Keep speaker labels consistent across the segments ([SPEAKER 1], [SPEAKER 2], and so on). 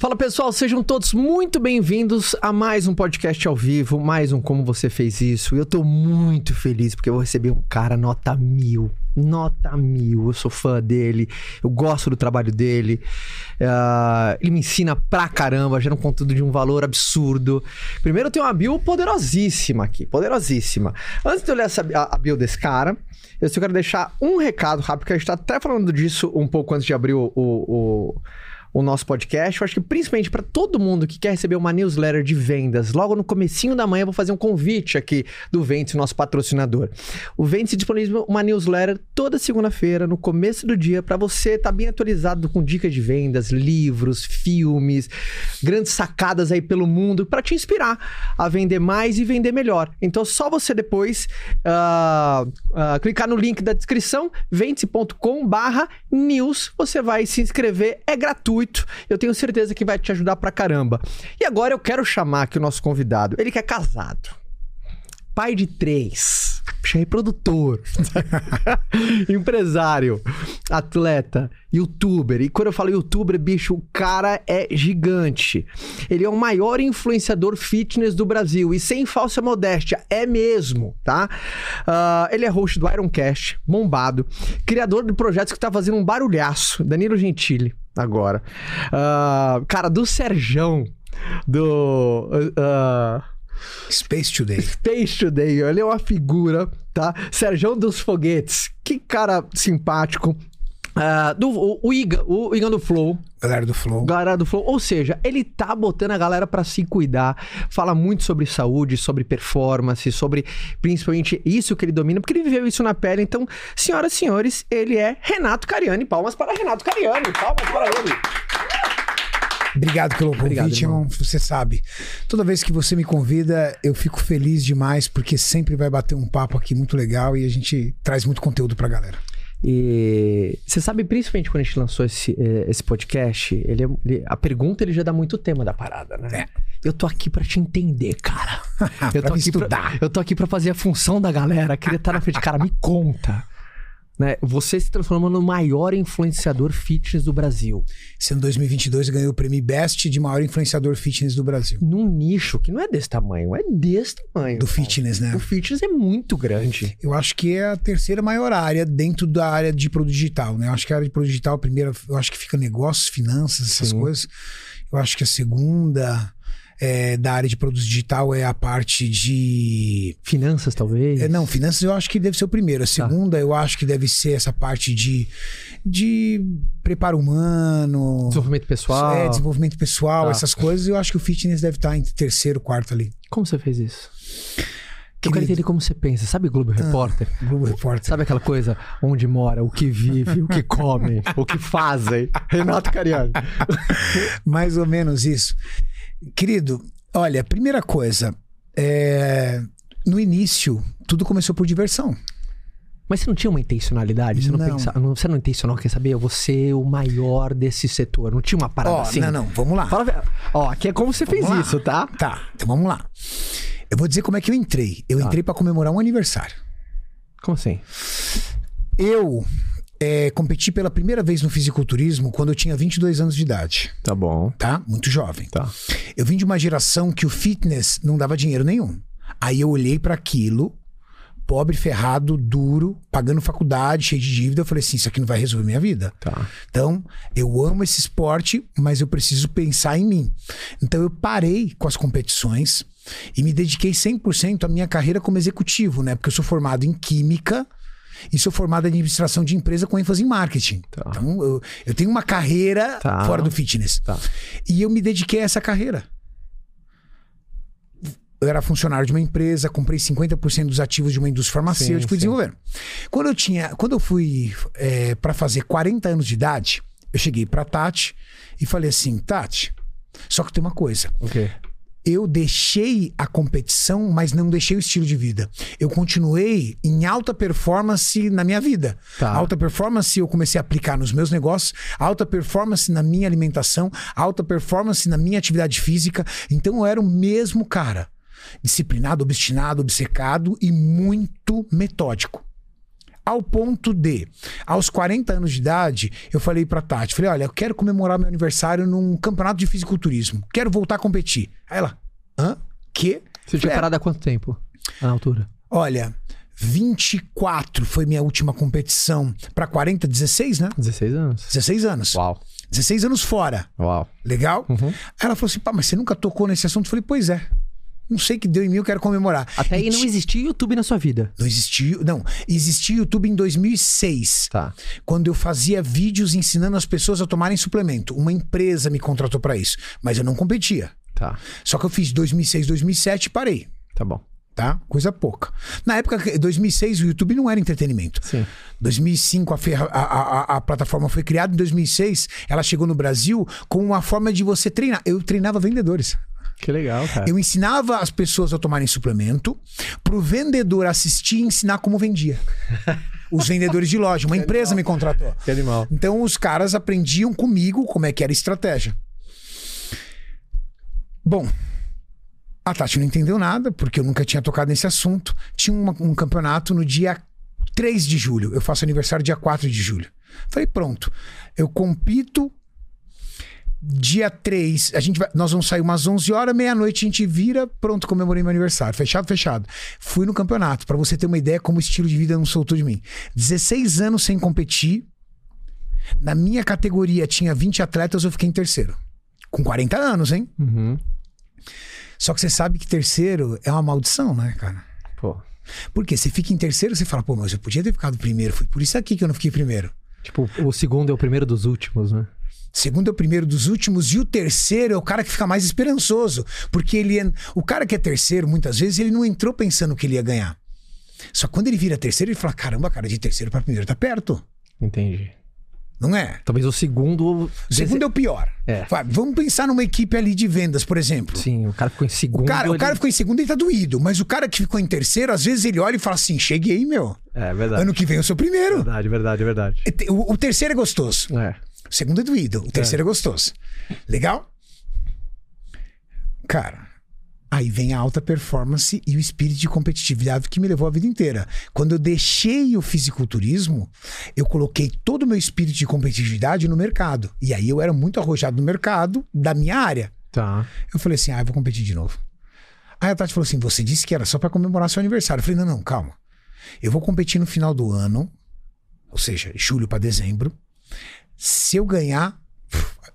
[SPEAKER 1] Fala pessoal, sejam todos muito bem-vindos a mais um podcast ao vivo, mais um Como Você Fez Isso. Eu tô muito feliz porque eu vou receber um cara nota mil, nota mil. Eu sou fã dele, eu gosto do trabalho dele. Uh, ele me ensina pra caramba, gera um conteúdo de um valor absurdo. Primeiro eu tenho uma bio poderosíssima aqui, poderosíssima. Antes de eu ler essa, a, a bio desse cara, eu só quero deixar um recado rápido, porque a gente tá até falando disso um pouco antes de abrir o, o, o o nosso podcast. Eu acho que principalmente para todo mundo que quer receber uma newsletter de vendas, logo no comecinho da manhã eu vou fazer um convite aqui do Ventes, nosso patrocinador. O Ventes disponibiliza uma newsletter toda segunda-feira, no começo do dia, para você estar tá bem atualizado com dicas de vendas, livros, filmes, grandes sacadas aí pelo mundo, para te inspirar a vender mais e vender melhor. Então, só você depois uh, uh, clicar no link da descrição, ventes.com/news, você vai se inscrever, é gratuito gratuito. Eu tenho certeza que vai te ajudar pra caramba. E agora eu quero chamar aqui o nosso convidado. Ele que é casado. Pai de três. É produtor. empresário. Atleta. Youtuber. E quando eu falo youtuber, bicho, o cara é gigante. Ele é o maior influenciador fitness do Brasil. E sem falsa modéstia, é mesmo, tá? Uh, ele é host do Ironcast, bombado. Criador de projetos que tá fazendo um barulhaço. Danilo Gentili agora. Uh, cara, do Serjão, do. Uh,
[SPEAKER 2] Space Today.
[SPEAKER 1] Space Today, ele é uma figura, tá? Serjão dos Foguetes, que cara simpático. Uh, do, o, o, Iga, o Iga do Flow.
[SPEAKER 2] Galera do Flow.
[SPEAKER 1] Galera do Flow. Ou seja, ele tá botando a galera para se cuidar. Fala muito sobre saúde, sobre performance, sobre principalmente isso que ele domina, porque ele viveu isso na pele. Então, senhoras e senhores, ele é Renato Cariani. Palmas para Renato Cariani. Palmas para ele.
[SPEAKER 2] Obrigado pelo Obrigado, convite, irmão. Você sabe. Toda vez que você me convida, eu fico feliz demais, porque sempre vai bater um papo aqui muito legal e a gente traz muito conteúdo pra galera.
[SPEAKER 1] E você sabe, principalmente quando a gente lançou esse, eh, esse podcast, ele, é, ele, a pergunta ele já dá muito tema da parada, né? É. Eu tô aqui para te entender, cara. eu, tô aqui pra, eu tô aqui para fazer a função da galera. Queria estar na frente, cara, me conta né? Você se transformou no maior influenciador fitness do Brasil.
[SPEAKER 2] Ano 2022 ganhou o prêmio Best de maior influenciador fitness do Brasil.
[SPEAKER 1] Num nicho que não é desse tamanho, é desse tamanho.
[SPEAKER 2] Do cara. fitness, né?
[SPEAKER 1] O fitness é muito grande.
[SPEAKER 2] Eu acho que é a terceira maior área dentro da área de produto digital, né? Eu acho que a área de produto digital, a primeira, eu acho que fica negócios, finanças, essas Sim. coisas. Eu acho que a segunda é, da área de produto digital é a parte de.
[SPEAKER 1] Finanças, talvez?
[SPEAKER 2] É, não, finanças eu acho que deve ser o primeiro. A tá. segunda, tá. eu acho que deve ser essa parte de, de preparo humano.
[SPEAKER 1] Desenvolvimento pessoal.
[SPEAKER 2] É, desenvolvimento pessoal, tá. essas coisas. Eu acho que o fitness deve estar entre terceiro, quarto ali.
[SPEAKER 1] Como você fez isso? Querido. Eu quero entender como você pensa. Sabe Globo ah, Repórter?
[SPEAKER 2] Globo Repórter.
[SPEAKER 1] Sabe aquela coisa onde mora, o que vive, o que come, o que fazem? Renato Cariani.
[SPEAKER 2] Mais ou menos isso. Querido, olha, primeira coisa, é... no início, tudo começou por diversão.
[SPEAKER 1] Mas você não tinha uma intencionalidade? Você não, não. Pensa, não, você não intencionou, quer saber? Eu vou ser o maior desse setor. Não tinha uma parada oh, assim?
[SPEAKER 2] Não, não, vamos lá.
[SPEAKER 1] Fala, ó, aqui é como você vamos fez lá. isso, tá?
[SPEAKER 2] Tá, então vamos lá. Eu vou dizer como é que eu entrei. Eu tá. entrei para comemorar um aniversário.
[SPEAKER 1] Como assim?
[SPEAKER 2] Eu é, competi pela primeira vez no fisiculturismo quando eu tinha 22 anos de idade.
[SPEAKER 1] Tá bom.
[SPEAKER 2] Tá? Muito jovem.
[SPEAKER 1] Tá.
[SPEAKER 2] Eu vim de uma geração que o fitness não dava dinheiro nenhum. Aí eu olhei para aquilo, pobre, ferrado, duro, pagando faculdade, cheio de dívida. Eu falei assim: isso aqui não vai resolver minha vida.
[SPEAKER 1] Tá.
[SPEAKER 2] Então, eu amo esse esporte, mas eu preciso pensar em mim. Então, eu parei com as competições e me dediquei 100% à minha carreira como executivo, né? Porque eu sou formado em química e sou formado em administração de empresa com ênfase em marketing. Tá. Então, eu, eu, tenho uma carreira tá. fora do fitness.
[SPEAKER 1] Tá.
[SPEAKER 2] E eu me dediquei a essa carreira. Eu era funcionário de uma empresa, comprei 50% dos ativos de uma indústria farmacêutica e fui desenvolvendo. Quando eu tinha, quando eu fui é, para fazer 40 anos de idade, eu cheguei para Tati e falei assim, Tati, só que tem uma coisa.
[SPEAKER 1] Okay
[SPEAKER 2] eu deixei a competição, mas não deixei o estilo de vida. Eu continuei em alta performance na minha vida.
[SPEAKER 1] Tá.
[SPEAKER 2] Alta performance eu comecei a aplicar nos meus negócios, alta performance na minha alimentação, alta performance na minha atividade física. Então eu era o mesmo cara. Disciplinado, obstinado, obcecado e muito metódico. Ao ponto de, aos 40 anos de idade, eu falei pra Tati, falei, olha, eu quero comemorar meu aniversário num campeonato de fisiculturismo. Quero voltar a competir. Aí ela, hã? Que?
[SPEAKER 1] Você tinha
[SPEAKER 2] "É,
[SPEAKER 1] parado há quanto tempo? Na altura?
[SPEAKER 2] Olha, 24 foi minha última competição. Pra 40, 16, né?
[SPEAKER 1] 16 anos.
[SPEAKER 2] 16 anos.
[SPEAKER 1] Uau.
[SPEAKER 2] 16 anos fora.
[SPEAKER 1] Uau.
[SPEAKER 2] Legal?
[SPEAKER 1] Uhum.
[SPEAKER 2] Aí ela falou assim: pá, mas você nunca tocou nesse assunto? Eu falei: pois é. Não sei o que deu em mim, eu quero comemorar.
[SPEAKER 1] Até aí não
[SPEAKER 2] ti-
[SPEAKER 1] existia YouTube na sua vida.
[SPEAKER 2] Não existia. Não, existia YouTube em 2006.
[SPEAKER 1] Tá.
[SPEAKER 2] Quando eu fazia vídeos ensinando as pessoas a tomarem suplemento. Uma empresa me contratou pra isso. Mas eu não competia.
[SPEAKER 1] Tá.
[SPEAKER 2] Só que eu fiz 2006, 2007 e parei.
[SPEAKER 1] Tá bom.
[SPEAKER 2] Tá? Coisa pouca. Na época, 2006, o YouTube não era entretenimento.
[SPEAKER 1] Sim.
[SPEAKER 2] 2005 a, ferra- a, a, a- plataforma foi criada. Em 2006 ela chegou no Brasil como uma forma de você treinar. Eu treinava vendedores.
[SPEAKER 1] Que legal, cara.
[SPEAKER 2] Eu ensinava as pessoas a tomarem suplemento pro vendedor assistir e ensinar como vendia. Os vendedores de loja. Uma empresa me contratou.
[SPEAKER 1] Que animal.
[SPEAKER 2] Então os caras aprendiam comigo como é que era a estratégia. Bom, a Tati não entendeu nada, porque eu nunca tinha tocado nesse assunto. Tinha uma- um campeonato no dia 3 de julho. Eu faço aniversário dia 4 de julho. Falei, pronto. Eu compito dia 3. A gente vai, nós vamos sair umas 11 horas, meia-noite a gente vira, pronto, comemorei meu aniversário. Fechado, fechado. Fui no campeonato, pra você ter uma ideia como o estilo de vida não soltou de mim. 16 anos sem competir. Na minha categoria tinha 20 atletas, eu fiquei em terceiro. Com 40 anos, hein?
[SPEAKER 1] Uhum.
[SPEAKER 2] Só que você sabe que terceiro é uma maldição, né, cara?
[SPEAKER 1] Pô.
[SPEAKER 2] Porque você fica em terceiro, você fala, pô, mas eu podia ter ficado primeiro. Foi por isso aqui que eu não fiquei primeiro.
[SPEAKER 1] Tipo, o segundo é o primeiro dos últimos, né?
[SPEAKER 2] Segundo é o primeiro dos últimos e o terceiro é o cara que fica mais esperançoso, porque ele é... o cara que é terceiro muitas vezes ele não entrou pensando que ele ia ganhar. Só que quando ele vira terceiro ele fala caramba, cara, de terceiro para primeiro tá perto,
[SPEAKER 1] Entendi.
[SPEAKER 2] não é?
[SPEAKER 1] Talvez o segundo.
[SPEAKER 2] O segundo é o pior.
[SPEAKER 1] É.
[SPEAKER 2] Vamos pensar numa equipe ali de vendas, por exemplo.
[SPEAKER 1] Sim, o cara ficou em segundo.
[SPEAKER 2] O cara, o
[SPEAKER 1] ele-
[SPEAKER 2] cara ficou em segundo e tá doído, mas o cara que ficou em terceiro, às vezes ele olha e fala assim: cheguei, meu.
[SPEAKER 1] É verdade.
[SPEAKER 2] Ano que vem eu sou primeiro.
[SPEAKER 1] Verdade, verdade, verdade.
[SPEAKER 2] O, o terceiro é gostoso.
[SPEAKER 1] É.
[SPEAKER 2] O segundo é doído, o terceiro é, gostoso. Legal? Cara, aí vem a alta performance e o espírito de competitividade que me levou a vida inteira. Quando eu deixei o fisiculturismo, eu coloquei todo o meu espírito de competitividade no mercado. E aí eu era muito arrojado no mercado da minha área.
[SPEAKER 1] Tá.
[SPEAKER 2] Eu falei assim: ah, eu vou competir de novo. Aí a Tati falou assim: você disse que era só pra comemorar seu aniversário. Eu falei: não, não, calma. Eu vou competir no final do ano, ou seja, julho pra dezembro. Se eu ganhar,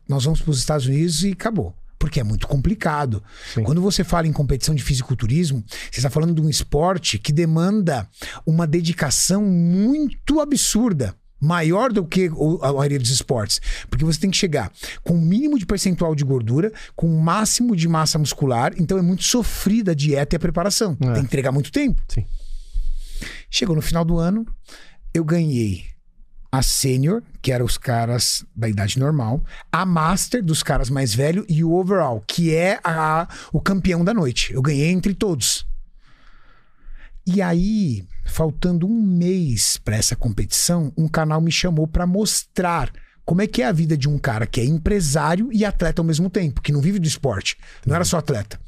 [SPEAKER 2] nós vamos pros Estados Unidos e acabou. Porque é muito complicado.
[SPEAKER 1] Sim.
[SPEAKER 2] Quando você fala em competição de fisiculturismo, você está falando de um esporte que demanda uma dedicação muito absurda. Maior do que a maioria dos esportes. Porque você tem que chegar com o mínimo de percentual de gordura, com o máximo de massa muscular. Então é muito sofrida a dieta e a preparação.
[SPEAKER 1] É.
[SPEAKER 2] Tem que entregar muito tempo.
[SPEAKER 1] Sim.
[SPEAKER 2] Chegou no final do ano, eu ganhei a sênior, que eram os caras da idade normal, a master dos caras mais velhos e o overall, que é a- o campeão da noite. Eu ganhei entre todos. E aí, faltando um mês para essa competição, um canal me chamou para mostrar como é que é a vida de um cara que é empresário e atleta ao mesmo tempo, que não vive do esporte, não era só atleta.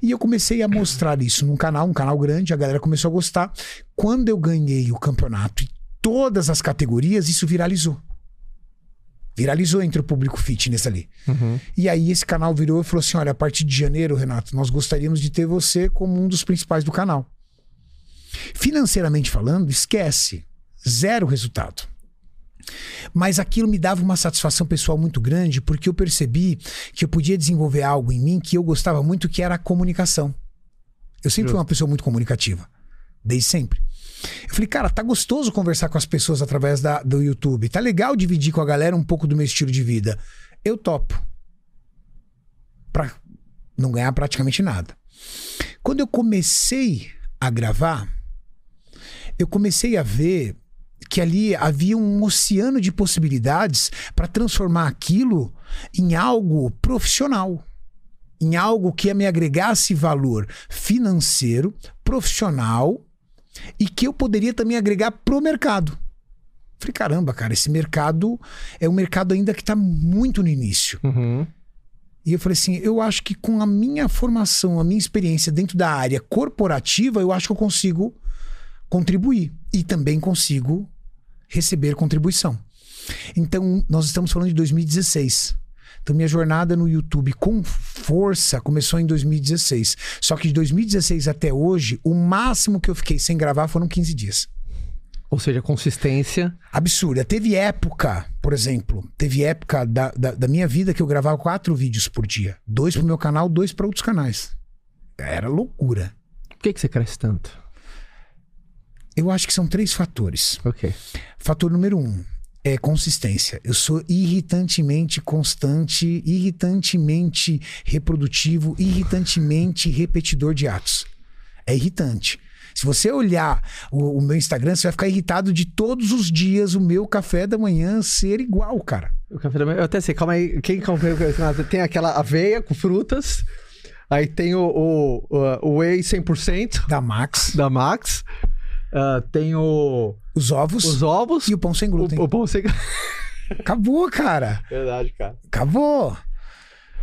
[SPEAKER 2] E eu comecei a mostrar isso num canal, um canal grande, a galera começou a gostar. Quando eu ganhei o campeonato e todas as categorias, isso viralizou. Viralizou entre o público fitness ali.
[SPEAKER 1] Uhum.
[SPEAKER 2] E aí esse canal virou e falou assim: olha, a partir de janeiro, Renato, nós gostaríamos de ter você como um dos principais do canal. Financeiramente falando, esquece. Zero resultado. Mas aquilo me dava uma satisfação pessoal muito grande, porque eu percebi que eu podia desenvolver algo em mim que eu gostava muito, que era a comunicação. Eu sempre fui uma pessoa muito comunicativa. Desde sempre. Eu falei, cara, tá gostoso conversar com as pessoas através da, do YouTube. Tá legal dividir com a galera um pouco do meu estilo de vida. Eu topo. Pra não ganhar praticamente nada. Quando eu comecei a gravar, eu comecei a ver que ali havia um oceano de possibilidades para transformar aquilo em algo profissional, em algo que me agregasse valor financeiro, profissional e que eu poderia também agregar pro mercado. Falei, caramba, cara, esse mercado é um mercado ainda que está muito no início.
[SPEAKER 1] Uhum.
[SPEAKER 2] E eu falei assim, eu acho que com a minha formação, a minha experiência dentro da área corporativa, eu acho que eu consigo contribuir e também consigo receber contribuição. Então, nós estamos falando de 2016. Então, minha jornada no YouTube com força começou em 2016. Só que de 2016 até hoje, o máximo que eu fiquei sem gravar foram 15 dias.
[SPEAKER 1] Ou seja, consistência.
[SPEAKER 2] Absurda. Teve época, por exemplo, teve época da, da, da minha vida que eu gravava quatro vídeos por dia: dois pro meu canal, dois para outros canais. Era loucura.
[SPEAKER 1] Por que, que você cresce tanto?
[SPEAKER 2] Eu acho que são três fatores.
[SPEAKER 1] Ok.
[SPEAKER 2] Fator número um é consistência. Eu sou irritantemente constante, irritantemente reprodutivo, irritantemente repetidor de atos. É irritante. Se você olhar o, o, meu Instagram, você vai ficar irritado de todos os dias o meu café da manhã ser igual, cara.
[SPEAKER 1] O café da manhã, eu até sei, calma aí. Quem tem aquela aveia com frutas, aí tem o, o, o whey 100%.
[SPEAKER 2] Da Max.
[SPEAKER 1] Da Max. Uh, tem o.
[SPEAKER 2] Os ovos.
[SPEAKER 1] Os ovos.
[SPEAKER 2] E o pão sem glúten.
[SPEAKER 1] O, o pão sem
[SPEAKER 2] Acabou, cara.
[SPEAKER 1] Verdade, cara.
[SPEAKER 2] Acabou.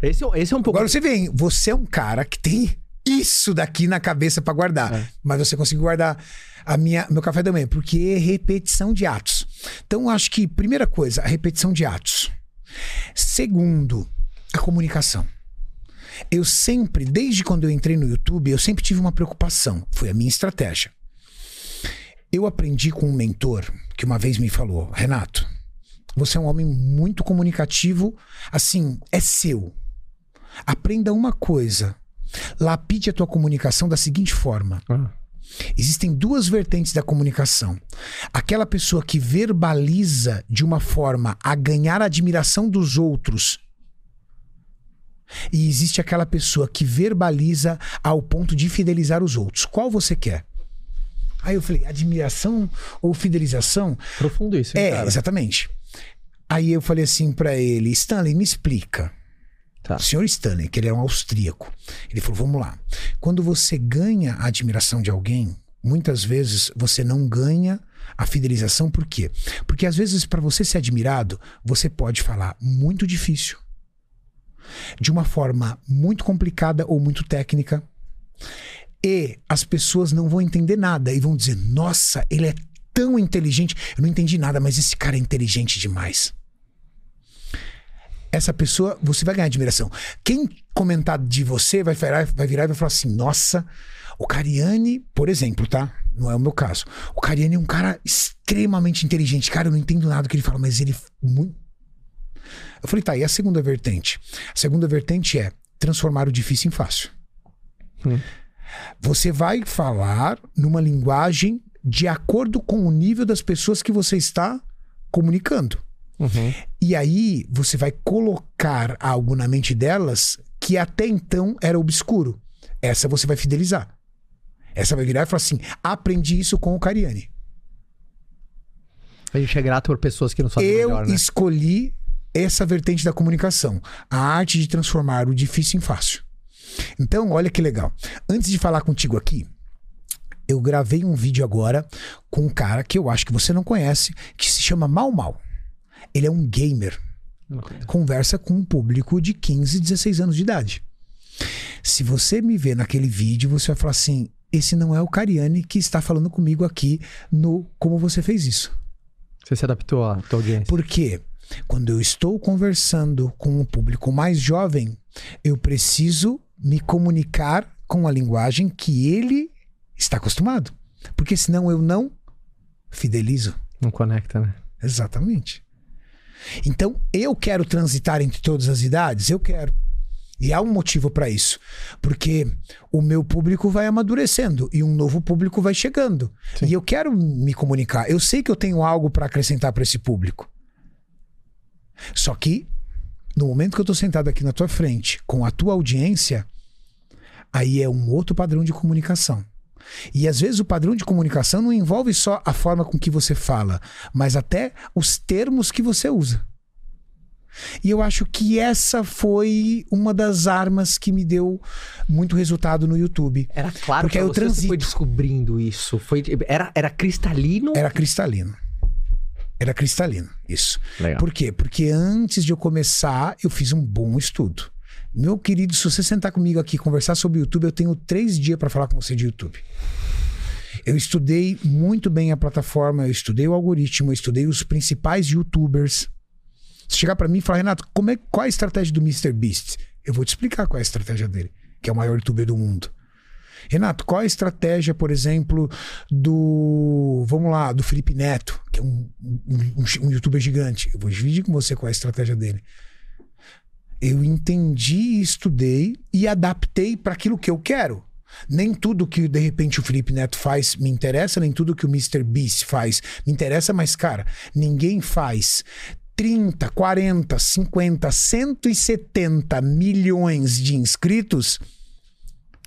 [SPEAKER 1] Esse, esse é um pouco.
[SPEAKER 2] Agora você vem, você é um cara que tem isso daqui na cabeça para guardar. É. Mas você conseguiu guardar a minha, meu café da manhã, porque é repetição de atos. Então, acho que, primeira coisa, a repetição de atos. Segundo, a comunicação. Eu sempre, desde quando eu entrei no YouTube, eu sempre tive uma preocupação. Foi a minha estratégia. Eu aprendi com um mentor que uma vez me falou: Renato, você é um homem muito comunicativo, assim, é seu. Aprenda uma coisa. Lapide a tua comunicação da seguinte forma. Ah. Existem duas vertentes da comunicação. Aquela pessoa que verbaliza de uma forma a ganhar a admiração dos outros. E existe aquela pessoa que verbaliza ao ponto de fidelizar os outros. Qual você quer? Aí eu falei, admiração ou fidelização?
[SPEAKER 1] Profundo isso, hein,
[SPEAKER 2] É,
[SPEAKER 1] cara?
[SPEAKER 2] exatamente. Aí eu falei assim para ele, Stanley, me explica. Tá. O senhor Stanley, que ele é um austríaco, ele falou: vamos lá. Quando você ganha a admiração de alguém, muitas vezes você não ganha a fidelização, por quê? Porque às vezes, para você ser admirado, você pode falar muito difícil, de uma forma muito complicada ou muito técnica. E as pessoas não vão entender nada e vão dizer: nossa, ele é tão inteligente. Eu não entendi nada, mas esse cara é inteligente demais. Essa pessoa, você vai ganhar admiração. Quem comentar de você vai virar, vai virar e vai falar assim: nossa, o Cariani, por exemplo, tá? Não é o meu caso. O Cariani é um cara extremamente inteligente. Cara, eu não entendo nada do que ele fala, mas ele. Muito... Eu falei, tá, e a segunda vertente? A segunda vertente é transformar o difícil em fácil. Hum. Você vai falar numa linguagem de acordo com o nível das pessoas que você está comunicando. Uhum. E aí você vai colocar algo na mente delas que até então era obscuro. Essa você vai fidelizar. Essa vai virar e falar assim: aprendi isso com o Cariani.
[SPEAKER 1] A gente é grato por pessoas que não sabem
[SPEAKER 2] Eu
[SPEAKER 1] melhor, né?
[SPEAKER 2] escolhi essa vertente da comunicação. A arte de transformar o difícil em fácil. Então, olha que legal. Antes de falar contigo aqui, eu gravei um vídeo agora com um cara que eu acho que você não conhece, que se chama Mal Mal. Ele é um gamer. Conversa com um público de 15, 16 anos de idade. Se você me ver naquele vídeo, você vai falar assim: esse não é o Cariani que está falando comigo aqui no Como Você Fez Isso.
[SPEAKER 1] Você se adaptou à tua audiência.
[SPEAKER 2] Por quê? Quando eu estou conversando com um público mais jovem, eu preciso me comunicar com a linguagem que ele está acostumado. Porque senão eu não fidelizo.
[SPEAKER 1] Não conecta, né?
[SPEAKER 2] Exatamente. Então, eu quero transitar entre todas as idades? Eu quero. E há um motivo para isso. Porque o meu público vai amadurecendo e um novo público vai chegando. Sim. E eu quero me comunicar. Eu sei que eu tenho algo para acrescentar para esse público. Só que no momento que eu estou sentado aqui na tua frente, com a tua audiência, aí é um outro padrão de comunicação. E às vezes o padrão de comunicação não envolve só a forma com que você fala, mas até os termos que você usa. E eu acho que essa foi uma das armas que me deu muito resultado no YouTube.
[SPEAKER 1] Era claro
[SPEAKER 2] porque
[SPEAKER 1] que
[SPEAKER 2] eu transito.
[SPEAKER 1] foi descobrindo isso. Foi, era, era cristalino?
[SPEAKER 2] Era cristalino. Era cristalino, isso.
[SPEAKER 1] Legal.
[SPEAKER 2] Por quê? Porque antes de eu começar, eu fiz um bom estudo. Meu querido, se você sentar comigo aqui e conversar sobre YouTube, eu tenho três dias para falar com você de YouTube. Eu estudei muito bem a plataforma, eu estudei o algoritmo, eu estudei os principais youtubers. Se chegar pra mim e falar, Renato, como é, qual é a estratégia do Mr. Beast? Eu vou te explicar qual é a estratégia dele, que é o maior youtuber do mundo. Renato, qual a estratégia, por exemplo, do. Vamos lá, do Felipe Neto, que é um, um, um youtuber gigante. Eu vou dividir com você qual é a estratégia dele. Eu entendi, estudei e adaptei para aquilo que eu quero. Nem tudo que de repente o Felipe Neto faz me interessa, nem tudo que o Mr. Beast faz me interessa, mas, cara, ninguém faz 30, 40, 50, 170 milhões de inscritos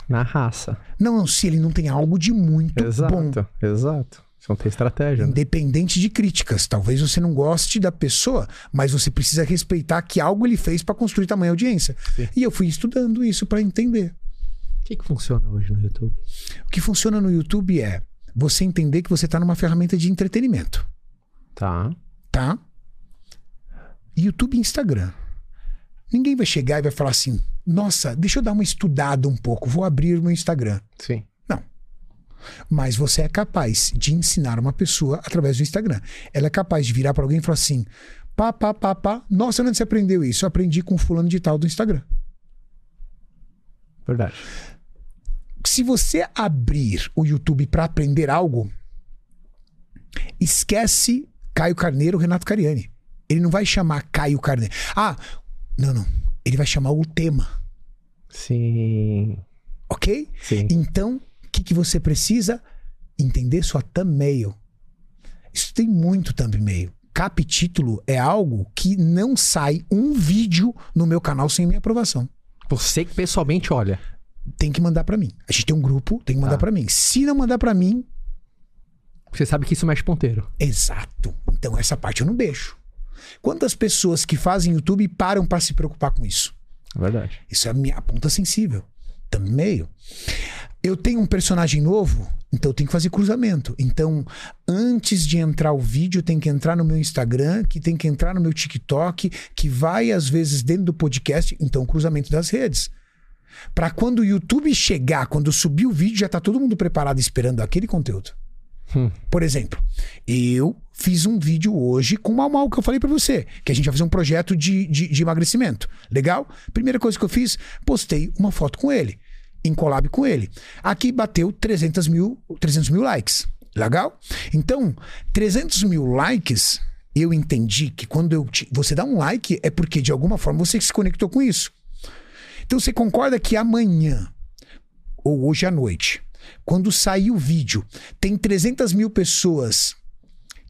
[SPEAKER 1] Na raça.
[SPEAKER 2] não, se ele não tem algo de muito
[SPEAKER 1] Exato,
[SPEAKER 2] bom.
[SPEAKER 1] exato. Você não tem estratégia, né?
[SPEAKER 2] Independente de críticas. Talvez você não goste da pessoa, mas você precisa respeitar que algo ele fez para construir tamanha audiência.
[SPEAKER 1] Sim.
[SPEAKER 2] E eu fui estudando isso para entender.
[SPEAKER 1] O que, que funciona hoje no YouTube?
[SPEAKER 2] O que funciona no YouTube é você entender que você está numa ferramenta de entretenimento,
[SPEAKER 1] Tá.
[SPEAKER 2] tá? YouTube e Instagram. Ninguém vai chegar e vai falar assim: nossa, deixa eu dar uma estudada um pouco, vou abrir meu Instagram.
[SPEAKER 1] Sim.
[SPEAKER 2] Mas você é capaz de ensinar uma pessoa através do Instagram. Ela é capaz de virar para alguém e falar assim: pá, pá, pá, pá. Nossa, onde você aprendeu isso? Eu aprendi com fulano de tal do Instagram.
[SPEAKER 1] Verdade.
[SPEAKER 2] Se você abrir o YouTube para aprender algo, esquece Caio Carneiro, Renato Cariani. Ele não vai chamar Caio Carneiro. Ah, não, não. Ele vai chamar o tema,
[SPEAKER 1] Sim.
[SPEAKER 2] ok?
[SPEAKER 1] Sim.
[SPEAKER 2] Então, o que, que você precisa? Entender sua thumbnail. Isso tem muito thumbnail. Cap título é algo que não sai um vídeo no meu canal sem minha aprovação.
[SPEAKER 1] Você que pessoalmente olha.
[SPEAKER 2] Tem que mandar pra mim. A gente tem um grupo, tem que mandar
[SPEAKER 1] Tá.
[SPEAKER 2] pra mim. Se não mandar pra mim,
[SPEAKER 1] Você sabe que isso mexe ponteiro.
[SPEAKER 2] exato. Então essa parte eu não deixo. Quantas pessoas que fazem YouTube param pra se preocupar com isso?
[SPEAKER 1] É verdade.
[SPEAKER 2] Isso é a minha ponta sensível. Thumbnail. Eu tenho um personagem novo, então eu tenho que fazer cruzamento. Então, antes de entrar o vídeo, tem que entrar no meu Instagram, que tem que entrar no meu TikTok, que vai às vezes dentro do podcast, então cruzamento das redes. Pra quando o YouTube chegar, quando subir o vídeo, já tá todo mundo preparado esperando aquele conteúdo.
[SPEAKER 1] Hum.
[SPEAKER 2] Por exemplo, eu fiz um vídeo hoje com o Mal Mal que eu falei pra você, que a gente vai fazer um projeto de, de, de emagrecimento. Legal? Primeira coisa que eu fiz, postei uma foto com ele, em collab com ele. Aqui bateu 300 mil, 300 mil likes. Legal? Então, 300 mil likes, eu entendi que quando eu te- você dá um like é porque de alguma forma você se conectou com isso. Então você concorda que amanhã ou hoje à noite, quando sair o vídeo, tem 300 mil pessoas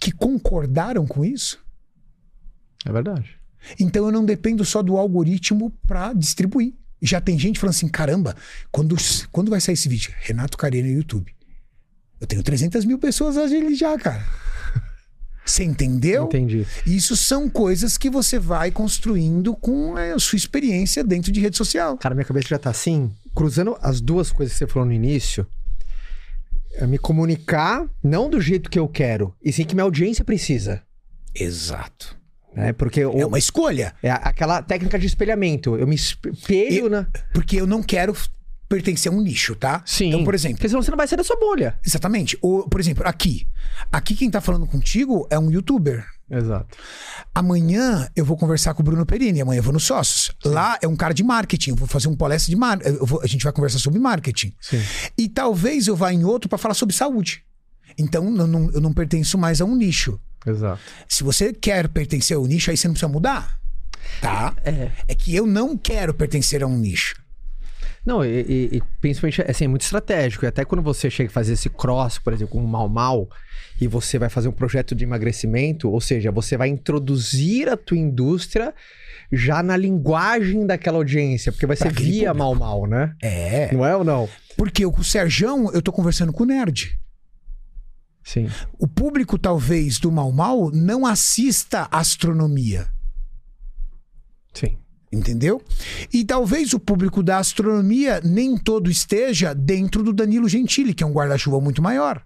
[SPEAKER 2] que concordaram com isso?
[SPEAKER 1] É verdade.
[SPEAKER 2] Então eu não dependo só do algoritmo para distribuir. Já tem gente falando assim: caramba, quando, quando vai sair esse vídeo? Renato Carena no YouTube. Eu tenho 300 mil pessoas ali já, cara. Você entendeu?
[SPEAKER 1] Entendi.
[SPEAKER 2] Isso são coisas que você vai construindo com a sua experiência dentro de rede social.
[SPEAKER 1] Cara, minha cabeça já tá assim, cruzando as duas coisas que você falou no início. É me comunicar, não do jeito que eu quero, e sim que minha audiência precisa.
[SPEAKER 2] Exato.
[SPEAKER 1] Né? Porque o-
[SPEAKER 2] É uma escolha.
[SPEAKER 1] é aquela técnica de espelhamento. Eu me espelho
[SPEAKER 2] Eu-
[SPEAKER 1] na.
[SPEAKER 2] Porque eu não quero pertencer a um nicho, tá?
[SPEAKER 1] Sim.
[SPEAKER 2] Então, por exemplo,
[SPEAKER 1] Porque senão você não vai sair da sua bolha.
[SPEAKER 2] exatamente. O, por exemplo, aqui. Aqui quem tá falando contigo é um youtuber.
[SPEAKER 1] Exato.
[SPEAKER 2] Amanhã eu vou conversar com o Bruno Perini, amanhã eu vou no Sócios. Lá é um cara de marketing, eu vou fazer um palestra de marketing. A gente vai conversar sobre marketing.
[SPEAKER 1] Sim.
[SPEAKER 2] E talvez eu vá em outro para falar sobre saúde. Então eu não, eu não pertenço mais a um nicho.
[SPEAKER 1] Exato.
[SPEAKER 2] Se você quer pertencer a um nicho, aí você não precisa mudar. Tá?
[SPEAKER 1] É.
[SPEAKER 2] É que eu não quero pertencer a um nicho.
[SPEAKER 1] Não, e, e- e principalmente, assim, é muito estratégico. E até quando você chega a fazer esse cross, por exemplo, com o Mal Mal, e você vai fazer um projeto de emagrecimento, ou seja, você vai introduzir a tua indústria já na linguagem daquela audiência, porque vai
[SPEAKER 2] Pra
[SPEAKER 1] ser via
[SPEAKER 2] público.
[SPEAKER 1] Mal Mal, né?
[SPEAKER 2] É.
[SPEAKER 1] Não é ou não?
[SPEAKER 2] Porque eu, com o Serjão, eu tô conversando com o nerd.
[SPEAKER 1] Sim.
[SPEAKER 2] O público, talvez, do Mal Mal não assista astronomia.
[SPEAKER 1] Sim.
[SPEAKER 2] Entendeu? E talvez o público da astronomia nem todo esteja dentro do Danilo Gentili, que é um guarda-chuva muito maior.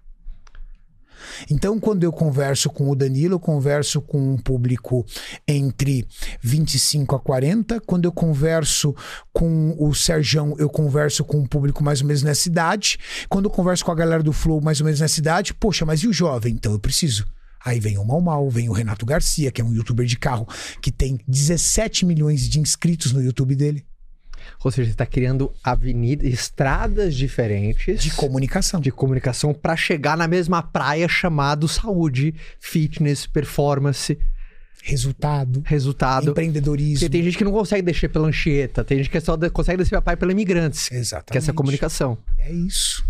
[SPEAKER 2] Então, quando eu converso com o Danilo, eu converso com um público entre 25 a 40. Quando eu converso com o Serjão, eu converso com um público mais ou menos nessa idade. Quando eu converso com a galera do Flow, mais ou menos nessa idade, poxa, mas e o jovem? Então eu preciso. Aí vem o Mal Mal, vem o Renato Garcia, que é um youtuber de carro, que tem 17 milhões de inscritos no YouTube dele.
[SPEAKER 1] Ou seja, você está criando avenidas, estradas diferentes
[SPEAKER 2] De comunicação.
[SPEAKER 1] de comunicação para chegar na mesma praia chamado saúde, fitness, performance,
[SPEAKER 2] Resultado,
[SPEAKER 1] resultado.
[SPEAKER 2] empreendedorismo.
[SPEAKER 1] Porque tem gente que não consegue descer pela Anchieta, tem gente que só de- consegue descer a praia pela Imigrantes,
[SPEAKER 2] Exatamente.
[SPEAKER 1] que é essa comunicação.
[SPEAKER 2] É isso.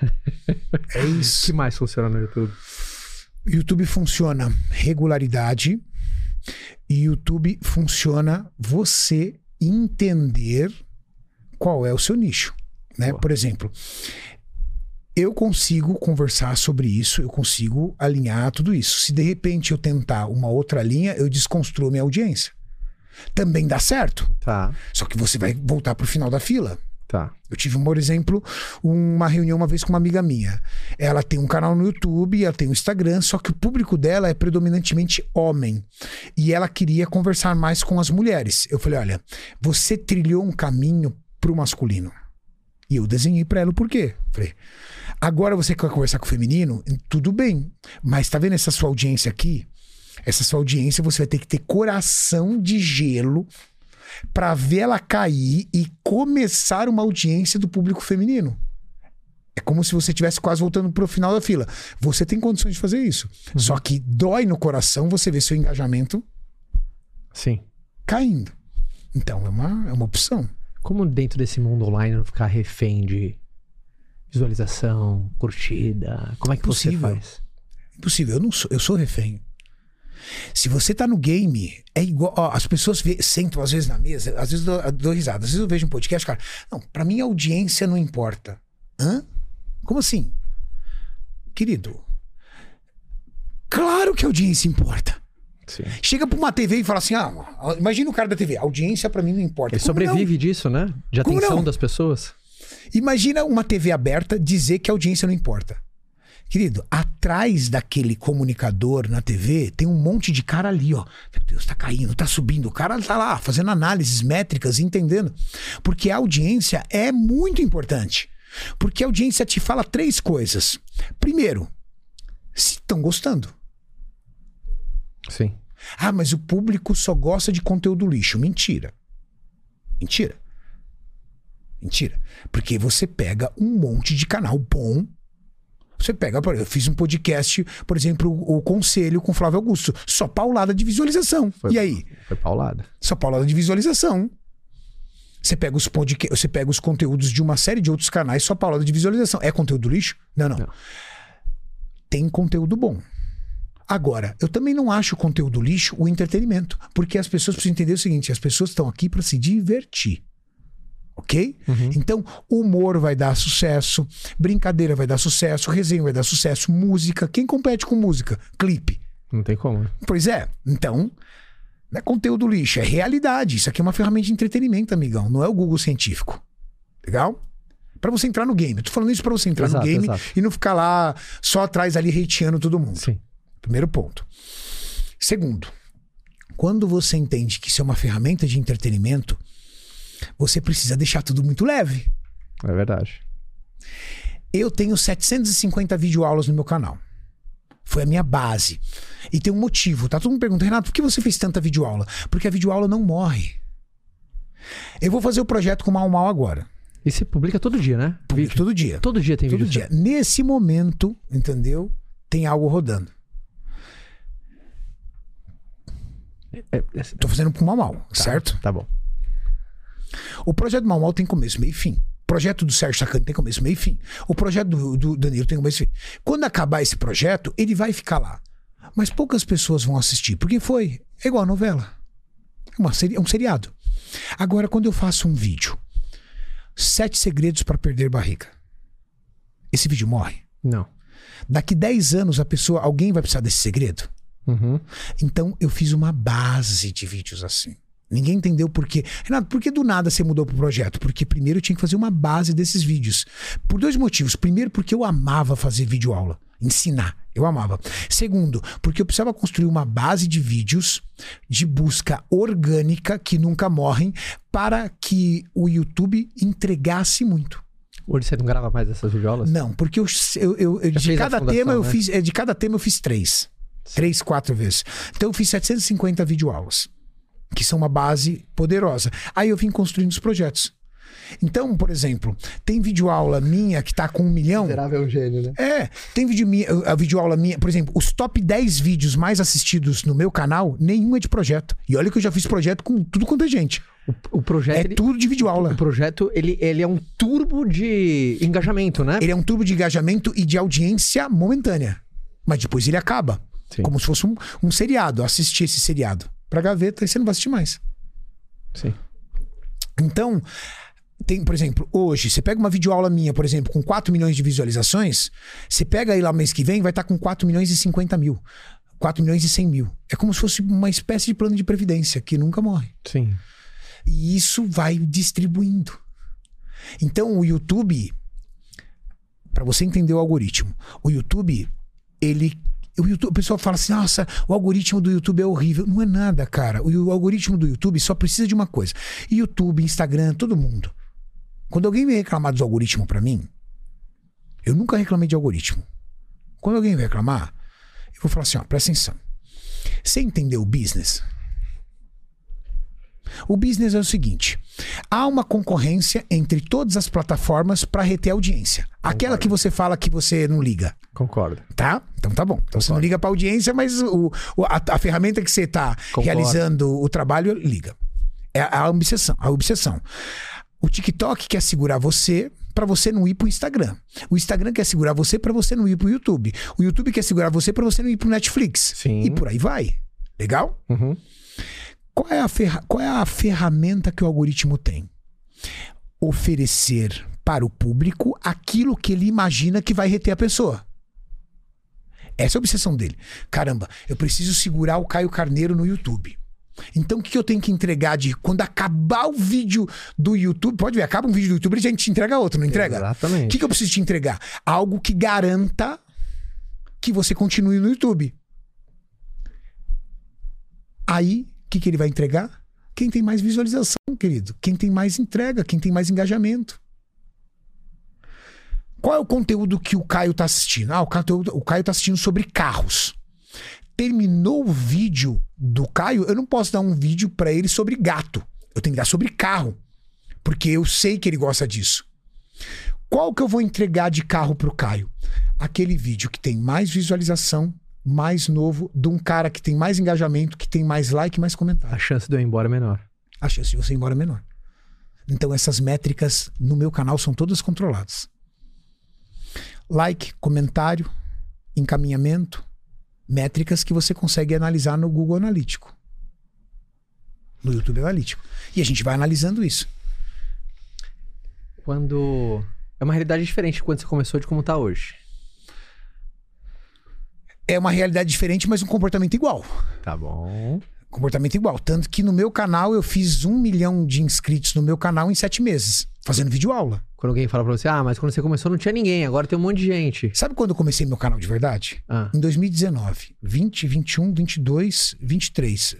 [SPEAKER 2] é
[SPEAKER 1] O
[SPEAKER 2] isso.
[SPEAKER 1] que mais funciona no YouTube?
[SPEAKER 2] YouTube funciona regularidade e YouTube funciona você entender qual é o seu nicho, né?
[SPEAKER 1] Boa.
[SPEAKER 2] Por exemplo, eu consigo conversar sobre isso, eu consigo alinhar tudo isso. Se de repente eu tentar uma outra linha, eu desconstruo minha audiência. Também dá certo,
[SPEAKER 1] Tá,
[SPEAKER 2] só que você vai voltar pro final da fila.
[SPEAKER 1] Tá.
[SPEAKER 2] Eu tive, por exemplo, uma reunião uma vez com uma amiga minha. Ela tem um canal no YouTube, ela tem um Instagram, só que o público dela é predominantemente homem. E ela queria conversar mais com as mulheres. Eu falei: olha, você trilhou um caminho pro masculino. E eu desenhei pra ela o porquê. Falei: agora você quer conversar com o feminino? Tudo bem. Mas tá vendo essa sua audiência aqui? Essa sua audiência você vai ter que ter coração de gelo para ver ela cair e começar uma audiência do público feminino. É como se você estivesse quase voltando pro final da fila. Você tem condições de fazer isso. Só que dói no coração você ver seu engajamento
[SPEAKER 1] Sim.
[SPEAKER 2] caindo. Então é uma, é uma opção.
[SPEAKER 1] Como dentro desse mundo online não ficar refém de visualização, curtida? Como é que
[SPEAKER 2] Impossível.
[SPEAKER 1] você faz?
[SPEAKER 2] Impossível, eu não sou, eu sou refém. Se você tá no game, é igual. Ó, as pessoas vê- sentam às vezes na mesa, às vezes dou, dou risada, às vezes eu vejo um podcast, cara. Não, pra mim a audiência não importa. Hã? Como assim? Querido, claro que a audiência importa.
[SPEAKER 1] Sim.
[SPEAKER 2] Chega pra uma TV e fala assim: ah, imagina o cara da TV, a audiência pra mim não importa.
[SPEAKER 1] Ele
[SPEAKER 2] Como não?
[SPEAKER 1] sobrevive disso, né? De atenção
[SPEAKER 2] não?
[SPEAKER 1] das pessoas.
[SPEAKER 2] Imagina uma TV aberta dizer que a audiência não importa. Querido, atrás daquele comunicador na TV tem um monte de cara ali, ó. Meu Deus, tá caindo, tá subindo. O cara tá lá fazendo análises métricas, entendendo. Porque a audiência é muito importante. Porque a audiência te fala três coisas. Primeiro, se estão gostando.
[SPEAKER 1] Sim.
[SPEAKER 2] Ah, mas o público só gosta de conteúdo lixo. Mentira. Mentira. Mentira. Porque você pega um monte de canal bom. Você pega, por exemplo, eu fiz um podcast, por exemplo, o, o Conselho com Flávio Augusto. Só paulada de visualização.
[SPEAKER 1] Foi-
[SPEAKER 2] E aí?
[SPEAKER 1] Foi paulada.
[SPEAKER 2] Só paulada de visualização. Você pega os você pega os conteúdos de uma série de outros canais, só paulada de visualização. É conteúdo lixo? Não, não.
[SPEAKER 1] Não.
[SPEAKER 2] Tem conteúdo bom. Agora, eu também não acho o conteúdo lixo o entretenimento, porque as pessoas precisam entender o seguinte: as pessoas estão aqui para se divertir. Ok? Então, humor vai dar sucesso, brincadeira vai dar sucesso, resenha vai dar sucesso, música. Quem compete com música? Clipe.
[SPEAKER 1] Não tem como. né?
[SPEAKER 2] Pois é. Então, não é conteúdo lixo, é realidade. Isso aqui é uma ferramenta de entretenimento, amigão. Não é o Google científico. Legal? Pra você entrar no game. Eu tô falando isso pra você entrar
[SPEAKER 1] Exato,
[SPEAKER 2] no game
[SPEAKER 1] exato.
[SPEAKER 2] e não ficar lá só atrás ali hateando todo mundo.
[SPEAKER 1] Sim.
[SPEAKER 2] Primeiro ponto. Segundo, quando você entende que isso é uma ferramenta de entretenimento, você precisa deixar tudo muito leve.
[SPEAKER 1] É verdade.
[SPEAKER 2] Eu tenho 750 videoaulas no meu canal. Foi a minha base. E tem um motivo, tá? Todo mundo pergunta, Renato, por que você fez tanta videoaula? Porque a videoaula não morre. Eu vou fazer o projeto com o Mal Mal agora.
[SPEAKER 1] E você publica todo dia, né?
[SPEAKER 2] Publico
[SPEAKER 1] Vídeo.
[SPEAKER 2] todo dia.
[SPEAKER 1] Todo dia tem
[SPEAKER 2] Todo
[SPEAKER 1] vídeo.
[SPEAKER 2] dia. Nesse momento, entendeu? Tem algo rodando.
[SPEAKER 1] É, é,
[SPEAKER 2] Tô fazendo pro Mal Mal,
[SPEAKER 1] tá,
[SPEAKER 2] certo?
[SPEAKER 1] Tá bom.
[SPEAKER 2] O projeto Mal Mal tem começo, meio e fim. O projeto do Sérgio Sacani tem começo, meio e fim. O projeto do, do Danilo tem começo e fim. Quando acabar esse projeto, ele vai ficar lá. Mas poucas pessoas vão assistir, porque foi é igual a novela. É, uma é um seriado. Agora, quando eu faço um vídeo, sete segredos para perder barriga. Esse vídeo morre.
[SPEAKER 1] Não.
[SPEAKER 2] Daqui 10 anos, a pessoa, alguém vai precisar desse segredo?
[SPEAKER 1] Uhum.
[SPEAKER 2] Então, eu fiz uma base de vídeos assim. Ninguém entendeu por quê. Renato, por que do nada você mudou pro projeto? Porque primeiro eu tinha que fazer uma base desses vídeos. Por dois motivos. Primeiro, porque eu amava fazer vídeo aula, ensinar. Eu amava. Segundo, porque eu precisava construir uma base de vídeos de busca orgânica que nunca morrem para que o YouTube entregasse muito.
[SPEAKER 1] Hoje você não grava mais essas videoaulas?
[SPEAKER 2] Não, porque eu, eu, eu- eu- de cada
[SPEAKER 1] fundação,
[SPEAKER 2] tema eu
[SPEAKER 1] né?
[SPEAKER 2] fiz, é, de cada tema eu fiz três, três, quatro vezes. Então eu fiz 750 videoaulas, que são uma base poderosa. Aí eu vim construindo os projetos. Então, por exemplo, tem videoaula minha que tá com um milhão.
[SPEAKER 1] Miserável gênio, né?
[SPEAKER 2] É, tem vídeo minha, a videoaula minha, por exemplo, os top 10 vídeos mais assistidos no meu canal, nenhum é de projeto. E olha que eu já fiz projeto com tudo quanto é gente.
[SPEAKER 1] O, o projeto.
[SPEAKER 2] É
[SPEAKER 1] ele-
[SPEAKER 2] tudo de
[SPEAKER 1] O
[SPEAKER 2] videoaula.
[SPEAKER 1] projeto, ele, ele é um turbo de engajamento, né?
[SPEAKER 2] Ele é um turbo de engajamento e de audiência momentânea. Mas depois ele acaba.
[SPEAKER 1] Sim.
[SPEAKER 2] Como se fosse um, um seriado. Assistir esse seriado pra gaveta e você não vai assistir mais.
[SPEAKER 1] Sim.
[SPEAKER 2] Então, tem, por exemplo, hoje, você pega uma videoaula minha, por exemplo, com 4 milhões de visualizações, você pega aí lá mês que vem, vai estar com 4 milhões e 50 mil. 4 milhões e 100 mil. É como se fosse uma espécie de plano de previdência que nunca morre.
[SPEAKER 1] Sim.
[SPEAKER 2] E isso vai distribuindo. Então, o YouTube, para você entender o algoritmo, o YouTube, ele. O, YouTube, o pessoal fala assim: nossa, o algoritmo do YouTube é horrível. Não é nada, cara. O, algoritmo do YouTube só precisa de uma coisa: YouTube, Instagram, todo mundo. Quando alguém vem reclamar dos algoritmos para mim, eu nunca reclamei de algoritmo. Quando alguém vem reclamar, eu vou falar assim: ó, presta atenção. Você entendeu o business? O business é o seguinte: há uma concorrência entre todas as plataformas para reter audiência. Aquela que você fala que você não liga,
[SPEAKER 1] Concordo.
[SPEAKER 2] tá? Então tá bom. Então você não liga para audiência, mas o, o- a, a ferramenta que você está
[SPEAKER 1] Concordo.
[SPEAKER 2] realizando o trabalho liga. É a obsessão. A obsessão. O TikTok quer segurar você para você não ir pro Instagram. O Instagram quer segurar você para você não ir pro YouTube. O YouTube quer segurar você para você não ir pro Netflix.
[SPEAKER 1] Sim.
[SPEAKER 2] E por aí vai. Legal?
[SPEAKER 1] Uhum.
[SPEAKER 2] Qual é, a qual é a ferramenta que o algoritmo tem? Oferecer para o público aquilo que ele imagina que vai reter a pessoa. Essa é a obsessão dele. Caramba, eu preciso segurar o Caio Carneiro no YouTube. Então o que eu tenho que entregar de quando acabar o vídeo do YouTube? Pode ver, acaba um vídeo do YouTube, a gente entrega outro, não entrega? O
[SPEAKER 1] Exatamente.
[SPEAKER 2] que, que eu preciso te entregar? Algo que garanta que você continue no YouTube. Aí, o que, que ele vai entregar? Quem tem mais visualização, querido. Quem tem mais entrega, quem tem mais engajamento. Qual é o conteúdo que o Caio tá assistindo? Ah, o, conteúdo, o Caio tá assistindo sobre carros. Terminou o vídeo do Caio, eu não posso dar um vídeo pra ele sobre gato. Eu tenho que dar sobre carro. Porque eu sei que ele gosta disso. Qual que eu vou entregar de carro pro Caio? Aquele vídeo que tem mais visualização, mais novo, de um cara que tem mais engajamento, que tem mais like, mais comentário.
[SPEAKER 1] A chance de eu ir embora é menor.
[SPEAKER 2] A chance de você ir embora é menor. Então essas métricas no meu canal são todas controladas. Like, comentário, encaminhamento, métricas que você consegue analisar no Google Analítico. No YouTube Analítico. E a gente vai analisando isso.
[SPEAKER 1] Quando. É uma realidade diferente de quando você começou de como tá hoje.
[SPEAKER 2] É uma realidade diferente, mas um comportamento igual.
[SPEAKER 1] Tá bom.
[SPEAKER 2] comportamento igual. Tanto que no meu canal eu fiz um milhão de inscritos no meu canal em sete meses, fazendo vídeo aula.
[SPEAKER 1] Quando alguém fala pra você, ah, mas quando você começou não tinha ninguém, agora tem um monte de gente.
[SPEAKER 2] Sabe quando eu comecei meu canal de verdade?
[SPEAKER 1] Ah,
[SPEAKER 2] Em 2019. 20, 21, 22, 23.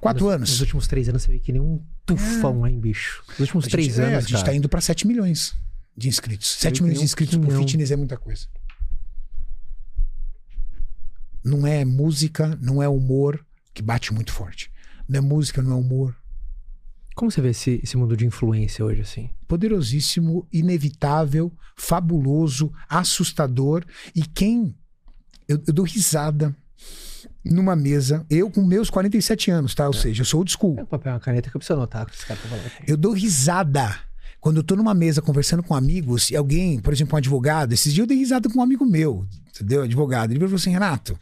[SPEAKER 2] Quatro
[SPEAKER 1] nos,
[SPEAKER 2] anos.
[SPEAKER 1] Nos últimos três anos você vê que nem um tufão lá em bicho. Nos últimos
[SPEAKER 2] A
[SPEAKER 1] três
[SPEAKER 2] gente, é,
[SPEAKER 1] anos,
[SPEAKER 2] a gente
[SPEAKER 1] cara.
[SPEAKER 2] tá indo pra 7 milhões de inscritos. 7
[SPEAKER 1] que
[SPEAKER 2] milhões de inscritos
[SPEAKER 1] quinhão.
[SPEAKER 2] fitness é muita coisa. Não é música, não é humor que bate muito forte. Não é música, não é humor.
[SPEAKER 1] Como você vê esse, esse mundo de influência hoje, assim?
[SPEAKER 2] poderosíssimo, inevitável, fabuloso, assustador. E quem. Eu, eu dou risada numa mesa, eu com meus 47 anos, tá? Ou seja, eu sou old school.
[SPEAKER 1] É um papel, uma caneta que eu preciso anotar esse cara tá falando.
[SPEAKER 2] Eu dou risada quando eu tô numa mesa conversando com amigos e alguém, por exemplo, um advogado, esses dias eu dei risada com um amigo meu, entendeu? Advogado. Ele falou assim: Renato,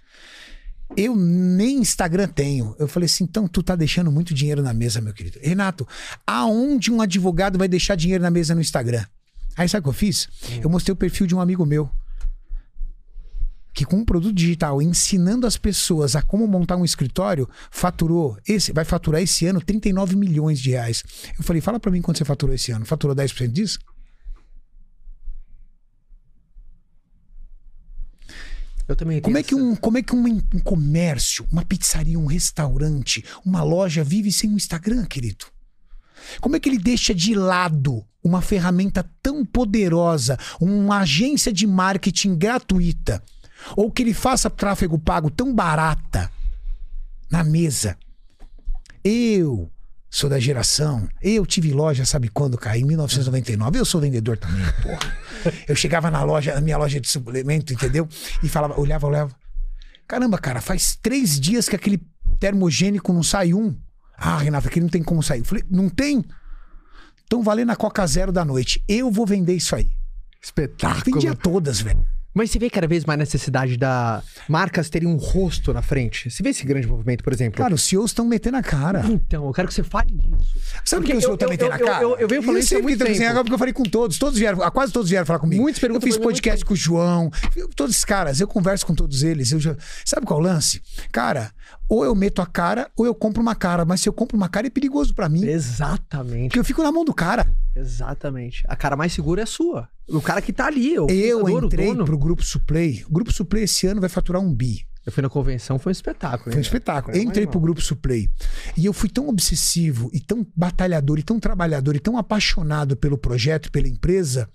[SPEAKER 2] eu nem Instagram tenho. Eu falei assim: então tu tá deixando muito dinheiro na mesa, meu querido. Renato, aonde um advogado vai deixar dinheiro na mesa no Instagram? Aí sabe o que eu fiz? Eu mostrei o perfil de um amigo meu. que com um produto digital, ensinando as pessoas a como montar um escritório, faturou, esse vai faturar esse ano 39 milhões de reais. Eu falei, fala para mim quanto você faturou esse ano. Faturou 10% disso?
[SPEAKER 1] Eu também
[SPEAKER 2] Como é que, um, como é que um, um comércio, uma pizzaria, um restaurante, uma loja vive sem um Instagram, querido? Como é que ele deixa de lado uma ferramenta tão poderosa, uma agência de marketing gratuita, ou que ele faça tráfego pago tão barata na mesa? Eu sou da geração, eu tive loja, sabe quando, cara? Em 1999. Eu sou vendedor também, porra. Eu chegava na loja, na minha loja de suplemento, entendeu? E falava, olhava, olhava. Caramba, cara, faz três dias que aquele termogênico não sai um. Ah, Renata, aquele não tem como sair. Eu falei, não tem? Então valendo a Coca Zero da noite. Eu vou vender isso aí.
[SPEAKER 1] Espetáculo.
[SPEAKER 2] Vendia todas, velho.
[SPEAKER 1] Mas você vê cada vez mais necessidade da marcas terem um rosto na frente. Você vê esse grande movimento, por exemplo?
[SPEAKER 2] Cara, os CEOs estão metendo a cara.
[SPEAKER 1] Então, eu quero que você fale disso.
[SPEAKER 2] Sabe por que o CEO
[SPEAKER 1] eu-
[SPEAKER 2] tá
[SPEAKER 1] eu-
[SPEAKER 2] metendo a
[SPEAKER 1] eu-
[SPEAKER 2] cara?
[SPEAKER 1] eu- eu venho falando isso há muito
[SPEAKER 2] que assim,
[SPEAKER 1] tempo.
[SPEAKER 2] agora porque eu falei com todos. Todos vieram, ah, quase todos vieram falar comigo.
[SPEAKER 1] Muitos perguntam
[SPEAKER 2] Eu fiz
[SPEAKER 1] muito
[SPEAKER 2] podcast com o João. eu- Todos esses caras, eu converso com todos eles. Eu já... Sabe qual é o lance? Cara, ou eu meto a cara, ou eu compro uma cara. Mas se eu compro uma cara, é perigoso pra mim.
[SPEAKER 1] Exatamente.
[SPEAKER 2] Porque eu fico na mão do cara.
[SPEAKER 1] Exatamente. A cara mais segura é a sua. O cara que tá ali, o
[SPEAKER 2] Eu
[SPEAKER 1] fundador, o
[SPEAKER 2] entrei
[SPEAKER 1] dono.
[SPEAKER 2] pro Grupo Suplay. O Grupo Suplay esse ano vai faturar um bi.
[SPEAKER 1] Eu fui na convenção, foi um espetáculo.
[SPEAKER 2] Foi um
[SPEAKER 1] hein?
[SPEAKER 2] espetáculo. Eu entrei pro Grupo Suplay. E eu fui tão obsessivo, e tão batalhador, e tão trabalhador, e tão apaixonado pelo projeto, pela empresa,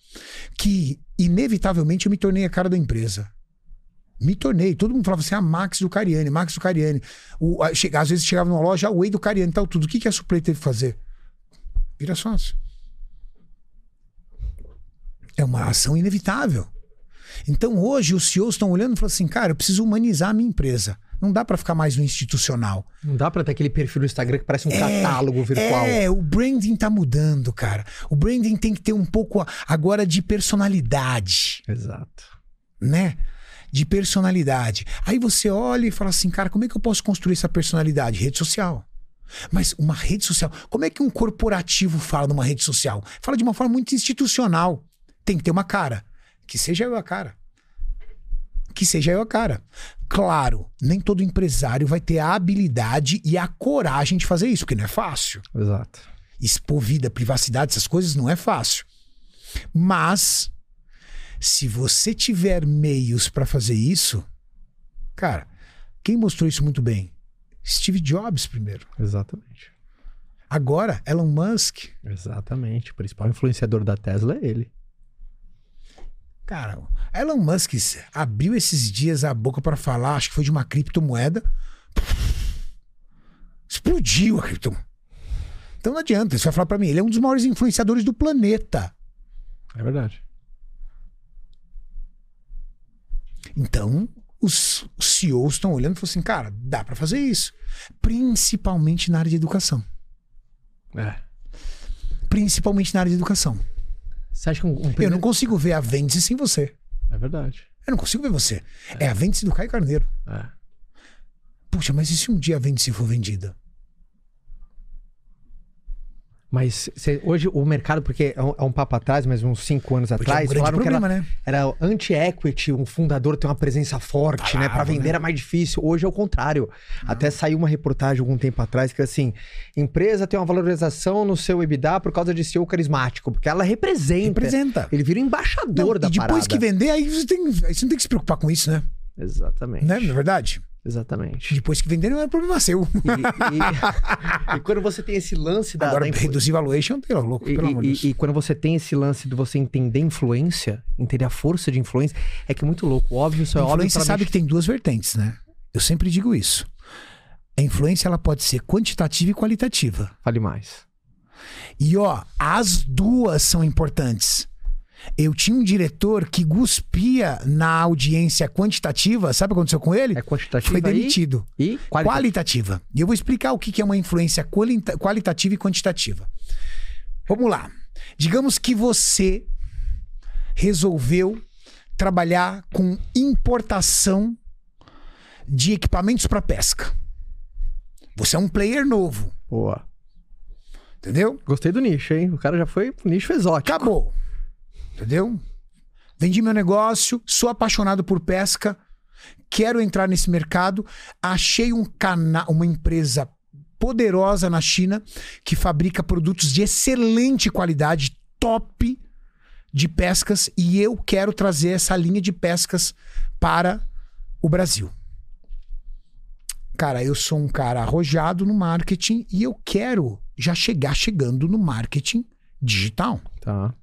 [SPEAKER 2] que inevitavelmente eu me tornei a cara da empresa. Me tornei. Todo mundo falava assim: ah, Max do Cariani, Max do Cariani. O, a- chega- às vezes chegava numa loja, ah, o Whey do Cariani, tal, tudo. O que, que a Suplay teve que fazer? Vira sócio. É uma ação inevitável. Então hoje os CEOs estão olhando e falando assim, cara, eu preciso humanizar a minha empresa. Não dá para ficar mais no institucional.
[SPEAKER 1] Não dá pra ter aquele perfil no Instagram que parece um catálogo virtual.
[SPEAKER 2] É, o branding tá mudando, cara. O branding tem que ter um pouco agora de personalidade,
[SPEAKER 1] Exato.
[SPEAKER 2] né? De personalidade. Aí você olha e fala assim, cara, como é que eu posso construir essa personalidade? Rede social. Mas uma rede social, como é que um corporativo fala numa rede social? Fala de uma forma muito institucional. Tem que ter uma cara. Que seja eu a cara. Que seja eu a cara. Claro, nem todo empresário vai ter a habilidade e a coragem de fazer isso, porque não é fácil.
[SPEAKER 1] Exato.
[SPEAKER 2] Expor vida, privacidade, essas coisas não é fácil. Mas, se você tiver meios para fazer isso, cara, quem mostrou isso muito bem? Steve Jobs primeiro.
[SPEAKER 1] Exatamente.
[SPEAKER 2] Agora, Elon Musk.
[SPEAKER 1] Exatamente. O principal influenciador da Tesla é ele.
[SPEAKER 2] Cara, Elon Musk abriu esses dias a boca para falar, acho que foi de uma criptomoeda. Explodiu a criptomoeda. Então não adianta, você vai falar para mim, ele é um dos maiores influenciadores do planeta.
[SPEAKER 1] É verdade.
[SPEAKER 2] Então, os os CEOs estão olhando e falam assim, cara, dá para fazer isso. Principalmente na área de educação.
[SPEAKER 1] É.
[SPEAKER 2] Principalmente na área de educação.
[SPEAKER 1] Você acha que um, um
[SPEAKER 2] Eu não consigo ver a Vêndice sem você.
[SPEAKER 1] É verdade.
[SPEAKER 2] Eu não consigo ver você. É a Vêndice do Caio Carneiro.
[SPEAKER 1] É.
[SPEAKER 2] Puxa, mas e se um dia a Vêndice for vendida?
[SPEAKER 1] Mas cê- hoje o mercado, porque é um, é um papo atrás, mas uns cinco anos
[SPEAKER 2] Porque é um
[SPEAKER 1] atrás, falaram
[SPEAKER 2] problema,
[SPEAKER 1] que era,
[SPEAKER 2] né?
[SPEAKER 1] era anti-equity, um fundador ter uma presença forte, né? Pra
[SPEAKER 2] Falavam,
[SPEAKER 1] vender
[SPEAKER 2] né?
[SPEAKER 1] era mais difícil. Hoje é o contrário. Até saiu uma reportagem algum tempo atrás que assim, empresa tem uma valorização no seu EBITDA por causa de CEO carismático, porque ela representa.
[SPEAKER 2] Representa.
[SPEAKER 1] Ele vira embaixador
[SPEAKER 2] Não,
[SPEAKER 1] da
[SPEAKER 2] e depois
[SPEAKER 1] parada.
[SPEAKER 2] que vender, aí você, tem, aí você não tem que se preocupar com isso, né?
[SPEAKER 1] Exatamente.
[SPEAKER 2] Né? Não é verdade?
[SPEAKER 1] Exatamente.
[SPEAKER 2] Depois que vender, não é problema seu.
[SPEAKER 1] E, e- e quando você tem esse lance da,
[SPEAKER 2] Agora,
[SPEAKER 1] da influ-
[SPEAKER 2] reduzir valuation, pelo louco,
[SPEAKER 1] E,
[SPEAKER 2] pelo amor de
[SPEAKER 1] e-
[SPEAKER 2] Deus.
[SPEAKER 1] e quando você tem esse lance de você entender influência, entender a força de influência, é que é muito louco. Óbvio, isso é óbvio.
[SPEAKER 2] influência sabe que tem duas vertentes, né? Eu sempre digo isso. A influência ela pode ser quantitativa e qualitativa.
[SPEAKER 1] Fale mais.
[SPEAKER 2] E ó, as duas são importantes. Eu tinha um diretor que cuspia na audiência quantitativa. Sabe o que aconteceu com ele?
[SPEAKER 1] É quantitativa
[SPEAKER 2] Foi
[SPEAKER 1] e-
[SPEAKER 2] demitido.
[SPEAKER 1] e, qualitativa.
[SPEAKER 2] Qualitativa. E eu vou explicar o que é uma influência qualita- qualitativa e quantitativa. Vamos lá. Digamos que você resolveu trabalhar com importação de equipamentos para pesca. Você é um player novo,
[SPEAKER 1] Boa.
[SPEAKER 2] entendeu?
[SPEAKER 1] Gostei do nicho, hein? O cara já foi nicho exótico.
[SPEAKER 2] Acabou. Entendeu? Vendi meu negócio, sou apaixonado por pesca. quero entrar nesse mercado, achei um canal, uma empresa poderosa na China que fabrica produtos de excelente qualidade, top de pescas e eu quero trazer essa linha de pescas para o Brasil. Cara, eu sou um cara arrojado no marketing e eu quero já chegar chegando no marketing digital.
[SPEAKER 1] Tá.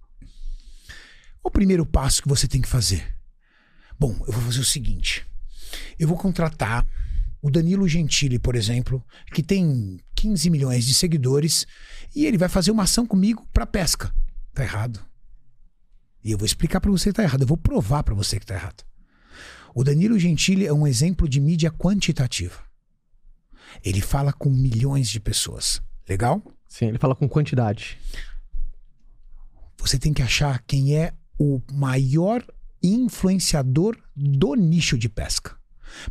[SPEAKER 2] O primeiro passo que você tem que fazer? Bom, eu vou fazer o seguinte. Eu vou contratar o Danilo Gentili, por exemplo, que tem 15 milhões de seguidores, e ele vai fazer uma ação comigo para pesca. Tá errado. E eu vou explicar para você que tá errado. Eu vou provar para você que tá errado. O Danilo Gentili é um exemplo de mídia quantitativa. Ele fala com milhões de pessoas. Legal?
[SPEAKER 1] Sim, ele fala com quantidade.
[SPEAKER 2] Você tem que achar quem é o maior influenciador do nicho de pesca.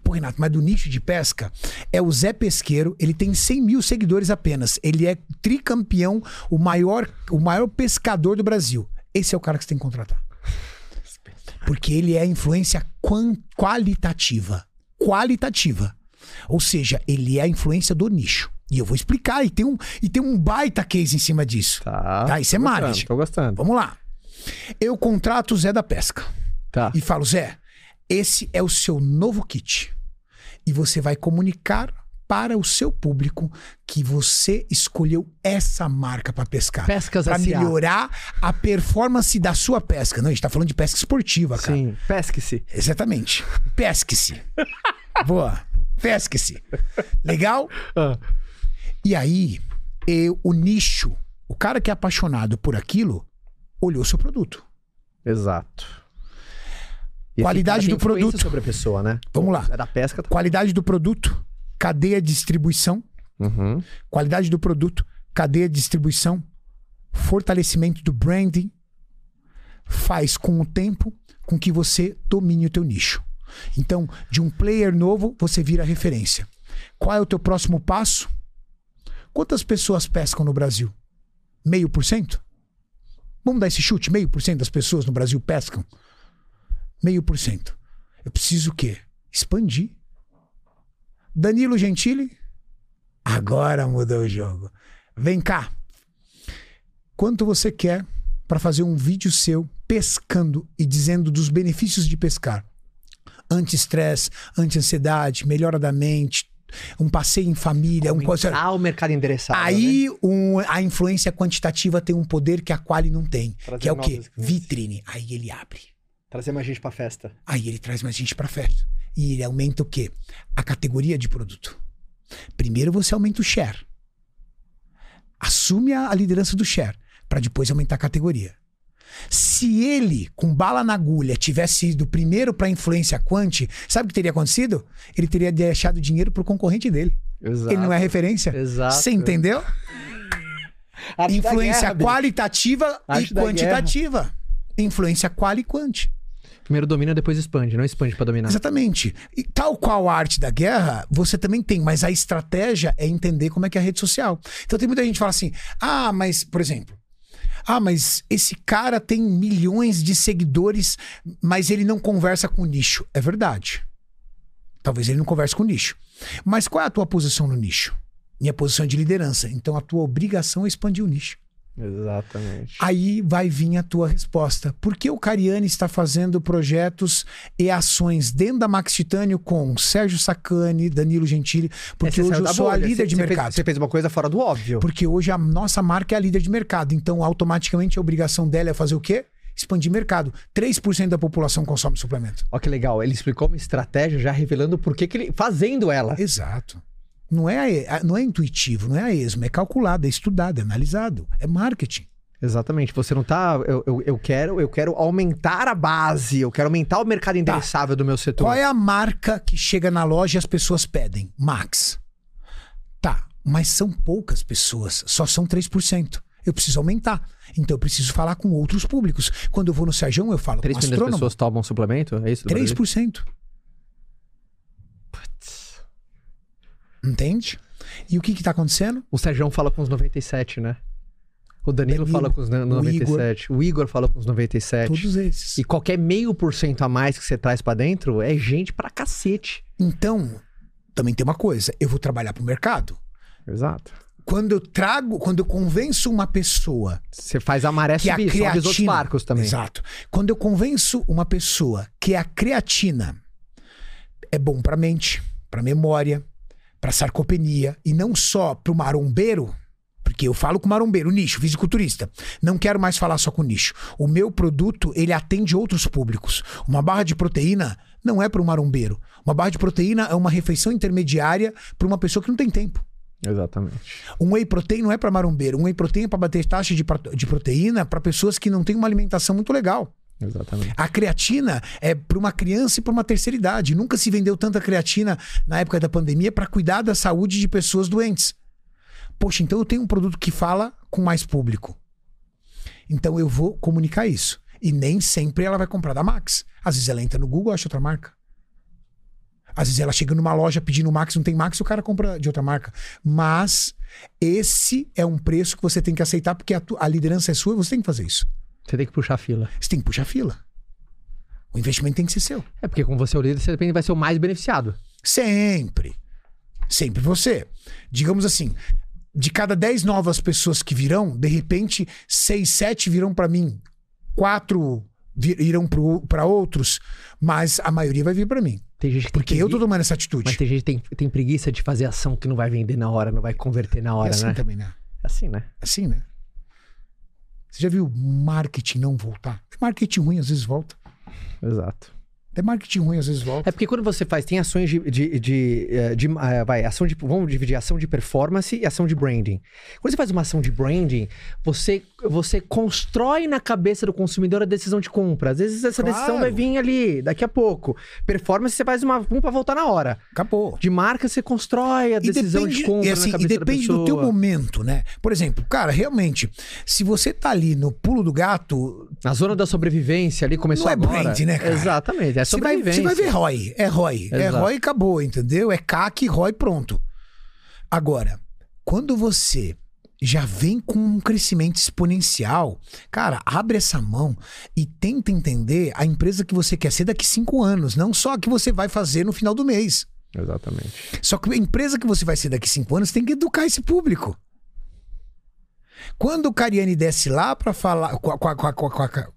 [SPEAKER 2] Pô, Renato, mas do nicho de pesca é o Zé Pesqueiro, ele tem 100 mil seguidores apenas. Ele é tricampeão, o maior, o maior pescador do Brasil. Esse é o cara que você tem que contratar. Porque ele é influência qualitativa. Qualitativa. Ou seja, ele é a influência do nicho. E eu vou explicar, e tem um, e tem um baita case em cima disso.
[SPEAKER 1] Tá.
[SPEAKER 2] Tá, isso é marketing.
[SPEAKER 1] Tô gostando.
[SPEAKER 2] Vamos lá. Eu contrato o Zé da Pesca
[SPEAKER 1] Tá.
[SPEAKER 2] e falo, Zé, esse é o seu novo kit. E você vai comunicar para o seu público que você escolheu essa marca para pescar.
[SPEAKER 1] Pescas
[SPEAKER 2] Para melhorar a performance da sua pesca. Não, a gente tá falando de pesca esportiva, cara.
[SPEAKER 1] Sim, pesque-se.
[SPEAKER 2] Exatamente. Pesque-se. Boa. Pesque-se. Legal?
[SPEAKER 1] Ah.
[SPEAKER 2] E aí, eu, o nicho, o cara que é apaixonado por aquilo, olhou seu produto.
[SPEAKER 1] Exato. E
[SPEAKER 2] Qualidade do produto.
[SPEAKER 1] sobre a pessoa, né?
[SPEAKER 2] Vamos lá.
[SPEAKER 1] É da pesca. tá-
[SPEAKER 2] Qualidade do produto, cadeia de distribuição.
[SPEAKER 1] Uhum.
[SPEAKER 2] Qualidade do produto, cadeia de distribuição, fortalecimento do branding, faz com o tempo com que você domine o teu nicho. Então, de um player novo, você vira referência. Qual é o teu próximo passo? Quantas pessoas pescam no Brasil? Meio por cento? Vamos dar esse chute? Meio por cento das pessoas no Brasil pescam? Meio por cento. Eu preciso o quê? Expandir. Danilo Gentili? Agora mudou o jogo. Vem cá. Quanto você quer para fazer um vídeo seu pescando e dizendo dos benefícios de pescar? Anti-estresse, anti-ansiedade, melhora da mente, um passeio em família, um coisa.
[SPEAKER 1] Ah, o mercado endereçado. né?
[SPEAKER 2] Aí um- a influência quantitativa tem um poder que a Quali não tem,
[SPEAKER 1] Trazer
[SPEAKER 2] que é o quê?
[SPEAKER 1] clientes.
[SPEAKER 2] Vitrine. Aí ele abre.
[SPEAKER 1] Trazer mais gente pra festa.
[SPEAKER 2] Aí ele traz mais gente para festa. E ele aumenta o quê? A categoria de produto. Primeiro você aumenta o share. Assume a, a liderança do share, para depois aumentar a categoria. Se ele, com bala na agulha, tivesse ido primeiro para influência quant, sabe o que teria acontecido? Ele teria deixado dinheiro pro concorrente dele.
[SPEAKER 1] Exato.
[SPEAKER 2] Ele não é referência?
[SPEAKER 1] Exato.
[SPEAKER 2] Você entendeu? Influência
[SPEAKER 1] guerra,
[SPEAKER 2] qualitativa e quantitativa. Influência qual e quant.
[SPEAKER 1] Primeiro domina, depois expande. Não expande pra dominar.
[SPEAKER 2] Exatamente. E tal qual a arte da guerra, você também tem, mas a estratégia é entender como é que é a rede social. Então tem muita gente que fala assim: ah, mas, por exemplo, ah, mas esse cara tem milhões de seguidores, mas ele não conversa com o nicho. É verdade. Talvez ele não converse com o nicho. Mas qual é a tua posição no nicho? Minha posição é de liderança. Então a tua obrigação é expandir o nicho.
[SPEAKER 1] Exatamente.
[SPEAKER 2] Aí vai vir a tua resposta. Por que o Cariani está fazendo projetos e ações dentro da Max Titânio com Sérgio Sacani, Danilo Gentili? Porque
[SPEAKER 1] É,
[SPEAKER 2] hoje eu sou a
[SPEAKER 1] bolha.
[SPEAKER 2] líder
[SPEAKER 1] Você-
[SPEAKER 2] de
[SPEAKER 1] você fez-
[SPEAKER 2] mercado.
[SPEAKER 1] você fez uma coisa fora do óbvio.
[SPEAKER 2] Porque hoje a nossa marca é a líder de mercado. Então, automaticamente, a obrigação dela é fazer o quê? Expandir mercado. 3% da população consome suplemento.
[SPEAKER 1] Olha que legal. Ele explicou uma estratégia já revelando por que que ele. fazendo ela.
[SPEAKER 2] Exato. Não é, não é intuitivo, não é a esmo, é calculado, é estudado, é analisado, é marketing.
[SPEAKER 1] Exatamente. Você não tá. Eu, eu, eu quero, eu quero aumentar a base, eu quero aumentar o mercado endereçável do meu setor.
[SPEAKER 2] Qual é a marca que chega na loja e as pessoas pedem? Max. Tá, mas são poucas pessoas, só são 3%. Eu preciso aumentar. Então eu preciso falar com outros públicos. Quando eu vou no Sérgio, eu falo com
[SPEAKER 1] 3 milhões de
[SPEAKER 2] astrônomo.
[SPEAKER 1] pessoas tomam suplemento? É isso? do Brasil?
[SPEAKER 2] Entende? E o que que tá acontecendo?
[SPEAKER 1] O Sérgio fala com os 97, né? O Danilo,
[SPEAKER 2] Danilo,
[SPEAKER 1] fala com os no-
[SPEAKER 2] o
[SPEAKER 1] 97. O Igor fala com os 97.
[SPEAKER 2] Todos esses.
[SPEAKER 1] E qualquer meio por cento a mais que você traz pra dentro é gente pra cacete.
[SPEAKER 2] Então, também tem uma coisa, eu vou trabalhar pro mercado.
[SPEAKER 1] Exato.
[SPEAKER 2] Quando eu trago, quando eu convenço uma pessoa
[SPEAKER 1] Você faz a maré
[SPEAKER 2] que a
[SPEAKER 1] subir, sobe os outros
[SPEAKER 2] creatina,
[SPEAKER 1] barcos também.
[SPEAKER 2] Exato. Quando eu convenço uma pessoa que a creatina é bom pra mente, pra memória, pra sarcopenia e não só pro marombeiro, porque eu falo com marombeiro, nicho, fisiculturista. Não quero mais falar só com nicho. O meu produto, ele atende outros públicos. Uma barra de proteína não é para um marombeiro. Uma barra de proteína é uma refeição intermediária para uma pessoa que não tem tempo.
[SPEAKER 1] Exatamente.
[SPEAKER 2] Um whey protein não é para marombeiro. Um whey protein é para bater taxa de, de proteína para pessoas que não têm uma alimentação muito legal.
[SPEAKER 1] Exatamente.
[SPEAKER 2] A creatina é para uma criança e para uma terceira idade. Nunca se vendeu tanta creatina na época da pandemia para cuidar da saúde de pessoas doentes. Poxa, então eu tenho um produto que fala com mais público. Então eu vou comunicar isso. E nem sempre ela vai comprar da Max. Às vezes ela entra no Google e acha outra marca. Às vezes ela chega numa loja pedindo Max, não tem Max, o cara compra de outra marca. Mas esse é um preço que você tem que aceitar, porque a, a liderança é sua e você tem que fazer isso.
[SPEAKER 1] Você tem que puxar a fila.
[SPEAKER 2] Você tem que puxar fila. O investimento tem que ser seu.
[SPEAKER 1] É porque com você é o líder, você depende, vai ser o mais beneficiado.
[SPEAKER 2] Sempre. Sempre você. Digamos assim, de cada 10 novas pessoas que virão, de repente, 6, 7 virão para mim, 4 irão para outros, mas a maioria vai vir para mim.
[SPEAKER 1] Tem gente que
[SPEAKER 2] Porque
[SPEAKER 1] tem
[SPEAKER 2] eu tô tomando essa atitude.
[SPEAKER 1] Mas tem gente que tem, tem preguiça de fazer ação que não vai vender na hora, não vai converter na
[SPEAKER 2] É
[SPEAKER 1] hora,
[SPEAKER 2] assim
[SPEAKER 1] né?
[SPEAKER 2] também, né?
[SPEAKER 1] É assim, né?
[SPEAKER 2] Assim, né? Você já viu marketing não voltar? Marketing ruim às vezes volta.
[SPEAKER 1] Exato.
[SPEAKER 2] É marketing ruim às vezes volta.
[SPEAKER 1] É porque quando você faz, tem ações de. de, de, eh, de, eh, vai, ação de. Vamos dividir ação de performance e ação de branding. Quando você faz uma ação de branding, você, você constrói na cabeça do consumidor a decisão de compra. Às vezes essa
[SPEAKER 2] Claro.
[SPEAKER 1] decisão vai vir ali, daqui a pouco. Performance, você faz uma um pra voltar na hora.
[SPEAKER 2] Acabou.
[SPEAKER 1] De marca, você constrói a
[SPEAKER 2] E
[SPEAKER 1] decisão
[SPEAKER 2] depende,
[SPEAKER 1] de compra
[SPEAKER 2] e assim,
[SPEAKER 1] na
[SPEAKER 2] e
[SPEAKER 1] cabeça
[SPEAKER 2] depende
[SPEAKER 1] da
[SPEAKER 2] do teu momento, né? Por exemplo, cara, realmente, se você tá ali no pulo do gato,
[SPEAKER 1] Na zona da sobrevivência ali, começou
[SPEAKER 2] Não é
[SPEAKER 1] agora.
[SPEAKER 2] brand, né, cara?
[SPEAKER 1] Exatamente, é
[SPEAKER 2] você vai,
[SPEAKER 1] sobrevivência.
[SPEAKER 2] você vai ver ROI. É ROI. É
[SPEAKER 1] Exato.
[SPEAKER 2] ROI e acabou, entendeu? É CAC, ROI, pronto. Agora, quando você já vem com um crescimento exponencial, cara, abre essa mão e tenta entender a empresa que você quer ser daqui cinco anos, não só a que você vai fazer no final do mês.
[SPEAKER 1] Exatamente.
[SPEAKER 2] Só que a empresa que você vai ser daqui cinco anos tem que educar esse público. Quando o Cariani desce lá pra falar. com a- com a- com a-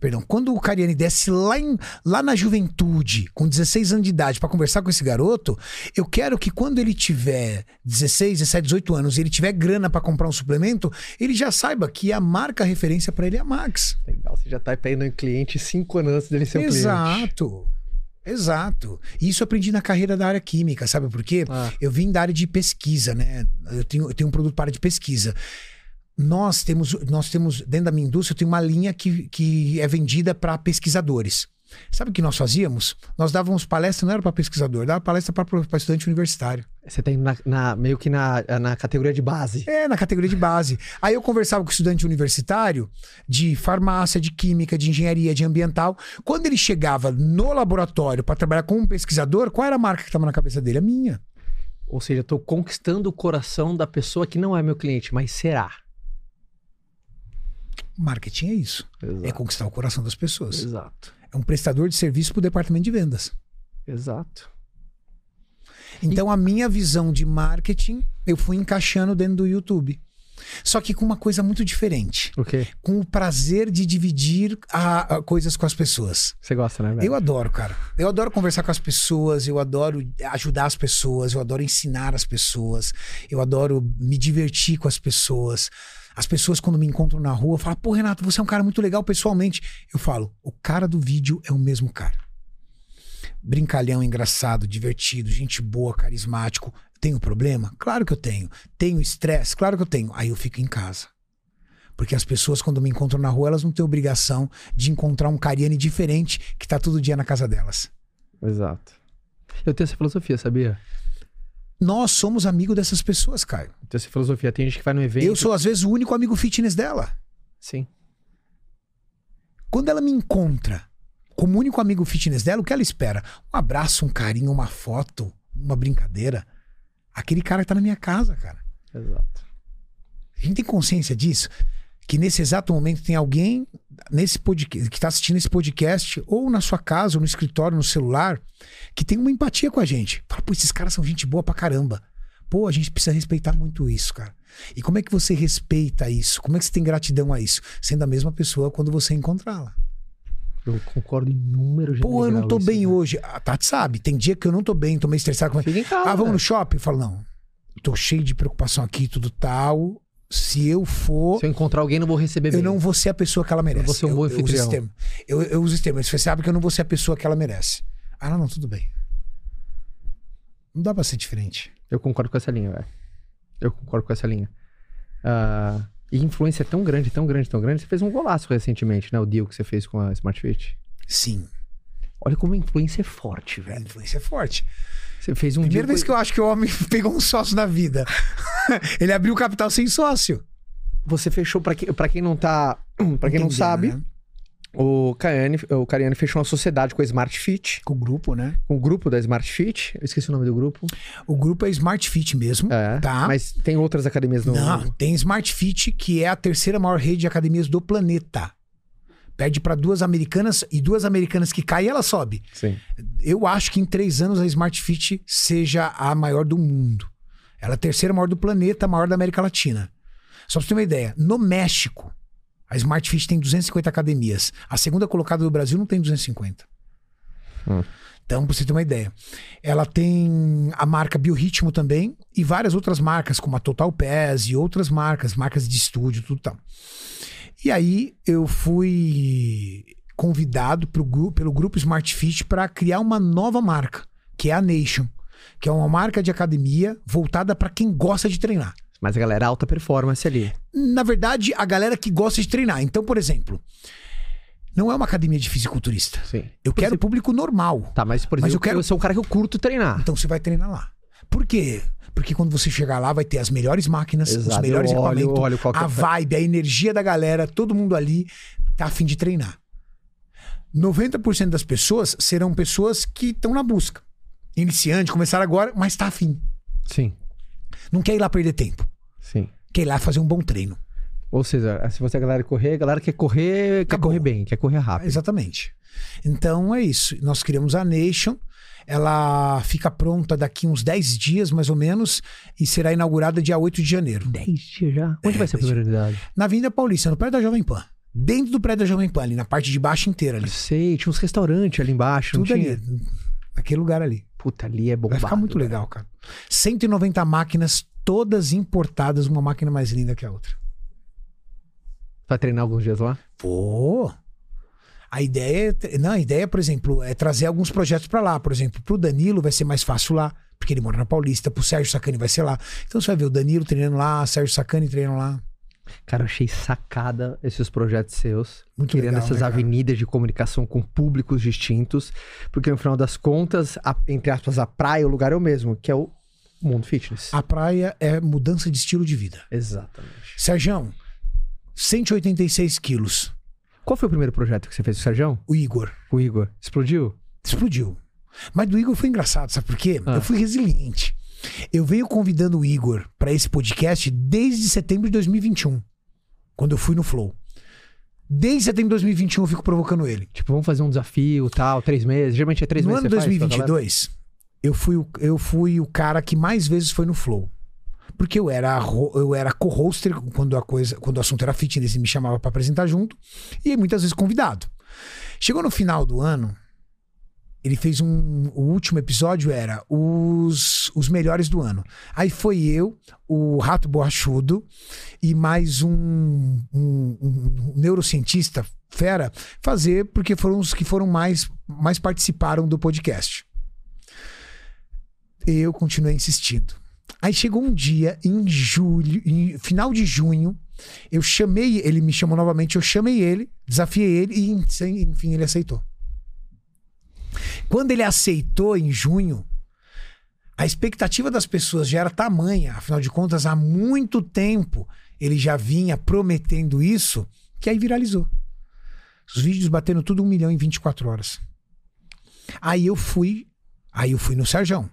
[SPEAKER 2] perdão, quando o Cariani desce lá, em- lá na juventude, com 16 anos de idade, pra conversar com esse garoto, eu quero que quando ele tiver 16, 17, 18 anos e ele tiver grana pra comprar um suplemento, ele já saiba que a marca referência pra ele é a Max.
[SPEAKER 1] Legal, você já tá pegando um cliente cinco anos antes dele ser um cliente.
[SPEAKER 2] Exato. Exato. E isso eu aprendi na carreira da área química, sabe por quê?
[SPEAKER 1] Ah.
[SPEAKER 2] Eu vim da área de pesquisa, né? Eu tenho, eu tenho um produto para de pesquisa. Nós temos, nós temos, dentro da minha indústria, eu tenho uma linha que, que é vendida para pesquisadores. Sabe o que nós fazíamos? Nós dávamos palestra, não era para pesquisador, dava palestra para estudante universitário.
[SPEAKER 1] Você tem na, na- meio que na, na categoria de base.
[SPEAKER 2] É, na categoria de base. Aí eu conversava com estudante universitário de farmácia, de química, de engenharia, de ambiental. Quando ele chegava no laboratório para trabalhar como um pesquisador, qual era a marca que estava na cabeça dele? A minha.
[SPEAKER 1] Ou seja, tô conquistando o coração da pessoa que não é meu cliente, mas será.
[SPEAKER 2] Marketing é isso.
[SPEAKER 1] Exato.
[SPEAKER 2] É conquistar o coração das pessoas.
[SPEAKER 1] Exato.
[SPEAKER 2] É um prestador de serviço para o departamento de vendas.
[SPEAKER 1] Exato.
[SPEAKER 2] Então a minha visão de marketing eu fui encaixando dentro do YouTube. Só que com uma coisa muito diferente.
[SPEAKER 1] O quê?
[SPEAKER 2] Com o prazer de dividir a- a coisas com as pessoas.
[SPEAKER 1] Você gosta, né, velho?
[SPEAKER 2] Eu adoro, cara. Eu adoro conversar com as pessoas, eu adoro ajudar as pessoas, eu adoro ensinar as pessoas, eu adoro me divertir com as pessoas. As pessoas, quando me encontram na rua, falam: pô, Renato, você é um cara muito legal pessoalmente. Eu falo: o cara do vídeo é o mesmo cara. Brincalhão, engraçado, divertido, gente boa, carismático. Tenho problema? Claro que eu tenho. Tenho estresse? Claro que eu tenho. Aí eu fico em casa. Porque as pessoas, quando me encontram na rua, elas não têm obrigação de encontrar um Cariani diferente que tá todo dia na casa delas.
[SPEAKER 1] Exato. Eu tenho essa filosofia, sabia?
[SPEAKER 2] Nós somos amigos dessas pessoas, Caio.
[SPEAKER 1] Tenho essa filosofia. Tem gente que vai no evento.
[SPEAKER 2] Eu sou, às vezes, o único amigo fitness dela.
[SPEAKER 1] Sim.
[SPEAKER 2] Quando ela me encontra como único amigo fitness dela, o que ela espera? Um abraço, um carinho, uma foto, uma brincadeira. Aquele cara que tá na minha casa, cara.
[SPEAKER 1] Exato.
[SPEAKER 2] A gente tem consciência disso? Que nesse exato momento tem alguém nesse podcast, que está assistindo esse podcast, ou na sua casa, ou no escritório, no celular, que tem uma empatia com a gente. Fala, pô, esses caras são gente boa pra caramba. Pô, a gente precisa respeitar muito isso, cara. E como é que você respeita isso? Como é que você tem gratidão a isso? Sendo a mesma pessoa quando você encontrá-la.
[SPEAKER 1] Eu concordo em números
[SPEAKER 2] Pô, eu não tô
[SPEAKER 1] isso,
[SPEAKER 2] bem
[SPEAKER 1] né?
[SPEAKER 2] hoje. A Tati sabe, tem dia que eu não tô bem, tô meio estressado. Com...
[SPEAKER 1] Fica em casa,
[SPEAKER 2] Ah, vamos
[SPEAKER 1] né?
[SPEAKER 2] no shopping? Eu falo, não. Tô cheio de preocupação aqui, tudo tal. Se eu for,
[SPEAKER 1] Se eu encontrar alguém, não vou receber bem.
[SPEAKER 2] eu não vou ser a pessoa que ela merece.
[SPEAKER 1] vou ser um bom
[SPEAKER 2] eu, eu uso esse termo. Eu, eu uso esse termo. Você sabe que eu não vou ser a pessoa que ela merece. Ah, não, não, tudo bem. Não dá pra ser diferente.
[SPEAKER 1] Eu concordo com essa linha, velho. Eu concordo com essa linha. Ah, e influência é tão grande, tão grande, tão grande. Você fez um golaço recentemente, né? O deal que você fez com a Smart Fit.
[SPEAKER 2] Sim.
[SPEAKER 1] Olha como a influência é forte,
[SPEAKER 2] A
[SPEAKER 1] velho.
[SPEAKER 2] influência é forte.
[SPEAKER 1] Você fez um
[SPEAKER 2] Primeira
[SPEAKER 1] deal
[SPEAKER 2] vez que eu acho que o homem pegou um sócio na vida. Ele abriu o capital sem sócio.
[SPEAKER 1] Você fechou, pra, que, pra quem não tá. Pra quem não sabe,
[SPEAKER 2] né?
[SPEAKER 1] o Caiane, o Cariani fechou uma sociedade com a Smart Fit,
[SPEAKER 2] Com o grupo, né?
[SPEAKER 1] com o grupo da Smart Fit. Eu esqueci o nome do grupo.
[SPEAKER 2] O grupo é Smart Fit mesmo.
[SPEAKER 1] É.
[SPEAKER 2] Tá.
[SPEAKER 1] Mas tem outras academias no.
[SPEAKER 2] Não, tem Smart Fit, que é a terceira maior rede de academias do planeta. Perde para duas americanas e duas americanas que caem, ela sobe.
[SPEAKER 1] Sim.
[SPEAKER 2] Eu acho que em três anos a Smart Fit seja a maior do mundo. Ela é a terceira maior do planeta, a maior da América Latina. Só pra você ter uma ideia, no México, a Smart Fit tem 250 academias. A segunda colocada do Brasil não tem 250.
[SPEAKER 1] Hum.
[SPEAKER 2] Então, pra você ter uma ideia. Ela tem a marca Biorritmo também e várias outras marcas, como a Total Pass e outras marcas, marcas de estúdio, tudo tal. E aí eu fui convidado pro, pelo grupo Smart Fit para criar uma nova marca, que é a Nation, que é uma marca de academia voltada para quem gosta de treinar.
[SPEAKER 1] Mas a galera alta performance ali.
[SPEAKER 2] Na verdade, a galera que gosta de treinar. Então, por exemplo, não é uma academia de fisiculturista.
[SPEAKER 1] Sim.
[SPEAKER 2] Eu quero público normal.
[SPEAKER 1] Tá, mas por
[SPEAKER 2] Mas
[SPEAKER 1] exemplo,
[SPEAKER 2] eu quero-
[SPEAKER 1] eu sou um cara que eu curto treinar.
[SPEAKER 2] Então você vai treinar lá. Por quê? Porque quando você chegar lá, vai ter as melhores máquinas, os
[SPEAKER 1] Exato,
[SPEAKER 2] melhores
[SPEAKER 1] eu olho-
[SPEAKER 2] equipamentos, a vibe, a energia da galera, todo mundo ali tá a fim de treinar. 90% das pessoas serão pessoas que estão na busca. Iniciante, começaram agora, mas tá afim.
[SPEAKER 1] Sim,
[SPEAKER 2] Não quer ir lá perder tempo.
[SPEAKER 1] sim.
[SPEAKER 2] Quer ir lá fazer um bom treino.
[SPEAKER 1] Ou seja, se você é a galera correr, a galera quer correr, quer correr bem, quer correr rápido.
[SPEAKER 2] Exatamente. Então é isso. Nós criamos a Nation. Ela fica pronta daqui uns 10 dias, mais ou menos, e será inaugurada dia 8 de janeiro.
[SPEAKER 1] 10 dias já? Onde
[SPEAKER 2] É,
[SPEAKER 1] vai ser a
[SPEAKER 2] 10
[SPEAKER 1] primeira unidade?
[SPEAKER 2] Na Avenida Paulista, no prédio da Jovem Pan. Dentro do prédio da Jovem Pan, ali na parte de baixo inteira ali.
[SPEAKER 1] Sei, tinha uns restaurantes ali embaixo,
[SPEAKER 2] Tudo ali. Naquele lugar ali.
[SPEAKER 1] Puta, ali é bombado.
[SPEAKER 2] Vai ficar muito legal, cara. 190 máquinas, todas importadas, uma máquina mais linda que a outra.
[SPEAKER 1] Vai treinar alguns dias lá?
[SPEAKER 2] Pô! A ideia é. Não, a ideia, por exemplo, é trazer alguns projetos pra lá. Por exemplo, pro Danilo vai ser mais fácil lá, porque ele mora na Paulista. Pro Sérgio Sacani vai ser lá. Então você vai ver o Danilo treinando lá, Sérgio Sacani treinando lá.
[SPEAKER 1] Cara, eu achei sacada esses projetos seus.
[SPEAKER 2] Muito
[SPEAKER 1] criando
[SPEAKER 2] legal,
[SPEAKER 1] essas
[SPEAKER 2] né,
[SPEAKER 1] avenidas de comunicação com públicos distintos. Porque no final das contas, a- entre aspas, a praia, o lugar é o mesmo, que é o mundo fitness.
[SPEAKER 2] A praia é mudança de estilo de vida.
[SPEAKER 1] Exatamente.
[SPEAKER 2] Sérgio, 186 quilos.
[SPEAKER 1] Qual foi o primeiro projeto que você fez com o Sérgio?
[SPEAKER 2] O Igor.
[SPEAKER 1] O Igor? Explodiu?
[SPEAKER 2] explodiu. Mas do Igor foi engraçado, sabe por quê?
[SPEAKER 1] Ah.
[SPEAKER 2] Eu fui resiliente. Eu venho convidando o Igor para esse podcast desde setembro de 2021, quando eu fui no Flow. Desde setembro de 2021 eu fico provocando ele.
[SPEAKER 1] Tipo, vamos fazer um desafio, tal, três meses. Geralmente é três
[SPEAKER 2] no
[SPEAKER 1] meses.
[SPEAKER 2] ano
[SPEAKER 1] você faz com a galera?
[SPEAKER 2] 2022, eu fui, o, eu fui o cara que mais vezes foi no Flow. Porque eu era, eu era co-hoster quando, a coisa, quando o assunto era fitness e me chamava para apresentar junto. E muitas vezes convidado. Chegou no final do ano, ele fez um. O último episódio era os, os melhores do ano. Aí foi eu, o Rato Borrachudo e mais um, um- um neurocientista fera fazer, porque foram os que foram mais, mais participaram do podcast. Eu continuei insistindo. Aí chegou um dia, em julho, em final de junho, eu chamei, ele me chamou novamente, eu chamei ele, desafiei ele e, enfim, ele aceitou. Quando ele aceitou em junho, a expectativa das pessoas já era tamanha, afinal de contas, há muito tempo ele já vinha prometendo isso, que aí viralizou. Os vídeos batendo tudo um milhão em 24 horas. Aí eu fui, aí eu fui no Serjão.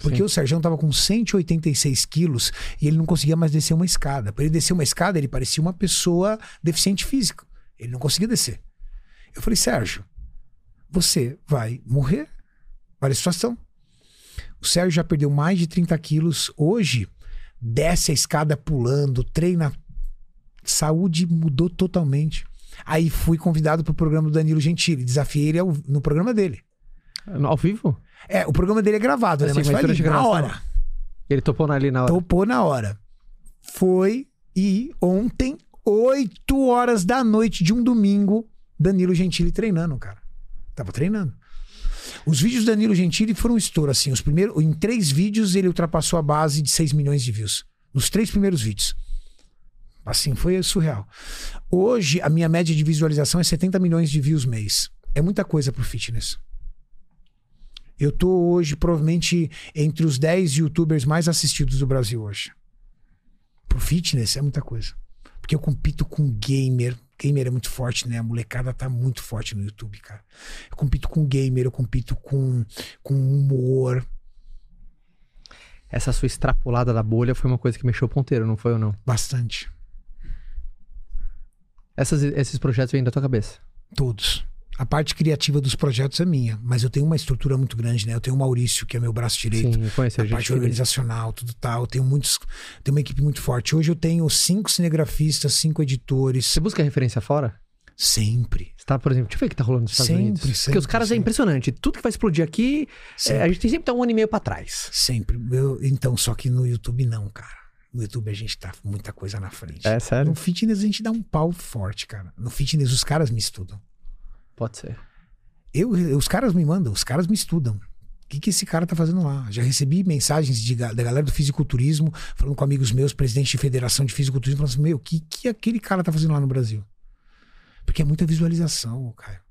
[SPEAKER 2] Porque
[SPEAKER 1] Sim.
[SPEAKER 2] o Sérgio tava com 186 quilos e ele não conseguia mais descer uma escada. Para ele descer uma escada, ele parecia uma pessoa deficiente físico. Ele não conseguia descer. Eu falei, Sérgio, você vai morrer. Olha a situação. O Sérgio já perdeu mais de 30 quilos. Hoje, desce a escada pulando, treina. Saúde mudou totalmente. Aí fui convidado para o programa do Danilo Gentili. Desafiei ele ao- no programa dele.
[SPEAKER 1] Ao vivo?
[SPEAKER 2] É, o programa dele é gravado, né?
[SPEAKER 1] Assim,
[SPEAKER 2] Mas
[SPEAKER 1] mas
[SPEAKER 2] foi ali, na hora.
[SPEAKER 1] Ele topou ali na hora.
[SPEAKER 2] Topou na hora. Foi e ontem, 8 horas da noite de um domingo, Danilo Gentili treinando, cara. Tava treinando. Os vídeos do Danilo Gentili foram um estouro, assim. Os primeiros, em três vídeos ele ultrapassou a base de 6 milhões de views. Nos três primeiros vídeos. Assim, foi surreal. Hoje, a minha média de visualização é 70 milhões de views mês. É muita coisa pro fitness. Eu tô hoje, provavelmente, entre os 10 youtubers mais assistidos do Brasil hoje. Pro fitness é muita coisa. Porque eu compito com gamer. Gamer é muito forte, né? A molecada tá muito forte no YouTube, cara. Eu compito com gamer, eu compito com, com humor.
[SPEAKER 1] Essa sua extrapolada da bolha foi uma coisa que mexeu o ponteiro, não foi ou não?
[SPEAKER 2] Bastante.
[SPEAKER 1] Essas, esses projetos vêm da tua cabeça.
[SPEAKER 2] Todos. A parte criativa dos projetos é minha, mas eu tenho uma estrutura muito grande, né? Eu tenho o Maurício, que é meu braço direito.
[SPEAKER 1] Sim, a
[SPEAKER 2] a
[SPEAKER 1] gente.
[SPEAKER 2] parte organizacional, tudo tal. Eu tenho muitos. Tenho uma equipe muito forte. Hoje eu tenho cinco cinegrafistas, cinco editores.
[SPEAKER 1] Você busca referência fora?
[SPEAKER 2] Sempre.
[SPEAKER 1] Você tá, por exemplo, deixa eu ver o que tá rolando nos Estados
[SPEAKER 2] Sempre,
[SPEAKER 1] Unidos. Porque
[SPEAKER 2] sempre,
[SPEAKER 1] os caras é
[SPEAKER 2] sempre.
[SPEAKER 1] impressionante. Tudo que vai explodir aqui, é, a gente tem sempre tá um ano e meio pra trás.
[SPEAKER 2] Sempre. Eu- então, só que no YouTube não, cara. No YouTube a gente tá muita coisa na frente.
[SPEAKER 1] É sério?
[SPEAKER 2] No fitness a gente dá um pau forte, cara. No fitness os caras me estudam.
[SPEAKER 1] Pode ser.
[SPEAKER 2] Eu, os caras me mandam, os caras me estudam. O que, que esse cara tá fazendo lá? Já recebi mensagens de, da galera do fisiculturismo, falando com amigos meus, presidente de federação de fisiculturismo, falando assim: Meu, o que, que aquele cara tá fazendo lá no Brasil? Porque é muita visualização, cara.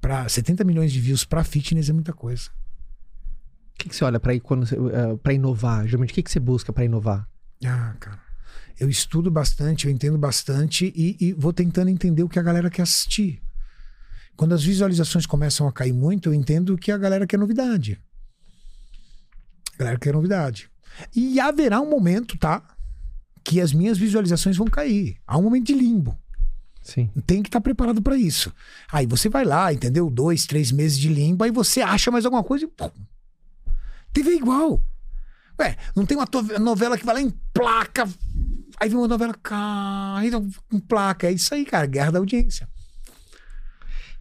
[SPEAKER 2] Pra 70 milhões de views pra fitness é muita coisa.
[SPEAKER 1] O que, que você olha quando, você- eh, inovar? Geralmente, o que, que você busca pra inovar?
[SPEAKER 2] Ah, cara. Eu estudo bastante, eu entendo bastante e, e vou tentando entender o que a galera quer assistir. Quando as visualizações começam a cair muito, eu entendo que a galera quer novidade. A galera quer novidade. E haverá um momento, tá? Que as minhas visualizações vão cair. Há um momento de limbo.
[SPEAKER 1] Sim.
[SPEAKER 2] Tem que estar preparado para isso. Aí você vai lá, entendeu? Dois, três meses de limbo, aí você acha mais alguma coisa e. Pum, TV é igual. Ué, não tem uma novela que vai lá em placa. Aí vem uma novela cai em placa. É isso aí, cara. Guerra da audiência.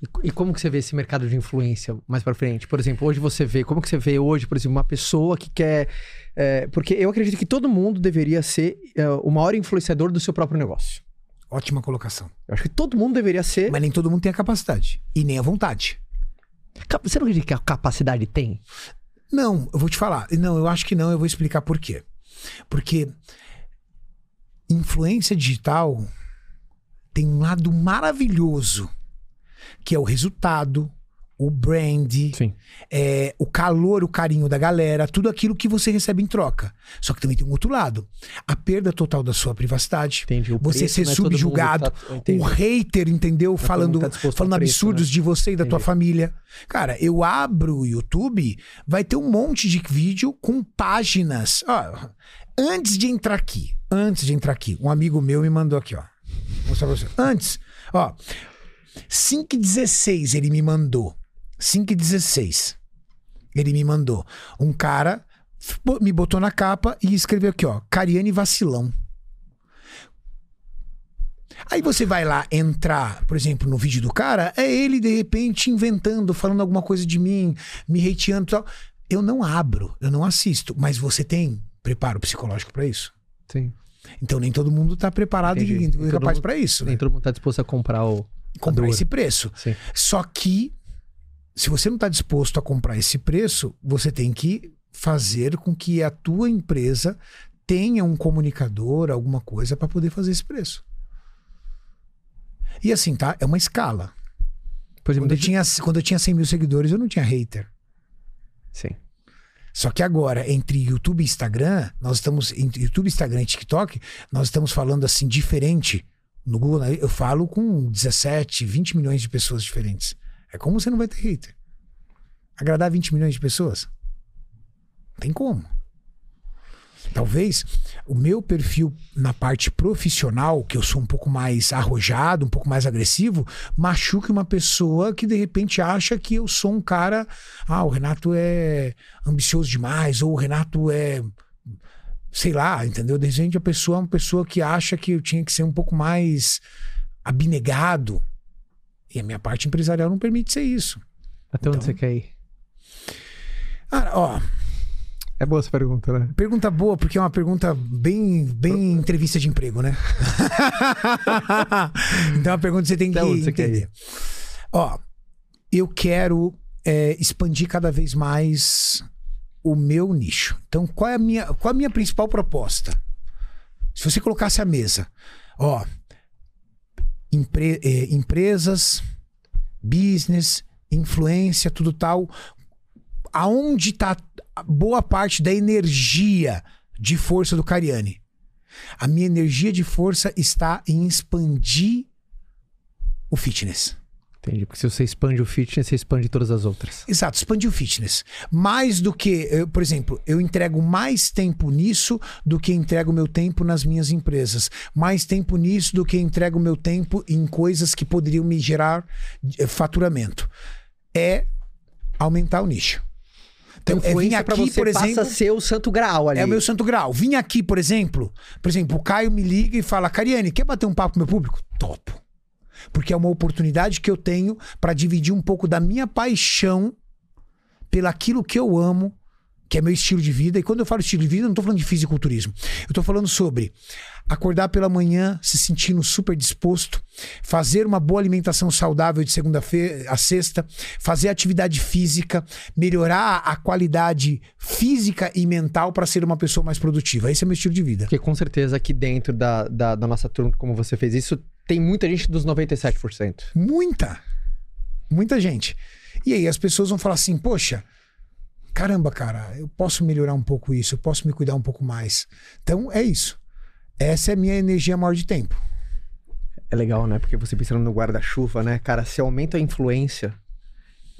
[SPEAKER 1] E, e como que você vê esse mercado de influência mais pra frente? Por exemplo, hoje você vê, como que você vê hoje, por exemplo, uma pessoa que quer... eh, porque eu acredito que todo mundo deveria ser eh, o maior influenciador do seu próprio negócio.
[SPEAKER 2] Ótima colocação.
[SPEAKER 1] Eu acho que todo mundo deveria ser...
[SPEAKER 2] Mas nem todo mundo tem a capacidade. E nem a vontade.
[SPEAKER 1] Você não acredita que a capacidade tem?
[SPEAKER 2] Não, eu vou te falar. Não, eu acho que não, eu vou explicar por quê. Porque influência digital tem um lado maravilhoso, que é o resultado, o brand, é, o calor, o carinho da galera, tudo aquilo que você recebe em troca. Só que também tem um outro lado. A perda total da sua privacidade.
[SPEAKER 1] Entendi. O
[SPEAKER 2] Você ser
[SPEAKER 1] não é mundo
[SPEAKER 2] subjugado,
[SPEAKER 1] que tá- Entendi.
[SPEAKER 2] O hater, entendeu?
[SPEAKER 1] todo
[SPEAKER 2] falando
[SPEAKER 1] mundo tá
[SPEAKER 2] falando
[SPEAKER 1] preço,
[SPEAKER 2] absurdos
[SPEAKER 1] né?
[SPEAKER 2] de você e da tua
[SPEAKER 1] Entendi.
[SPEAKER 2] família. Cara, eu abro o YouTube, vai ter um monte de vídeo com páginas. Ó, antes de entrar aqui, antes de entrar aqui, um amigo meu me mandou aqui, ó. Vou mostrar pra você. Antes, ó. 5 e 16 ele me mandou. 5 e 16. Ele me mandou. Um cara me botou na capa e escreveu aqui, ó. Cariane Vacilão. Aí você vai lá entrar, por exemplo, no vídeo do cara, é ele de repente inventando, falando alguma coisa de mim, me hateando e tal. Eu não abro, eu não assisto, mas você tem preparo psicológico pra isso.
[SPEAKER 1] Sim.
[SPEAKER 2] Então nem todo mundo tá preparado
[SPEAKER 1] Entendi.
[SPEAKER 2] e capaz pra isso. né?
[SPEAKER 1] Nem todo mundo tá disposto a comprar o...
[SPEAKER 2] Comprar
[SPEAKER 1] dor.
[SPEAKER 2] esse preço.
[SPEAKER 1] Sim.
[SPEAKER 2] Só que, se você não está disposto a comprar esse preço, você tem que fazer com que a tua empresa tenha um comunicador, alguma coisa, para poder fazer esse preço. E assim, tá? É uma escala.
[SPEAKER 1] Por exemplo,
[SPEAKER 2] Quando eu, tinha, quando eu tinha 100 mil seguidores, eu não tinha hater.
[SPEAKER 1] Sim.
[SPEAKER 2] Só que agora, entre YouTube e Instagram, nós estamos. Entre YouTube, Instagram e TikTok, nós estamos falando assim, diferente. No Google, né, eu falo com 17, 20 milhões de pessoas diferentes. É como você não vai ter hater. Agradar 20 milhões de pessoas? Tem como. Talvez o meu perfil na parte profissional, que eu sou um pouco mais arrojado, um pouco mais agressivo, machuque uma pessoa que de repente acha que eu sou um cara. Ah, o Renato é ambicioso demais, ou o Renato é. Sei lá, entendeu? De repente a pessoa é uma pessoa que acha que eu tinha que ser um pouco mais abnegado. E a minha parte empresarial não permite ser isso.
[SPEAKER 1] Até onde
[SPEAKER 2] Então-
[SPEAKER 1] você quer ir?
[SPEAKER 2] Ah, ó,
[SPEAKER 1] É boa essa pergunta, né?
[SPEAKER 2] Pergunta boa, porque é uma pergunta bem, bem entrevista de emprego, né? então é uma pergunta que você tem que entender. Ó, eu quero é, expandir cada vez mais o meu nicho. Então, qual é a minha, qual é a minha principal proposta? Se você colocasse a mesa, ó, empre- é, empresas, business, influência, tudo tal, aonde está boa parte da energia de força do Cariani? A minha energia de força está em expandir o fitness.
[SPEAKER 1] Entendi. Porque se você expande o fitness, você expande todas as outras.
[SPEAKER 2] Exato, expandir o fitness. Mais do que, eu, por exemplo, eu entrego mais tempo nisso do que entrego meu tempo nas minhas empresas. Mais tempo nisso do que entrego meu tempo em coisas que poderiam me gerar eh, faturamento. É aumentar o nicho. Então, é vir
[SPEAKER 1] Influência pra
[SPEAKER 2] aqui,
[SPEAKER 1] você
[SPEAKER 2] por
[SPEAKER 1] passa
[SPEAKER 2] exemplo.
[SPEAKER 1] a ser o santo grau ali.
[SPEAKER 2] É o meu santo grau. Vim aqui, por exemplo. Por exemplo, o Caio me liga e fala: Cariane, quer bater um papo com meu público? Topo. Porque é uma oportunidade que eu tenho para dividir um pouco da minha paixão pelaquilo que eu amo, que é meu estilo de vida. E quando eu falo estilo de vida, eu não tô falando de fisiculturismo. Eu tô falando sobre acordar pela manhã se sentindo super disposto, fazer uma boa alimentação saudável de segunda-feira a sexta, fazer atividade física, melhorar a qualidade física e mental para ser uma pessoa mais produtiva. Esse é meu estilo de vida.
[SPEAKER 1] Porque com certeza aqui dentro da, da, da nossa turma, como você fez isso, tem muita gente dos 97%.
[SPEAKER 2] Muita. Muita gente. E aí as pessoas vão falar assim: poxa, caramba, cara, eu posso melhorar um pouco isso, eu posso me cuidar um pouco mais. Então é isso. Essa é a minha energia maior de tempo.
[SPEAKER 1] É legal, né? Porque você pensando no guarda-chuva, né? Cara, se aumenta a influência,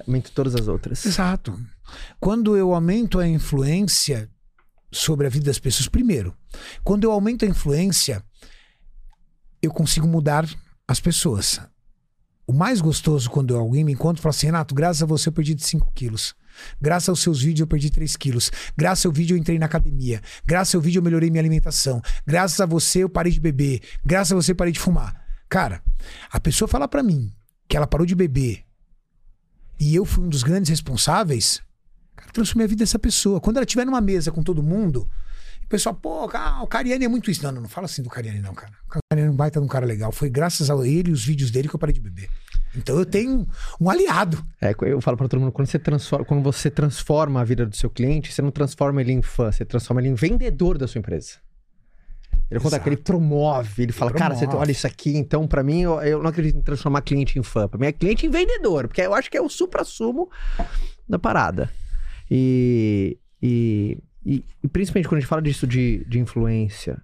[SPEAKER 1] aumenta todas as outras.
[SPEAKER 2] Exato. Quando eu aumento a influência sobre a vida das pessoas, primeiro, quando eu aumento a influência, eu consigo mudar as pessoas. O mais gostoso quando alguém me encontra e fala assim, Renato, graças a você eu perdi 5 quilos. Graças aos seus vídeos eu perdi 3 quilos. Graças ao vídeo eu entrei na academia. Graças ao vídeo eu melhorei minha alimentação. Graças a você eu parei de beber. Graças a você eu parei de fumar. Cara, a pessoa fala pra mim que ela parou de beber e eu fui um dos grandes responsáveis, cara, transformei a vida dessa pessoa. Quando ela estiver numa mesa com todo mundo, o pessoal, pô, ah, o Cariani é muito isso. Não, não, não fala assim do Cariani, não, cara. O Cariani é um baita de um cara legal. Foi graças a ele e os vídeos dele que eu parei de beber. Então eu tenho um aliado.
[SPEAKER 1] É, eu falo pra todo mundo, quando você, transforma, quando você transforma a vida do seu cliente, você não transforma ele em fã, você transforma ele em vendedor da sua empresa. Ele conta que ele promove, ele fala, cara, você olha isso aqui, então pra mim, eu, eu não acredito em transformar cliente em fã. Pra mim é cliente em vendedor, porque eu acho que é o supra-sumo da parada. E, e, e, e principalmente quando a gente fala disso de, de influência,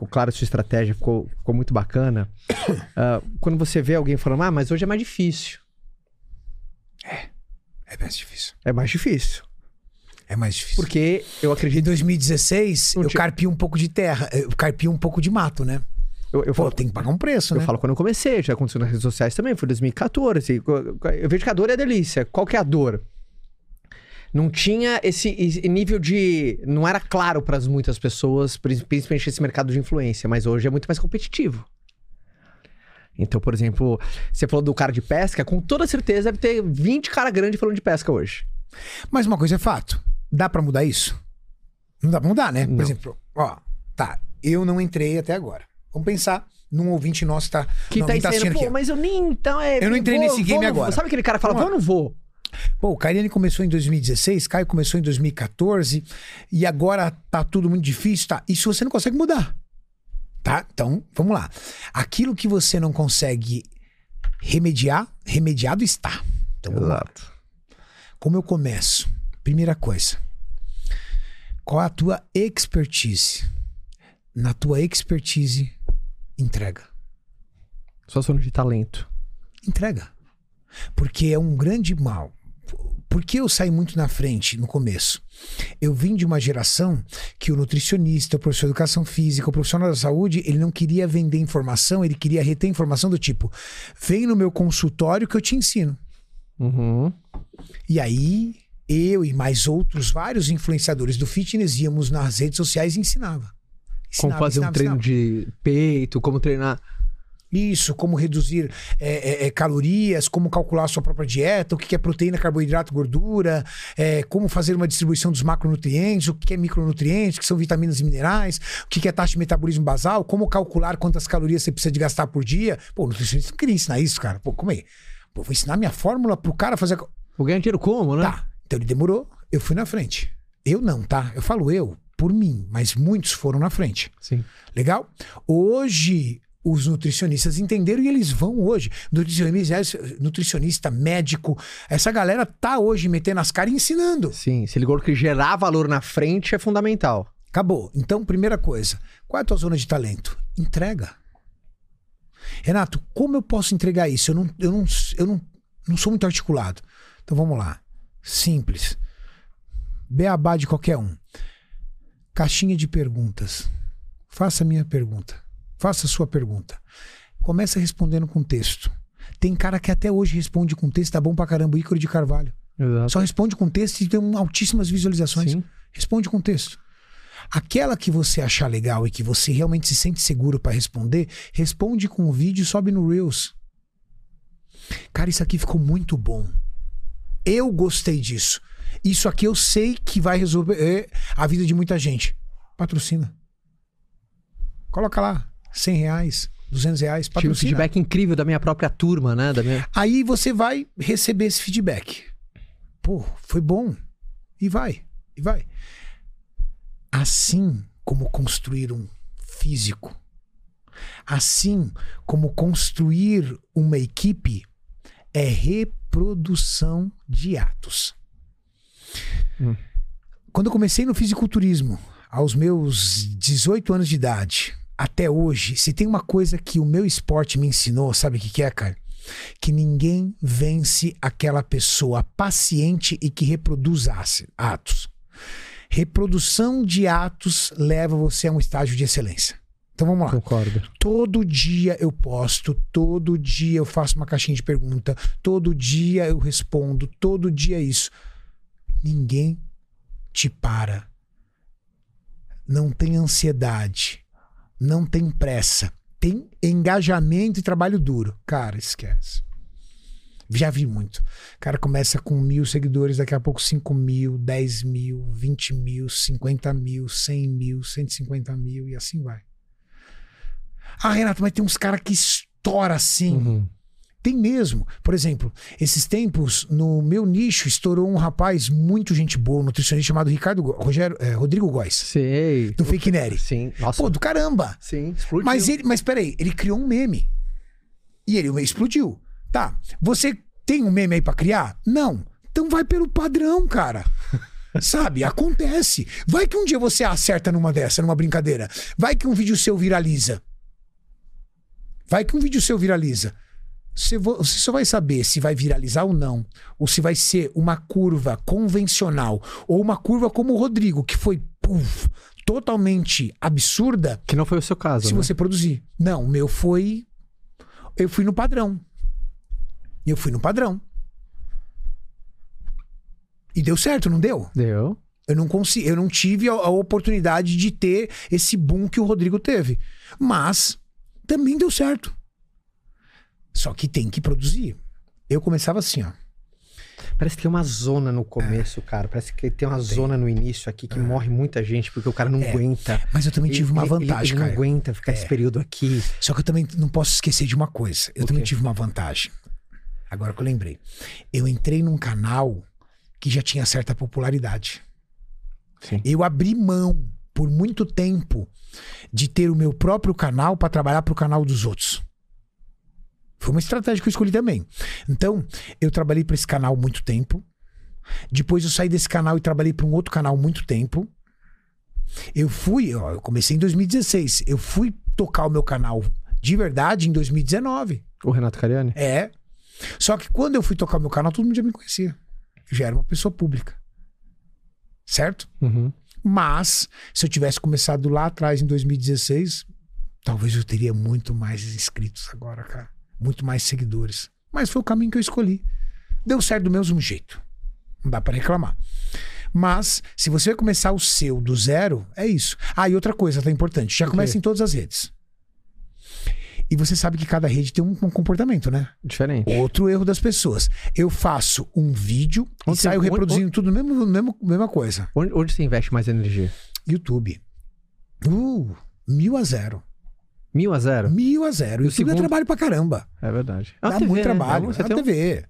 [SPEAKER 1] ficou claro a sua estratégia, ficou, ficou muito bacana. Ah, quando você vê alguém falando, ah, mas hoje é mais difícil.
[SPEAKER 2] É mais difícil.
[SPEAKER 1] É mais difícil.
[SPEAKER 2] É mais difícil.
[SPEAKER 1] Porque eu
[SPEAKER 2] Em
[SPEAKER 1] acredito.
[SPEAKER 2] 2016,
[SPEAKER 1] Não
[SPEAKER 2] eu
[SPEAKER 1] tinha-
[SPEAKER 2] carpi um pouco de terra, eu carpi um pouco de mato, né?
[SPEAKER 1] Eu, eu
[SPEAKER 2] Pô,
[SPEAKER 1] falo,
[SPEAKER 2] tem que pagar um preço,
[SPEAKER 1] eu
[SPEAKER 2] né?
[SPEAKER 1] falo quando eu comecei, já aconteceu nas redes sociais também, foi 2014. Eu vejo que a dor é a delícia. Qual que é a dor? Não tinha esse, nível de. Não era claro para muitas pessoas, pri- principalmente esse mercado de influência, mas hoje é muito mais competitivo. Então, por exemplo, você falou do cara de pesca, com toda certeza deve ter 20 cara grande falando de pesca hoje.
[SPEAKER 2] Mas uma coisa é fato. Dá pra mudar isso? Não dá pra mudar, né? Por
[SPEAKER 1] Não.
[SPEAKER 2] exemplo, ó, tá, eu não entrei até agora. Vamos pensar num ouvinte nosso que tá,
[SPEAKER 1] Que
[SPEAKER 2] não,
[SPEAKER 1] tá
[SPEAKER 2] tá
[SPEAKER 1] dizendo, pô,
[SPEAKER 2] aqui.
[SPEAKER 1] mas eu nem. Então é.
[SPEAKER 2] Eu não entrei
[SPEAKER 1] vou-
[SPEAKER 2] nesse game
[SPEAKER 1] vou,
[SPEAKER 2] agora.
[SPEAKER 1] Sabe aquele cara que fala, vou ou não vou?
[SPEAKER 2] Pô, o Cariani começou em 2016, Caio começou em 2014 e agora tá tudo muito difícil, tá? Isso você não consegue mudar. Tá? Então, vamos lá. Aquilo que você não consegue remediar, remediado está. Então, lá. Como eu começo? Primeira coisa. Qual a tua expertise? Na tua expertise, entrega.
[SPEAKER 1] Só sono de talento.
[SPEAKER 2] Entrega. Porque é um grande mal. Por que eu saí muito na frente no começo? Eu vim de uma geração que o nutricionista, o professor de educação física, o profissional da saúde, ele não queria vender informação, ele queria reter informação do tipo: vem no meu consultório que eu te ensino.
[SPEAKER 1] Uhum.
[SPEAKER 2] E aí, eu e mais outros vários influenciadores do fitness íamos nas redes sociais e ensinava.
[SPEAKER 1] Como fazer um
[SPEAKER 2] ensinava,
[SPEAKER 1] treino
[SPEAKER 2] ensinava.
[SPEAKER 1] de peito, como treinar.
[SPEAKER 2] Isso, como reduzir é, é, é, calorias, como calcular a sua própria dieta, o que é proteína, carboidrato, gordura, é, como fazer uma distribuição dos macronutrientes, o que é micronutrientes, o que são vitaminas e minerais, o que é taxa de metabolismo basal, como calcular quantas calorias você precisa de gastar por dia. Pô, o nutricionista não queria ensinar isso, cara. Pô, como é? Pô, vou ensinar minha fórmula pro cara fazer.
[SPEAKER 1] Vou ganhar dinheiro como, né?
[SPEAKER 2] Tá. Então ele demorou, eu fui na frente. Eu não, tá? Eu falo eu, por mim, mas muitos foram na frente.
[SPEAKER 1] Sim.
[SPEAKER 2] Legal? Hoje, os nutricionistas entenderam e eles vão hoje. Nutricionista, nutricionista, médico, essa galera tá hoje metendo as caras e ensinando.
[SPEAKER 1] Sim. Se ligou que gerar valor na frente é fundamental.
[SPEAKER 2] Acabou. Então, primeira coisa, qual é a tua zona de talento? Entrega. Renato, como eu posso entregar isso? Eu não, eu não, eu não, não sou muito articulado. Então vamos lá. Simples. Beabá de qualquer um. Caixinha de perguntas. Faça a minha pergunta. Faça a sua pergunta. Começa respondendo com texto. Tem cara que até hoje responde com texto, tá bom pra caramba, Ícaro de Carvalho.
[SPEAKER 1] Exato.
[SPEAKER 2] Só responde com texto e tem altíssimas visualizações.
[SPEAKER 1] Sim.
[SPEAKER 2] Responde com texto. Aquela que você achar legal e que você realmente se sente seguro para responder, responde com o vídeo e sobe no Reels. Cara, isso aqui ficou muito bom. Eu gostei disso. Isso aqui eu sei que vai resolver é, a vida de muita gente. Patrocina. Coloca lá. 100 reais, 200 reais.
[SPEAKER 1] Tive um
[SPEAKER 2] Patrocina.
[SPEAKER 1] feedback incrível da minha própria turma, né? Da minha...
[SPEAKER 2] Aí você vai receber esse feedback. Pô, foi bom. E vai, e vai. Assim como construir um físico, assim como construir uma equipe, é reprodução de atos.
[SPEAKER 1] Hum.
[SPEAKER 2] Quando eu comecei no fisiculturismo, aos meus 18 anos de idade, até hoje, se tem uma coisa que o meu esporte me ensinou, sabe o que, que é, cara? Que ninguém vence aquela pessoa paciente e que reproduz atos. Reprodução de atos leva você a um estágio de excelência. Então vamos lá.
[SPEAKER 1] Concordo.
[SPEAKER 2] Todo dia eu posto, todo dia eu faço uma caixinha de pergunta, todo dia eu respondo, todo dia é isso. Ninguém te para. Não tem ansiedade, não tem pressa, tem engajamento e trabalho duro. Cara, esquece. Já vi muito. O cara começa com mil seguidores, daqui a pouco 5 mil, 10 mil, 20 mil, 50 mil, 100 mil, 150 mil e assim vai. Ah, Renato, mas tem uns caras que estoura assim.
[SPEAKER 1] Uhum.
[SPEAKER 2] Tem mesmo. Por exemplo, esses tempos, no meu nicho, estourou um rapaz muito gente boa, um nutricionista chamado Ricardo Go- Rogério, é, Rodrigo Góes,
[SPEAKER 1] Sei.
[SPEAKER 2] do Fake Neri.
[SPEAKER 1] Sim. Nossa.
[SPEAKER 2] Pô, do caramba.
[SPEAKER 1] Sim, explodiu.
[SPEAKER 2] Mas ele, mas peraí, ele criou um meme. E ele explodiu. Tá. Você tem um meme aí pra criar? Não. Então vai pelo padrão, cara. Sabe? Acontece. Vai que um dia você acerta numa dessa, numa brincadeira. Vai que um vídeo seu viraliza. Vai que um vídeo seu viraliza. Você, vo- você só vai saber se vai viralizar ou não, ou se vai ser uma curva convencional, ou uma curva como o Rodrigo, que foi puf, totalmente absurda,
[SPEAKER 1] Que não foi o seu caso,
[SPEAKER 2] se
[SPEAKER 1] né?
[SPEAKER 2] você produzir. Não, o meu foi. Eu fui no padrão. Eu fui no padrão. E deu certo, não deu?
[SPEAKER 1] Deu.
[SPEAKER 2] Eu não consegui, eu não tive a, a oportunidade de ter esse boom que o Rodrigo teve. Mas também deu certo. Só que tem que produzir. Eu começava assim, ó.
[SPEAKER 1] Parece que tem uma zona no começo, cara. Parece que tem uma zona no início aqui que morre muita gente porque o cara não
[SPEAKER 2] É.
[SPEAKER 1] aguenta.
[SPEAKER 2] Mas eu também tive uma
[SPEAKER 1] Ele- ele-
[SPEAKER 2] vantagem,
[SPEAKER 1] ele, não
[SPEAKER 2] cara.
[SPEAKER 1] aguenta ficar esse período aqui.
[SPEAKER 2] Só que eu também não posso esquecer de uma coisa. Eu
[SPEAKER 1] O
[SPEAKER 2] também
[SPEAKER 1] quê?
[SPEAKER 2] tive uma vantagem. Agora que eu lembrei. Eu entrei num canal que já tinha certa popularidade.
[SPEAKER 1] Sim.
[SPEAKER 2] Eu abri mão por muito tempo de ter o meu próprio canal para trabalhar para o canal dos outros. Foi uma estratégia que eu escolhi também. Então, eu trabalhei para esse canal muito tempo. Depois eu saí desse canal e trabalhei para um outro canal muito tempo. Eu fui, ó, eu comecei em 2016. Eu fui tocar o meu canal de verdade em 2019.
[SPEAKER 1] O Renato Cariani?
[SPEAKER 2] É. Só que quando eu fui tocar o meu canal, todo mundo já me conhecia. eu já era uma pessoa pública. Certo?
[SPEAKER 1] Uhum.
[SPEAKER 2] Mas, se eu tivesse começado lá atrás, em 2016, talvez eu teria muito mais inscritos agora, cara. Muito mais seguidores. Mas foi o caminho que eu escolhi. Deu certo do mesmo jeito. Não dá pra reclamar. Mas, se você vai começar o seu do zero, é isso. Ah, e outra coisa tá importante. Já começa em todas as redes. E você sabe que cada rede tem um, um comportamento, né?
[SPEAKER 1] Diferente.
[SPEAKER 2] Outro erro das pessoas. Eu faço um vídeo e
[SPEAKER 1] Onde-
[SPEAKER 2] saio
[SPEAKER 1] onde-
[SPEAKER 2] reproduzindo tudo no mesmo, mesmo, mesma coisa.
[SPEAKER 1] Onde, onde você investe mais energia?
[SPEAKER 2] YouTube. Uh, mil a zero.
[SPEAKER 1] Mil a zero?
[SPEAKER 2] Mil a zero.
[SPEAKER 1] E o
[SPEAKER 2] YouTube é
[SPEAKER 1] segundo?
[SPEAKER 2] trabalho pra caramba.
[SPEAKER 1] É verdade. É
[SPEAKER 2] Dá
[SPEAKER 1] uma TV,
[SPEAKER 2] muito
[SPEAKER 1] né?
[SPEAKER 2] trabalho.
[SPEAKER 1] Você
[SPEAKER 2] É
[SPEAKER 1] tem
[SPEAKER 2] uma
[SPEAKER 1] um-
[SPEAKER 2] TV.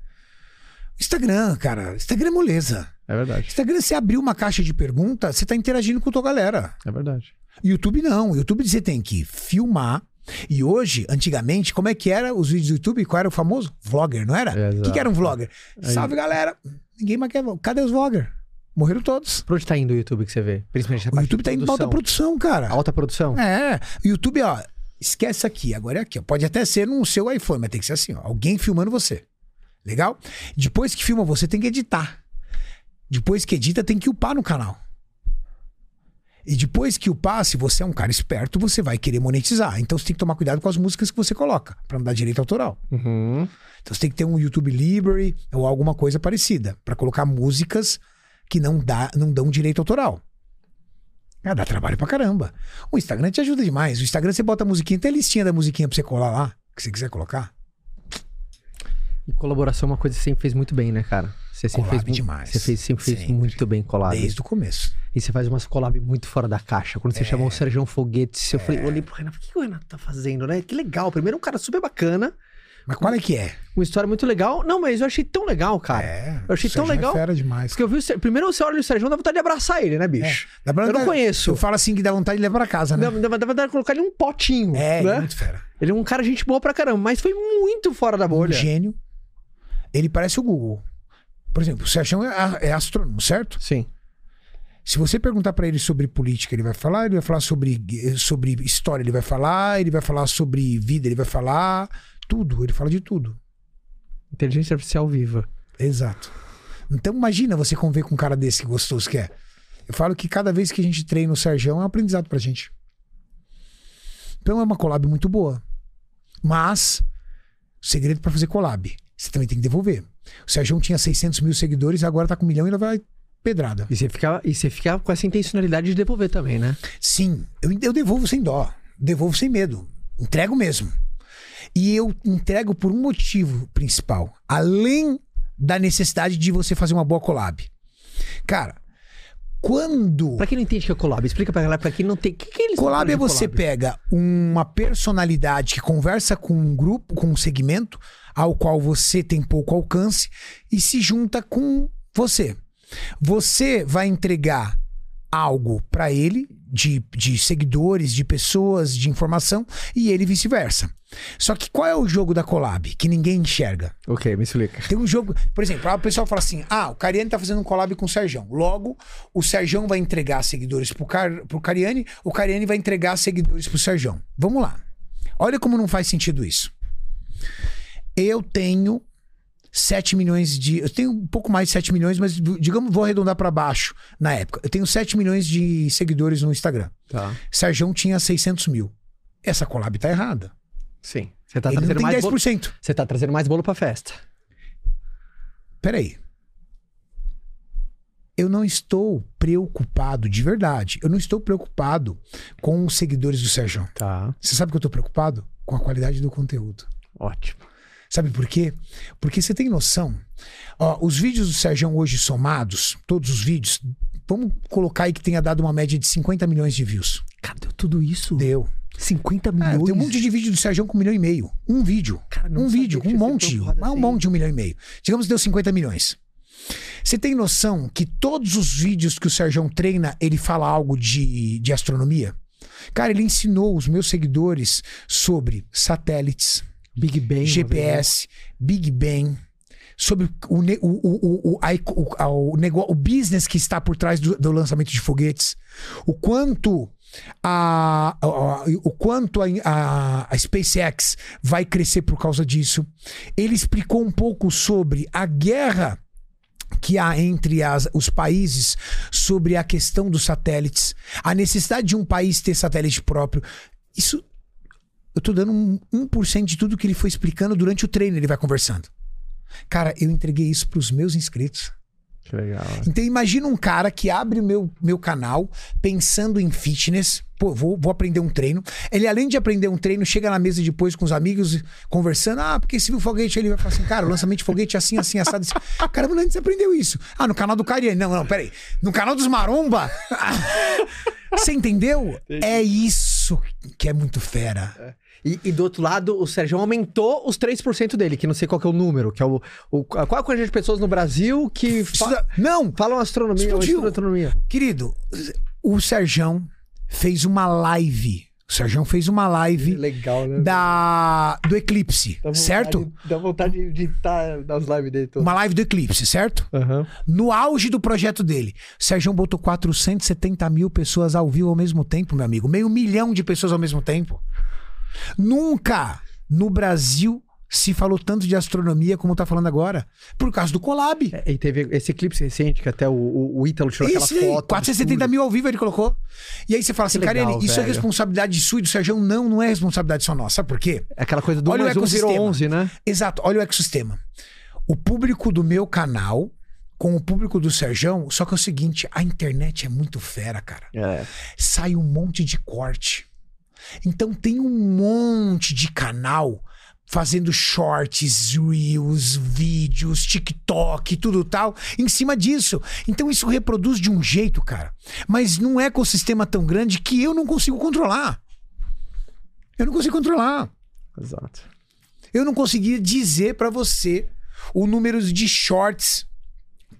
[SPEAKER 2] Instagram, cara. Instagram é moleza.
[SPEAKER 1] É verdade.
[SPEAKER 2] Instagram, você abriu uma caixa de perguntas, você tá interagindo com a tua galera.
[SPEAKER 1] É verdade.
[SPEAKER 2] YouTube não. YouTube você tem que filmar. E hoje, antigamente, como é que era os vídeos do YouTube? Qual era o famoso? Vlogger, não era? O que, que era um vlogger?
[SPEAKER 1] Aí-
[SPEAKER 2] Salve, galera. Ninguém mais quer. Cadê os vloggers? Morreram todos.
[SPEAKER 1] Pra onde tá indo o YouTube que você vê? Principalmente essa
[SPEAKER 2] O
[SPEAKER 1] parte
[SPEAKER 2] YouTube
[SPEAKER 1] de
[SPEAKER 2] tá indo pra alta produção, cara.
[SPEAKER 1] Alta produção?
[SPEAKER 2] É. O YouTube, ó, esquece aqui, agora é aqui. ó. Pode até ser no seu iPhone, mas tem que ser assim, ó. Alguém filmando você. Legal? Depois que filma você, tem que editar. Depois que edita, tem que upar no canal. E depois que upar, se você é um cara esperto, você vai querer monetizar. Então você tem que tomar cuidado com as músicas que você coloca, pra não dar direito autoral.
[SPEAKER 1] Uhum.
[SPEAKER 2] Então você tem que ter um YouTube Library ou alguma coisa parecida pra colocar músicas que não, dá, não dão direito autoral. Ah, dá trabalho pra caramba. O Instagram te ajuda demais. O Instagram você bota a musiquinha, tem a listinha da musiquinha pra você colar lá, que você quiser colocar.
[SPEAKER 1] E colaboração é uma coisa que você sempre fez muito bem, né, cara? Você sempre
[SPEAKER 2] Collab
[SPEAKER 1] fez
[SPEAKER 2] demais.
[SPEAKER 1] Você fez, sempre fez
[SPEAKER 2] Sempre.
[SPEAKER 1] muito bem collab.
[SPEAKER 2] Desde o começo.
[SPEAKER 1] E você faz umas collab muito fora da caixa. Quando você chamou o Sérgio Foguetes, eu falei, eu olhei pro Renato, o que, que o Renato tá fazendo, né? Que legal. Primeiro, um cara super bacana,
[SPEAKER 2] Mas qual é que é?
[SPEAKER 1] uma história muito legal. Não, mas eu achei tão legal, cara.
[SPEAKER 2] é.
[SPEAKER 1] eu achei tão legal.
[SPEAKER 2] É fera demais.
[SPEAKER 1] Porque eu vi o Primeiro você olha o Sérgio, dá vontade de abraçar ele, né, bicho?
[SPEAKER 2] Dá pra-
[SPEAKER 1] Eu não conheço.
[SPEAKER 2] Eu falo assim que dá vontade de levar pra casa, né?
[SPEAKER 1] Dá, dá, dá vontade de colocar ele num potinho.
[SPEAKER 2] É, é
[SPEAKER 1] né?
[SPEAKER 2] muito fera.
[SPEAKER 1] Ele é um cara gente boa pra caramba, mas foi muito fora da
[SPEAKER 2] Um
[SPEAKER 1] bolha.
[SPEAKER 2] gênio. Ele parece o Google. Por exemplo, o Sérgio é, é astrônomo, certo?
[SPEAKER 1] Sim.
[SPEAKER 2] Se você perguntar pra ele sobre política, ele vai falar, ele vai falar sobre, sobre história, ele vai falar, ele vai falar sobre vida, ele vai falar tudo, ele fala de tudo.
[SPEAKER 1] Inteligência artificial viva.
[SPEAKER 2] Exato. Então imagina você conviver com um cara desse que gostoso que é. Eu falo que cada vez que a gente treina o Sérgio é um aprendizado pra gente. Então é uma collab muito boa. Mas, o segredo pra fazer collab, você também tem que devolver. O Sérgio tinha 600 mil seguidores, agora tá com um milhão e ainda vai pedrada.
[SPEAKER 1] E você fica, e você fica com essa intencionalidade de devolver também, né?
[SPEAKER 2] Sim, eu, eu devolvo sem dó. Devolvo sem medo. Entrego mesmo. E eu entrego por um motivo principal. Além da necessidade de você fazer uma boa collab. Cara, quando.
[SPEAKER 1] Pra quem não entende o que é collab, explica pra galera, pra quem não tem. O que, que eles
[SPEAKER 2] Collab é você
[SPEAKER 1] collab?
[SPEAKER 2] pega uma personalidade que conversa com um grupo, com um segmento, ao qual você tem pouco alcance, e se junta com você. Você vai entregar algo pra ele, de, de seguidores, de pessoas, de informação, e ele vice-versa. Só que qual é o jogo da collab? Que ninguém enxerga.
[SPEAKER 1] Ok, me explica.
[SPEAKER 2] Tem um jogo, por exemplo, o pessoal fala assim: ah, o Cariani tá fazendo um collab com o Serjão. Logo, o Serjão vai entregar seguidores pro, Car, pro Cariani, o Cariani vai entregar seguidores pro Serjão. Vamos lá. Olha como não faz sentido isso. Eu tenho 7 milhões de. Eu tenho um pouco mais de 7 milhões, mas digamos, vou arredondar para baixo na época. Eu tenho 7 milhões de seguidores no Instagram.
[SPEAKER 1] Tá.
[SPEAKER 2] Serjão tinha 600 mil. Essa collab tá errada.
[SPEAKER 1] Sim. Você tá
[SPEAKER 2] Ele
[SPEAKER 1] trazendo mais
[SPEAKER 2] 10%.
[SPEAKER 1] bolo. Você tá trazendo mais bolo pra festa.
[SPEAKER 2] Peraí. Eu não estou preocupado de verdade. Eu não estou preocupado com os seguidores do Sérgio.
[SPEAKER 1] Tá.
[SPEAKER 2] Você sabe que eu estou preocupado? Com a qualidade do conteúdo.
[SPEAKER 1] Ótimo.
[SPEAKER 2] Sabe por quê? Porque você tem noção. Ó, os vídeos do Sérgio hoje somados, todos os vídeos, vamos colocar aí que tenha dado uma média de 50 milhões de views.
[SPEAKER 1] Cara, deu tudo isso?
[SPEAKER 2] Deu.
[SPEAKER 1] 50
[SPEAKER 2] Ah,
[SPEAKER 1] milhões.
[SPEAKER 2] tem um monte de vídeo do Sérgio com um milhão e meio. Um vídeo.
[SPEAKER 1] Cara,
[SPEAKER 2] um vídeo, um monte. Mas um
[SPEAKER 1] assim.
[SPEAKER 2] monte de um milhão e meio. Digamos que deu 50 milhões. Você tem noção que todos os vídeos que o Sérgio treina, ele fala algo de, de astronomia? Cara, ele ensinou os meus seguidores sobre satélites,
[SPEAKER 1] Big Bang.
[SPEAKER 2] GPS, Big Bang, sobre o, ne- o, o, o, o, a- o, a- o, nego- o business que está por trás do, do lançamento de foguetes, o quanto a, a- o quanto a, SpaceX vai crescer por causa disso. Ele explicou um pouco sobre a guerra que há entre as, os países sobre a questão dos satélites, a necessidade de um país ter satélite próprio. Isso. Eu tô dando um 1% de tudo que ele foi explicando durante o treino, ele vai conversando. Cara, eu entreguei isso pros meus inscritos.
[SPEAKER 1] Que legal.
[SPEAKER 2] Então imagina um cara que abre o meu, meu canal pensando em fitness. Pô, vou, vou aprender um treino. Ele, além de aprender um treino, chega na mesa depois com os amigos, conversando. Ah, porque se viu foguete, ele vai falar assim, cara, o lançamento de foguete é assim, assim, assado. Assim. Caramba, você aprendeu isso? Ah, no canal do Cariani. Não, não, peraí. No canal dos Maromba? você entendeu? É isso que é muito fera.
[SPEAKER 1] E, e do outro lado, o Sérgio aumentou os 3% dele, que não sei qual que é o número, que é o. o qual é a quantidade de pessoas no Brasil que fa
[SPEAKER 2] Não,
[SPEAKER 1] falam astronomia
[SPEAKER 2] Explodiu.
[SPEAKER 1] estudam astronomia.
[SPEAKER 2] querido, o Serjão fez uma live. O Serjão fez uma live
[SPEAKER 1] Legal, né?
[SPEAKER 2] da, do eclipse,
[SPEAKER 1] Dá vontade-
[SPEAKER 2] certo?
[SPEAKER 1] Dá vontade de estar nas lives dele todas.
[SPEAKER 2] Uma live do eclipse, certo?
[SPEAKER 1] Aham.
[SPEAKER 2] No auge do projeto dele. O Sérgio botou 470 mil pessoas ao vivo ao mesmo tempo, meu amigo. Meio milhão de pessoas ao mesmo tempo. Nunca no Brasil se falou tanto de astronomia como tá falando agora. Por causa do Collab.
[SPEAKER 1] É, E teve esse eclipse recente que até o, o, o Ítalo tirou
[SPEAKER 2] Esse
[SPEAKER 1] aquela foto.
[SPEAKER 2] 470
[SPEAKER 1] absurda.
[SPEAKER 2] mil ao vivo ele colocou. E aí você fala assim, Cariani, isso é responsabilidade sua e do Sérgio? Não, não é responsabilidade só nossa. Sabe por quê?
[SPEAKER 1] É Aquela coisa do
[SPEAKER 2] Olha o
[SPEAKER 1] mais virou
[SPEAKER 2] ecossistema.
[SPEAKER 1] 11, né?
[SPEAKER 2] Exato, olha o ecossistema. O público do meu canal com o público do Serjão, só que é o seguinte, a internet é muito fera, cara.
[SPEAKER 1] É.
[SPEAKER 2] Sai um monte de corte. Então tem um monte de canal fazendo shorts, reels, vídeos, TikTok, tudo tal, em cima disso. Então isso reproduz de um jeito, cara. Mas num ecossistema tão grande que eu não consigo controlar. Eu não consigo controlar.
[SPEAKER 1] Exato.
[SPEAKER 2] Eu não conseguia dizer pra você o número de shorts,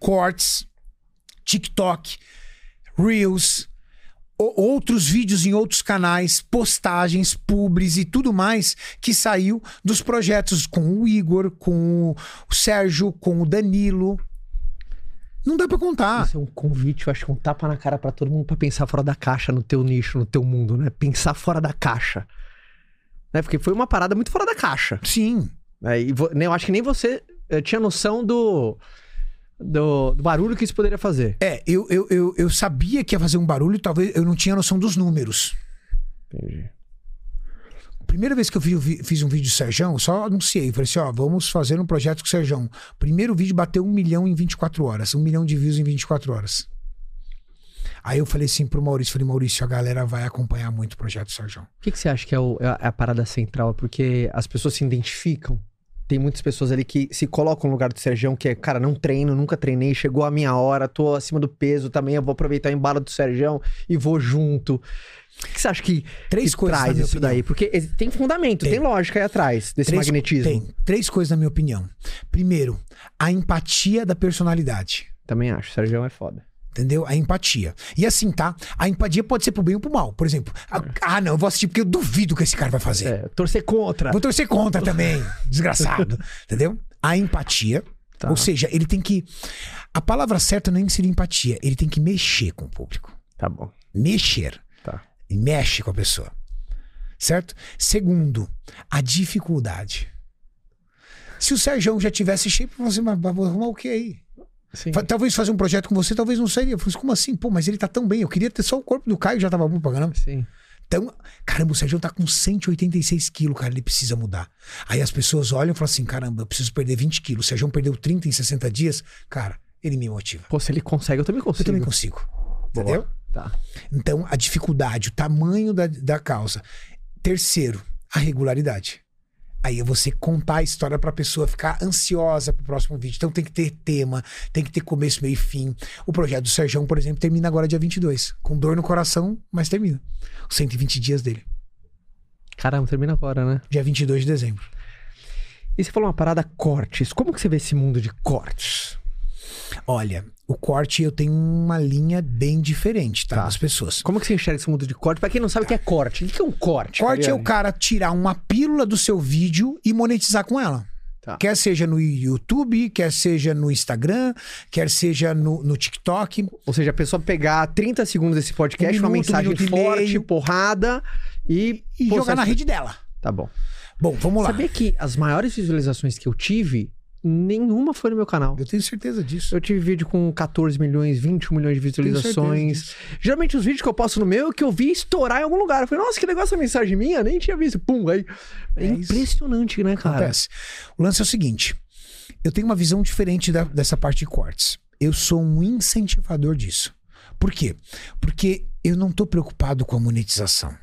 [SPEAKER 2] cortes, TikTok, Reels, outros vídeos em outros canais, postagens, pubs e tudo mais que saiu dos projetos com o Igor, com o Sérgio, com o Danilo. Não dá pra contar.
[SPEAKER 1] Isso é um convite, eu acho que é um tapa na cara pra todo mundo pra pensar fora da caixa no teu nicho, no teu mundo, né? Pensar fora da caixa. Né? Porque foi uma parada muito fora da caixa.
[SPEAKER 2] Sim.
[SPEAKER 1] né? E né, eu acho que nem você eh, tinha noção do, do, do barulho que isso poderia fazer.
[SPEAKER 2] É, eu, eu, eu, eu sabia que ia fazer um barulho, talvez eu não tinha noção dos números.
[SPEAKER 1] Entendi.
[SPEAKER 2] Primeira vez que eu vi- vi- fiz um vídeo do Serjão, eu só anunciei. Falei assim: ó, vamos fazer um projeto com o Serjão. Primeiro vídeo bateu um milhão em 24 horas. Um milhão de views em 24 horas. Aí eu falei assim pro Maurício: falei, Maurício, a galera vai acompanhar muito o projeto do Serjão.
[SPEAKER 1] O que, que você acha que é, o- é a- é a parada central? Porque as pessoas se identificam. Tem muitas pessoas ali que se colocam no lugar do Sergião, que é, cara, não treino, nunca treinei, chegou a minha hora, tô acima do peso também, eu vou aproveitar o embalo do Sergião e vou junto. O que, você acha que,
[SPEAKER 2] Três
[SPEAKER 1] que
[SPEAKER 2] coisas,
[SPEAKER 1] traz isso
[SPEAKER 2] opinião.
[SPEAKER 1] daí? Porque tem fundamento, tem,
[SPEAKER 2] Tem.
[SPEAKER 1] lógica aí atrás desse
[SPEAKER 2] Três-
[SPEAKER 1] magnetismo.
[SPEAKER 2] Tem três coisas, na minha opinião. Primeiro, a empatia da personalidade.
[SPEAKER 1] Também acho, Sergião é foda.
[SPEAKER 2] Entendeu? A empatia. E assim, tá? A empatia pode ser pro bem ou pro mal. Por exemplo, a- ah, não, eu vou assistir porque eu duvido que esse cara vai fazer.
[SPEAKER 1] É, torcer contra.
[SPEAKER 2] Vou torcer contra também, desgraçado. Entendeu? A empatia.
[SPEAKER 1] Tá.
[SPEAKER 2] Ou seja, ele tem que. A palavra certa nem seria empatia. Ele tem que mexer com o público.
[SPEAKER 1] Tá bom.
[SPEAKER 2] Mexer.
[SPEAKER 1] Tá.
[SPEAKER 2] E mexe com a pessoa. Certo? Segundo, a dificuldade. Se o Sérgio já tivesse shape, você vai vai arrumar o que aí?
[SPEAKER 1] Sim.
[SPEAKER 2] Talvez fazer um projeto com você, talvez não seria. Eu falei, como assim? Pô, mas ele tá tão bem. Eu queria ter só o corpo do Caio, já tava bom pra caramba.
[SPEAKER 1] Sim.
[SPEAKER 2] Então, caramba, o Sérgio tá com 186 quilos, cara, ele precisa mudar. Aí as pessoas olham e falam assim: caramba, eu preciso perder 20 quilos. O Sérgio perdeu 30 em 60 dias. Cara, ele me motiva.
[SPEAKER 1] Pô, se ele consegue, eu também
[SPEAKER 2] Eu
[SPEAKER 1] consigo.
[SPEAKER 2] também consigo.
[SPEAKER 1] Boa.
[SPEAKER 2] Entendeu?
[SPEAKER 1] Tá.
[SPEAKER 2] Então, a dificuldade, o tamanho da, da causa. Terceiro, a regularidade. Aí é você contar a história pra pessoa ficar ansiosa pro próximo vídeo. Então tem que ter tema, tem que ter começo, meio e fim. O projeto do Serjão, por exemplo, termina agora dia 22. Com dor no coração, mas termina. Os 120 dias dele.
[SPEAKER 1] Caramba, termina agora, né?
[SPEAKER 2] Dia 22 de dezembro.
[SPEAKER 1] E você falou uma parada cortes. Como que você vê esse mundo de cortes?
[SPEAKER 2] Olha, o corte eu tenho uma linha bem diferente, tá?
[SPEAKER 1] Tá.
[SPEAKER 2] Das pessoas.
[SPEAKER 1] Como que você enxerga esse mundo de corte? Pra quem não sabe o que é corte, o que é um corte?
[SPEAKER 2] Corte é o cara tirar uma pílula do seu vídeo e monetizar com ela.
[SPEAKER 1] Tá.
[SPEAKER 2] Quer seja no YouTube, quer seja no Instagram, quer seja no, no TikTok.
[SPEAKER 1] Ou seja, a pessoa pegar 30 segundos desse podcast,
[SPEAKER 2] Um
[SPEAKER 1] uma
[SPEAKER 2] minuto, um
[SPEAKER 1] mensagem
[SPEAKER 2] e
[SPEAKER 1] forte,
[SPEAKER 2] meio.
[SPEAKER 1] porrada e.
[SPEAKER 2] E
[SPEAKER 1] postar
[SPEAKER 2] jogar na rede dela.
[SPEAKER 1] Tá bom.
[SPEAKER 2] Bom, vamos lá.
[SPEAKER 1] Sabia que as maiores visualizações que eu tive nenhuma foi no meu canal.
[SPEAKER 2] Eu tenho certeza disso.
[SPEAKER 1] Eu tive vídeo com 14 milhões, 21 milhões de visualizações. Geralmente os vídeos que eu posto no meu é que eu vi estourar em algum lugar. Eu falei, nossa, que legal essa mensagem minha, nem tinha visto. Pum, aí. É,
[SPEAKER 2] É
[SPEAKER 1] impressionante, né, cara?
[SPEAKER 2] Acontece. O lance é o seguinte: eu tenho uma visão diferente da- dessa parte de cortes. Eu sou um incentivador disso. Por quê? Porque eu não tô preocupado com a monetização.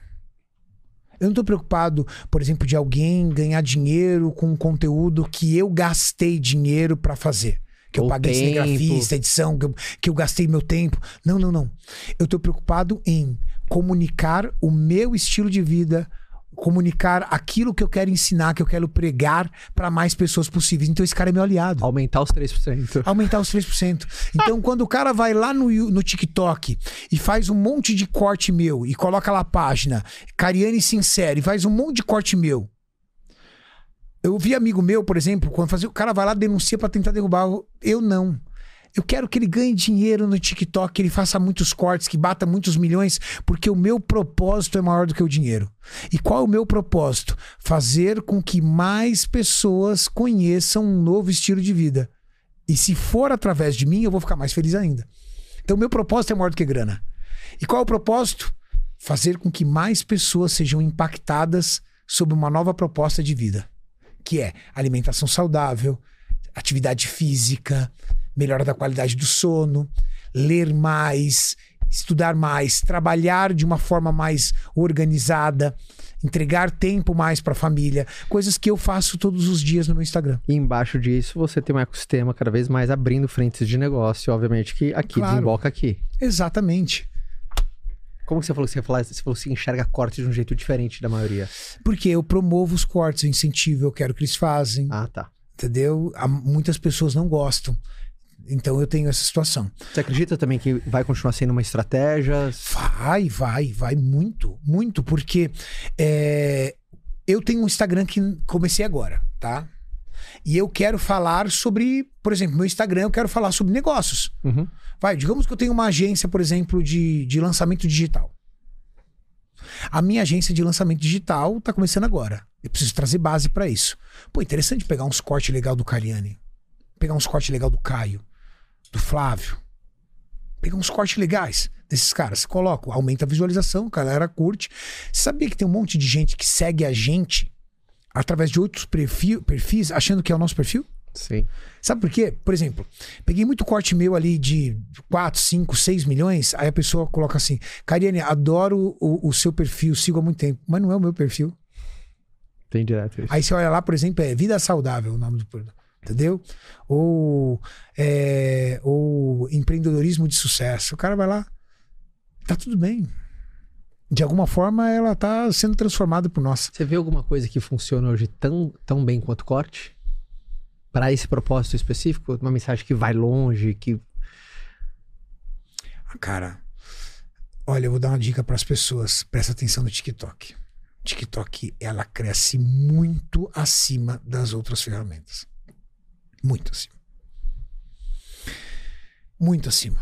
[SPEAKER 2] Eu não tô preocupado, por exemplo, de alguém ganhar dinheiro com um conteúdo que eu gastei dinheiro pra fazer. Que eu paguei
[SPEAKER 1] tempo.
[SPEAKER 2] cinegrafista, edição, que eu, que eu gastei meu tempo. Não, não, não. Eu tô preocupado em comunicar o meu estilo de vida, comunicar aquilo que eu quero ensinar, que eu quero pregar pra mais pessoas possíveis. Então esse cara é meu aliado.
[SPEAKER 1] Aumentar os 3%.
[SPEAKER 2] Aumentar os 3%. Então, quando o cara vai lá no, no TikTok e faz um monte de corte meu e coloca lá a página, Cariane Sincero, e faz um monte de corte meu. Eu vi amigo meu, por exemplo, quando fazia, o cara vai lá denuncia pra tentar derrubar. Eu não. Eu quero que ele ganhe dinheiro no TikTok, que ele faça muitos cortes, que bata muitos milhões, porque o meu propósito é maior do que o dinheiro. E qual é o meu propósito? Fazer com que mais pessoas conheçam um novo estilo de vida. E se for através de mim, eu vou ficar mais feliz ainda. Então, meu propósito é maior do que grana. E qual é o propósito? Fazer com que mais pessoas sejam impactadas sobre uma nova proposta de vida, que é alimentação saudável, atividade física, melhora da qualidade do sono, ler mais, estudar mais, trabalhar de uma forma mais organizada, entregar tempo mais para a família, coisas que eu faço todos os dias no meu Instagram.
[SPEAKER 1] E embaixo disso, você tem um ecossistema cada vez mais abrindo frentes de negócio, obviamente, que aqui
[SPEAKER 2] Claro.
[SPEAKER 1] desemboca aqui.
[SPEAKER 2] Exatamente.
[SPEAKER 1] Como você falou que você, falar, você falou que você enxerga corte de um jeito diferente da maioria?
[SPEAKER 2] Porque eu promovo os cortes, eu incentivo, eu quero que eles fazem,
[SPEAKER 1] Ah, tá.
[SPEAKER 2] entendeu? Muitas pessoas não gostam. Então eu tenho essa situação.
[SPEAKER 1] Você acredita também que vai continuar sendo uma estratégia?
[SPEAKER 2] Vai, vai, vai muito, muito, porque é, eu tenho um Instagram que comecei agora, tá? E eu quero falar sobre, por exemplo, meu Instagram eu quero falar sobre negócios.
[SPEAKER 1] Uhum.
[SPEAKER 2] Vai, digamos que eu tenho uma agência, por exemplo, de, de lançamento digital. A minha agência de lançamento digital tá começando agora. Eu preciso trazer base para isso. Pô, interessante pegar uns cortes legal do Cariani. Pegar uns cortes legal do Caio, do Flávio. Pegar uns cortes legais desses caras. Coloco, aumenta a visualização, a galera curte. Você sabia que tem um monte de gente que segue a gente através de outros perfil, perfis, achando que é o nosso perfil?
[SPEAKER 1] Sim.
[SPEAKER 2] Sabe por quê? Por exemplo, peguei muito corte meu ali de 4, 5, 6 milhões, aí a pessoa coloca assim: Cariane, adoro o, o seu perfil, sigo há muito tempo, mas não é o meu perfil.
[SPEAKER 1] Tem direto isso.
[SPEAKER 2] Aí você olha lá, por exemplo, é Vida Saudável o nome do programa. Entendeu? Ou, é, ou empreendedorismo de sucesso. O cara vai lá, tá tudo bem. De alguma forma, ela tá sendo transformada por nós.
[SPEAKER 1] Você vê alguma coisa que funciona hoje tão, tão bem quanto corte? Para esse propósito específico? Uma mensagem que vai longe, que.
[SPEAKER 2] Cara, olha, eu vou dar uma dica para as pessoas. Presta atenção no TikTok. TikTok, ela cresce muito acima das outras ferramentas. Muito acima. Muito acima.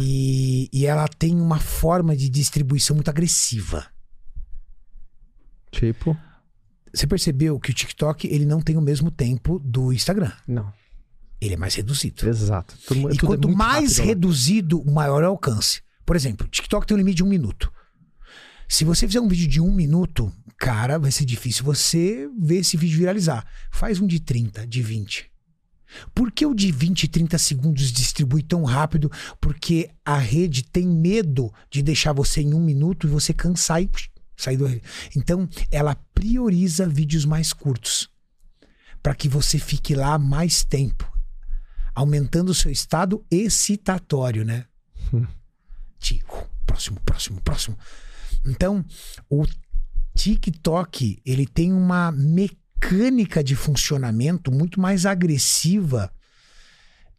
[SPEAKER 2] E, e ela tem uma forma de distribuição muito agressiva.
[SPEAKER 1] Tipo.
[SPEAKER 2] Você percebeu que o TikTok ele não tem o mesmo tempo do Instagram.
[SPEAKER 1] Não.
[SPEAKER 2] Ele é mais reduzido.
[SPEAKER 1] Exato. Tudo-
[SPEAKER 2] E
[SPEAKER 1] tudo é
[SPEAKER 2] quanto
[SPEAKER 1] muito
[SPEAKER 2] mais
[SPEAKER 1] rápido
[SPEAKER 2] reduzido, maior é o alcance. Por exemplo, TikTok tem um limite de um minuto. Se você fizer um vídeo de um minuto, cara, vai ser difícil você ver esse vídeo viralizar. Faz um de 30, de 20. Por que o de 20 e 30 segundos distribui tão rápido? Porque a rede tem medo de deixar você em um minuto e você cansar e sair do. Então, ela prioriza vídeos mais curtos. Para que você fique lá mais tempo aumentando o seu estado excitatório, né? Tico, próximo, próximo, próximo. Então, o TikTok, ele tem uma mecânica de funcionamento muito mais agressiva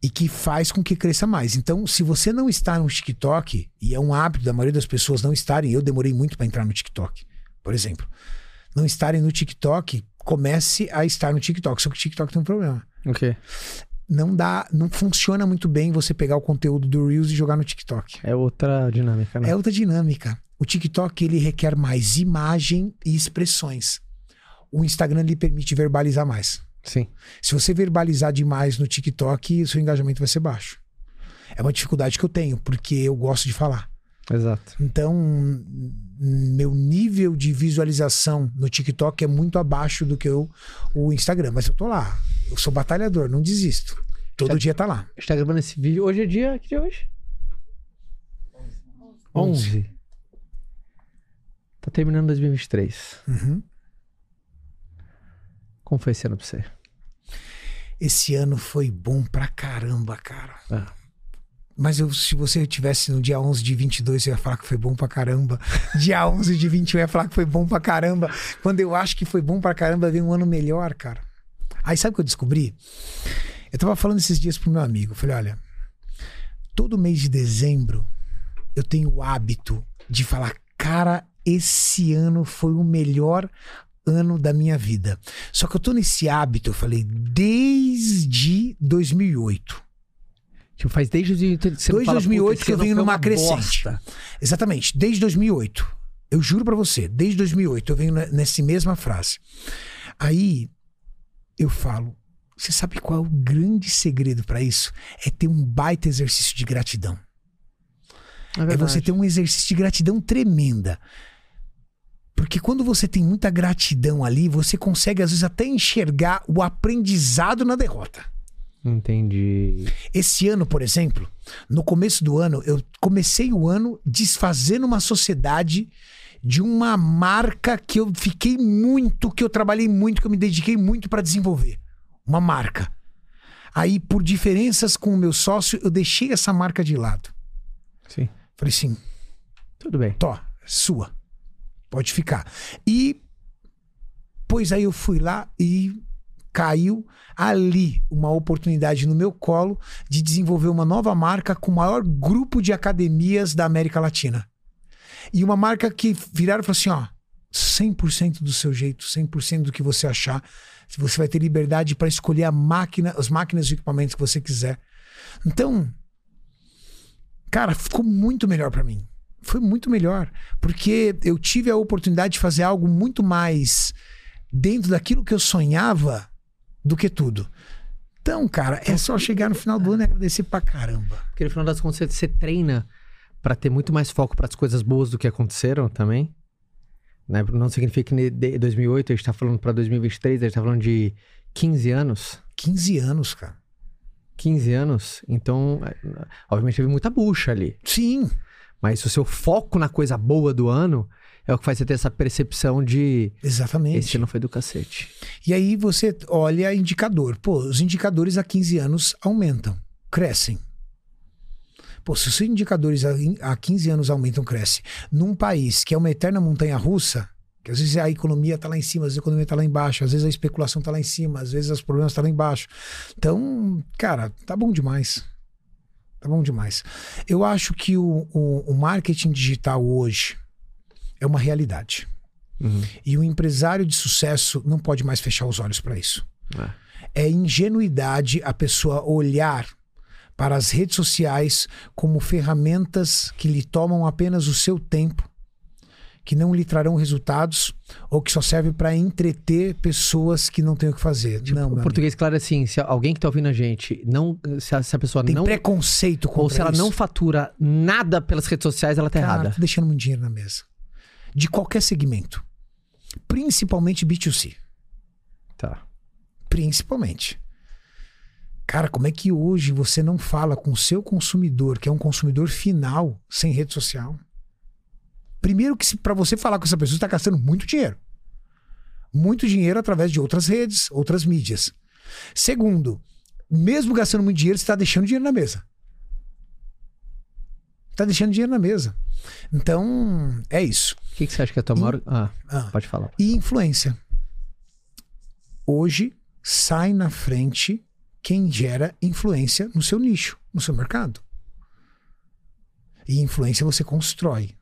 [SPEAKER 2] e que faz com que cresça mais. Então, se você não está no TikTok, e é um hábito da maioria das pessoas não estarem, eu demorei muito para entrar no TikTok, por exemplo. Não estarem no TikTok, comece a estar no TikTok. Só que o TikTok tem um problema
[SPEAKER 1] O quê?
[SPEAKER 2] não dá, não funciona muito bem você pegar o conteúdo do Reels e jogar no TikTok.
[SPEAKER 1] É outra dinâmica, né?
[SPEAKER 2] É outra dinâmica. O TikTok ele requer mais imagem e expressões. O Instagram lhe permite verbalizar mais.
[SPEAKER 1] Sim.
[SPEAKER 2] Se você verbalizar demais no TikTok, o seu engajamento vai ser baixo. É uma dificuldade que eu tenho, porque eu gosto de falar.
[SPEAKER 1] Exato.
[SPEAKER 2] Então, meu nível de visualização no TikTok é muito abaixo do que eu, o Instagram. Mas eu tô lá. Eu sou batalhador, não desisto. Todo
[SPEAKER 1] Já-
[SPEAKER 2] dia tá lá.
[SPEAKER 1] A gente tá gravando esse vídeo. Hoje é dia. Que dia é hoje? 11. Tá terminando 2023.
[SPEAKER 2] Uhum.
[SPEAKER 1] Como foi esse ano pra você?
[SPEAKER 2] Esse ano foi bom pra caramba, cara.
[SPEAKER 1] Ah.
[SPEAKER 2] Mas eu- se você tivesse no dia 11 de 22, você ia falar que foi bom pra caramba. Dia 11 de 21, eu ia falar que foi bom pra caramba. Quando eu acho que foi bom pra caramba, vem um ano melhor, cara. Aí sabe o que eu descobri? Eu tava falando esses dias pro meu amigo. Eu falei, olha, todo mês de dezembro eu tenho o hábito de falar, cara, esse ano foi o melhor ano da minha vida. Só que eu tô nesse hábito, eu falei, desde 2008.
[SPEAKER 1] Tipo, faz desde você
[SPEAKER 2] Desde
[SPEAKER 1] fala,
[SPEAKER 2] 2008
[SPEAKER 1] "Puta,
[SPEAKER 2] que eu venho numa
[SPEAKER 1] uma
[SPEAKER 2] crescente.
[SPEAKER 1] bosta."
[SPEAKER 2] Exatamente, desde 2008. Eu juro pra você, desde 2008 eu venho ne- nessa mesma frase. Aí eu falo, você sabe qual é o grande segredo pra isso? É ter um baita exercício de gratidão.
[SPEAKER 1] É,
[SPEAKER 2] É você ter um exercício de gratidão tremenda. Porque quando você tem muita gratidão ali, você consegue às vezes até enxergar o aprendizado na derrota.
[SPEAKER 1] Entendi.
[SPEAKER 2] Esse ano, por exemplo, no começo do ano, eu comecei o ano desfazendo uma sociedade de uma marca que eu fiquei muito, que eu trabalhei muito, que eu me dediquei muito para desenvolver. Uma marca. Aí, por diferenças com o meu sócio, eu deixei essa marca de lado.
[SPEAKER 1] Sim.
[SPEAKER 2] Falei assim,
[SPEAKER 1] Tudo bem.
[SPEAKER 2] Tó, sua. Pode ficar. E pois aí eu fui lá e caiu ali uma oportunidade no meu colo de desenvolver uma nova marca com o maior grupo de academias da América Latina. E uma marca que viraram e falaram assim, ó, 100% do seu jeito, 100% do que você achar. Você vai ter liberdade para escolher a máquina, as máquinas e equipamentos que você quiser. Então, cara, ficou muito melhor para mim foi muito melhor, porque eu tive a oportunidade de fazer algo muito mais dentro daquilo que eu sonhava do que tudo. Então, cara, é só chegar no final do ano e agradecer pra caramba.
[SPEAKER 1] Porque no final das contas você, você treina pra ter muito mais foco para as coisas boas do que aconteceram também. Né? Não significa que de 2008 a gente tá falando pra 2023, a gente tá falando de 15 anos.
[SPEAKER 2] 15 anos, cara.
[SPEAKER 1] 15 anos, então, é, obviamente teve muita bucha ali.
[SPEAKER 2] Sim,
[SPEAKER 1] Mas o seu foco na coisa boa do ano é o que faz você ter essa percepção de
[SPEAKER 2] exatamente.
[SPEAKER 1] esse ano foi do cacete.
[SPEAKER 2] E aí você olha indicador. Pô, os indicadores há 15 anos aumentam, crescem. Pô, se os indicadores há há 15 anos aumentam, crescem, num país que é uma eterna montanha russa, que às vezes a economia tá lá em cima, às vezes a economia tá lá embaixo, às vezes a especulação tá lá em cima, às vezes os problemas tá lá embaixo. Então, cara, tá bom demais. Tá bom demais. Eu acho que o, o, o marketing digital hoje é uma realidade.
[SPEAKER 1] Uhum.
[SPEAKER 2] E o empresário de sucesso não pode mais fechar os olhos para isso.
[SPEAKER 1] É.
[SPEAKER 2] É ingenuidade a pessoa olhar para as redes sociais como ferramentas que lhe tomam apenas o seu tempo, que não lhe trarão resultados ou que só servem para entreter pessoas que não têm o que fazer. não,
[SPEAKER 1] o português, claro, é assim, se alguém que tá ouvindo a gente, não, se a, se a pessoa
[SPEAKER 2] amigo. tem
[SPEAKER 1] não.
[SPEAKER 2] preconceito contra
[SPEAKER 1] Ou se ela
[SPEAKER 2] isso.
[SPEAKER 1] não fatura nada pelas redes sociais, ela tá
[SPEAKER 2] Cara,
[SPEAKER 1] errada.
[SPEAKER 2] tô deixando muito dinheiro na mesa. De qualquer segmento. Principalmente B2C.
[SPEAKER 1] Tá.
[SPEAKER 2] Principalmente. Cara, como é que hoje você não fala com o seu consumidor, que é um consumidor final, sem rede social? Primeiro que para você falar com essa pessoa, você está gastando muito dinheiro. Muito dinheiro através de outras redes, outras mídias. Segundo, mesmo gastando muito dinheiro, você está deixando dinheiro na mesa. Está deixando dinheiro na mesa. Então, é isso.
[SPEAKER 1] O que, que você acha que é a tua maior. Ah,
[SPEAKER 2] Ah.
[SPEAKER 1] pode falar.
[SPEAKER 2] E influência. Hoje sai na frente quem gera influência no seu nicho, no seu mercado. E influência você constrói.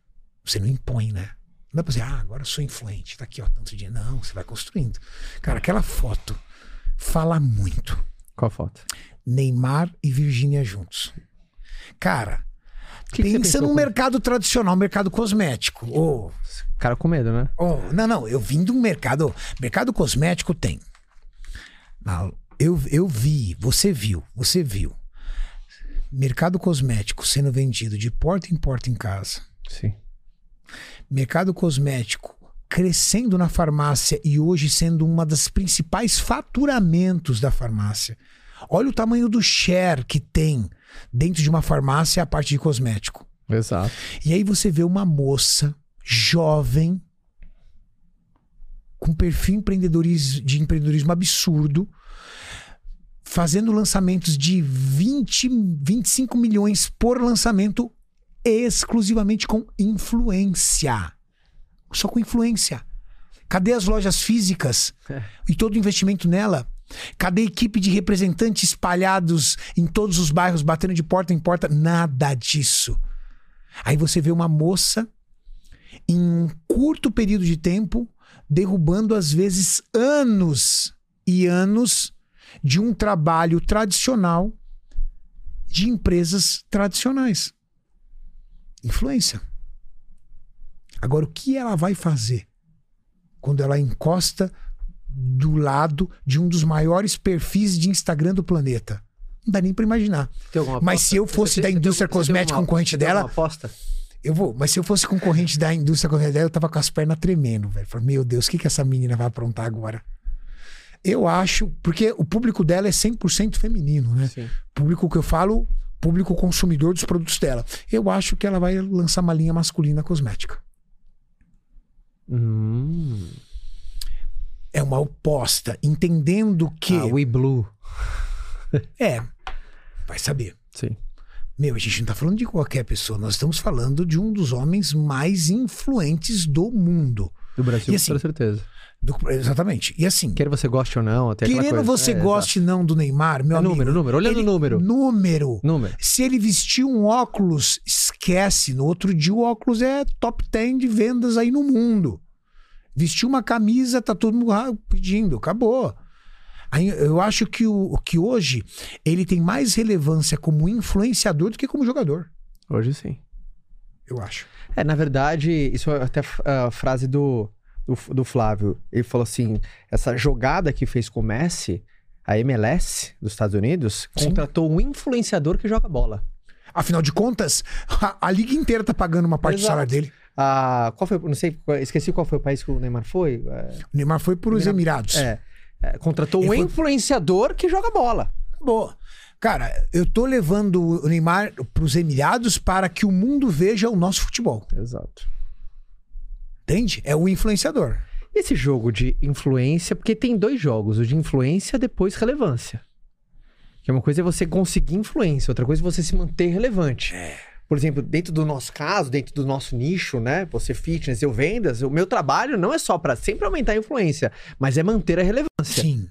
[SPEAKER 2] Você não impõe, né? Não dá pra dizer, ah, agora eu sou influente, tá aqui, ó, tanto dinheiro. Não, você vai construindo. Cara, aquela foto fala muito.
[SPEAKER 1] Qual foto?
[SPEAKER 2] Neymar e Virgínia juntos. Cara,
[SPEAKER 1] que
[SPEAKER 2] pensa
[SPEAKER 1] quando-
[SPEAKER 2] mercado tradicional, mercado cosmético. Ô,
[SPEAKER 1] Cara com medo, né?
[SPEAKER 2] Oh, não, não, eu vim de um mercado. Mercado cosmético tem. Ah, eu, eu vi, você viu, você viu. Mercado cosmético sendo vendido de porta em porta em casa.
[SPEAKER 1] Sim.
[SPEAKER 2] Mercado cosmético crescendo na farmácia e hoje sendo uma das principais faturamentos da farmácia. Olha o tamanho do share que tem dentro de uma farmácia a parte de cosmético.
[SPEAKER 1] Exato.
[SPEAKER 2] E aí você vê uma moça jovem com perfil empreendedorismo, de empreendedorismo absurdo, fazendo lançamentos de 20, 25 milhões por lançamento exclusivamente com influência. Só com influência. Cadê as lojas físicas
[SPEAKER 1] É.
[SPEAKER 2] e todo o investimento nela? Cadê a equipe de representantes espalhados em todos os bairros, batendo de porta em porta? Nada disso. Aí você vê uma moça em um curto período de tempo derrubando às vezes anos e anos de um trabalho tradicional de empresas tradicionais. Influência. Agora, o que ela vai fazer quando ela encosta do lado de um dos maiores perfis de Instagram do planeta? Não dá nem pra imaginar. Mas se eu fosse
[SPEAKER 1] Você
[SPEAKER 2] da indústria
[SPEAKER 1] tem
[SPEAKER 2] cosmética
[SPEAKER 1] uma-
[SPEAKER 2] concorrente dela-
[SPEAKER 1] Uma aposta?
[SPEAKER 2] Eu vou, mas se eu fosse concorrente da indústria cosmética dela, eu tava com as pernas tremendo, velho. Falei, meu Deus, o que, que essa menina vai aprontar agora? Eu acho, porque o público dela é 100% feminino, né?
[SPEAKER 1] Sim.
[SPEAKER 2] Público que eu falo, público consumidor dos produtos dela. Eu acho que ela vai lançar uma linha masculina cosmética.
[SPEAKER 1] Hum.
[SPEAKER 2] É uma oposta, entendendo que.
[SPEAKER 1] Ah, We Blue.
[SPEAKER 2] É, vai saber.
[SPEAKER 1] Sim.
[SPEAKER 2] Meu, a gente não tá falando de qualquer pessoa, nós estamos falando de um dos homens mais influentes do mundo.
[SPEAKER 1] Do Brasil,
[SPEAKER 2] E assim,
[SPEAKER 1] com certeza.
[SPEAKER 2] Do- exatamente. E assim,
[SPEAKER 1] Quer você goste ou não, até
[SPEAKER 2] querendo você
[SPEAKER 1] É,
[SPEAKER 2] goste não do Neymar, meu
[SPEAKER 1] É
[SPEAKER 2] amigo.
[SPEAKER 1] número, número. Olhando o número.
[SPEAKER 2] Número.
[SPEAKER 1] Número.
[SPEAKER 2] Se ele vestir um óculos, esquece. No outro dia o óculos é top 10 de vendas aí no mundo. Vestiu uma camisa, tá todo mundo ah, pedindo, acabou. Aí eu acho que, o, que hoje ele tem mais relevância como influenciador do que como jogador.
[SPEAKER 1] Hoje sim.
[SPEAKER 2] Eu acho.
[SPEAKER 1] É, na verdade, isso é até a frase do, do, do Flávio. Ele falou assim: essa jogada que fez com o Messi, a MLS dos Estados Unidos,
[SPEAKER 2] Sim.
[SPEAKER 1] contratou um influenciador que joga bola.
[SPEAKER 2] Afinal de contas, a, a liga inteira tá pagando uma parte do
[SPEAKER 1] Exato.
[SPEAKER 2] salário dele.
[SPEAKER 1] Ah, qual foi? Não sei, esqueci qual foi o país que o Neymar foi. É,
[SPEAKER 2] O Neymar foi para os Emirados.
[SPEAKER 1] é, é, contratou
[SPEAKER 2] Ele
[SPEAKER 1] um
[SPEAKER 2] foi-
[SPEAKER 1] influenciador que joga bola.
[SPEAKER 2] Boa. Cara, eu tô levando o Neymar pros Emirados para que o mundo veja o nosso futebol.
[SPEAKER 1] Exato.
[SPEAKER 2] Entende? É o influenciador.
[SPEAKER 1] Esse jogo de influência, porque tem dois jogos, o de influência depois relevância. Que é uma coisa é você conseguir influência, outra coisa é você se manter relevante. Por exemplo, dentro do nosso caso, dentro do nosso nicho, né? Você fitness, eu vendas, o meu trabalho não é só pra sempre aumentar a influência, mas é manter a relevância.
[SPEAKER 2] Sim.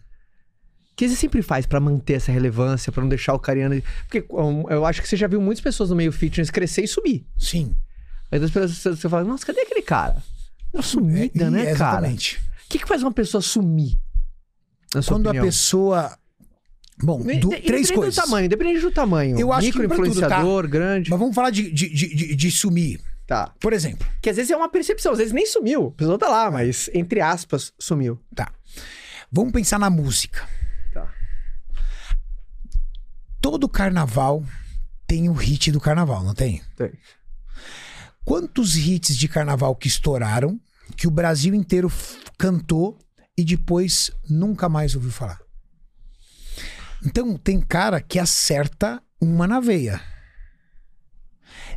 [SPEAKER 1] O que você sempre faz pra manter essa relevância, pra não deixar o carinha. Porque eu acho que você já viu muitas pessoas no meio fitness crescer e subir.
[SPEAKER 2] Sim.
[SPEAKER 1] Aí das pessoas você fala, nossa, cadê aquele cara? Sumida,
[SPEAKER 2] É,
[SPEAKER 1] né, cara?
[SPEAKER 2] Exatamente.
[SPEAKER 1] O que, que faz uma pessoa sumir?
[SPEAKER 2] Quando
[SPEAKER 1] opinião?
[SPEAKER 2] a pessoa. Bom,
[SPEAKER 1] ne-
[SPEAKER 2] três coisas.
[SPEAKER 1] do tamanho, independente do tamanho.
[SPEAKER 2] Eu acho que pra tudo, tá?
[SPEAKER 1] Grande.
[SPEAKER 2] Mas vamos falar de, de, de, de- de sumir.
[SPEAKER 1] Tá.
[SPEAKER 2] Por exemplo,
[SPEAKER 1] Que às vezes é uma percepção, às vezes nem sumiu. A pessoa tá lá, mas entre aspas, sumiu.
[SPEAKER 2] tá. Vamos pensar na música.
[SPEAKER 1] Tá.
[SPEAKER 2] Todo carnaval tem o hit do carnaval, não tem?
[SPEAKER 1] Tem.
[SPEAKER 2] Quantos hits de carnaval que estouraram, que o Brasil inteiro cantou e depois nunca mais ouviu falar? Então, tem cara que acerta uma na veia.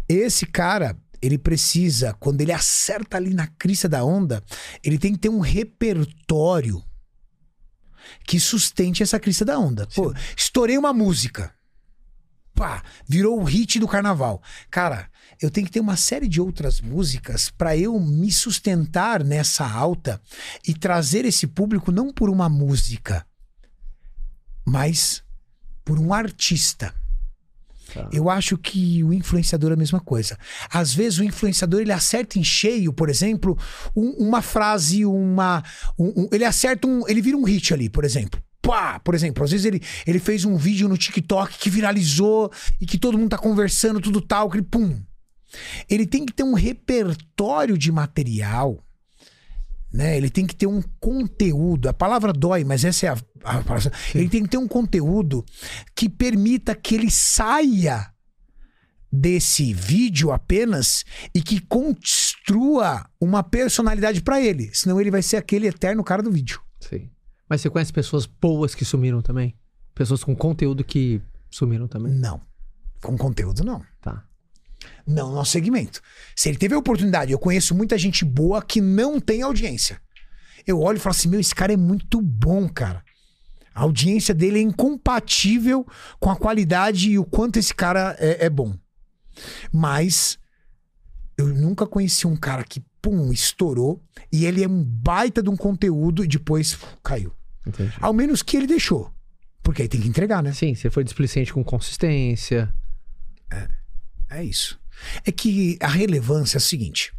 [SPEAKER 2] Esse cara, ele precisa, quando ele acerta ali na crista da onda, ele tem que ter um repertório que sustente essa crista da onda. Pô, estourei uma música. Pá, virou o hit do carnaval. Cara, eu tenho que ter uma série de outras músicas para eu me sustentar nessa alta e trazer esse público não por uma música, mas por um artista.
[SPEAKER 1] Tá.
[SPEAKER 2] Eu acho que o influenciador é a mesma coisa. Às vezes o influenciador ele acerta em cheio, por exemplo, um- uma frase, uma, um- um- ele acerta um, ele vira um hit ali, por exemplo. Pá, por exemplo, às vezes ele, ele fez um vídeo no TikTok que viralizou e que todo mundo tá conversando, tudo tal, que ele, pum. Ele tem que ter um repertório de material né? Ele tem que ter um conteúdo. A palavra dói, mas essa é a, a palavra. Ele tem que ter um conteúdo que permita que ele saia desse vídeo apenas e que construa uma personalidade para ele. Senão ele vai ser aquele eterno cara do vídeo.
[SPEAKER 1] Sim. Mas você conhece pessoas boas que sumiram também? Pessoas com conteúdo que sumiram também?
[SPEAKER 2] Não. Com conteúdo, não. Não no nosso segmento. Se ele teve a oportunidade, eu conheço muita gente boa que não tem audiência. Eu olho e falo assim: meu, esse cara é muito bom, cara. A audiência dele é incompatível com a qualidade e o quanto esse cara é, é bom. Mas eu nunca conheci um cara que, pum, estourou e ele é um baita de um conteúdo e depois caiu.
[SPEAKER 1] Entendi.
[SPEAKER 2] Ao menos que ele deixou. Porque aí tem que entregar, né?
[SPEAKER 1] Sim, você foi displicente com consistência.
[SPEAKER 2] É isso. É que a relevância é a seguinte: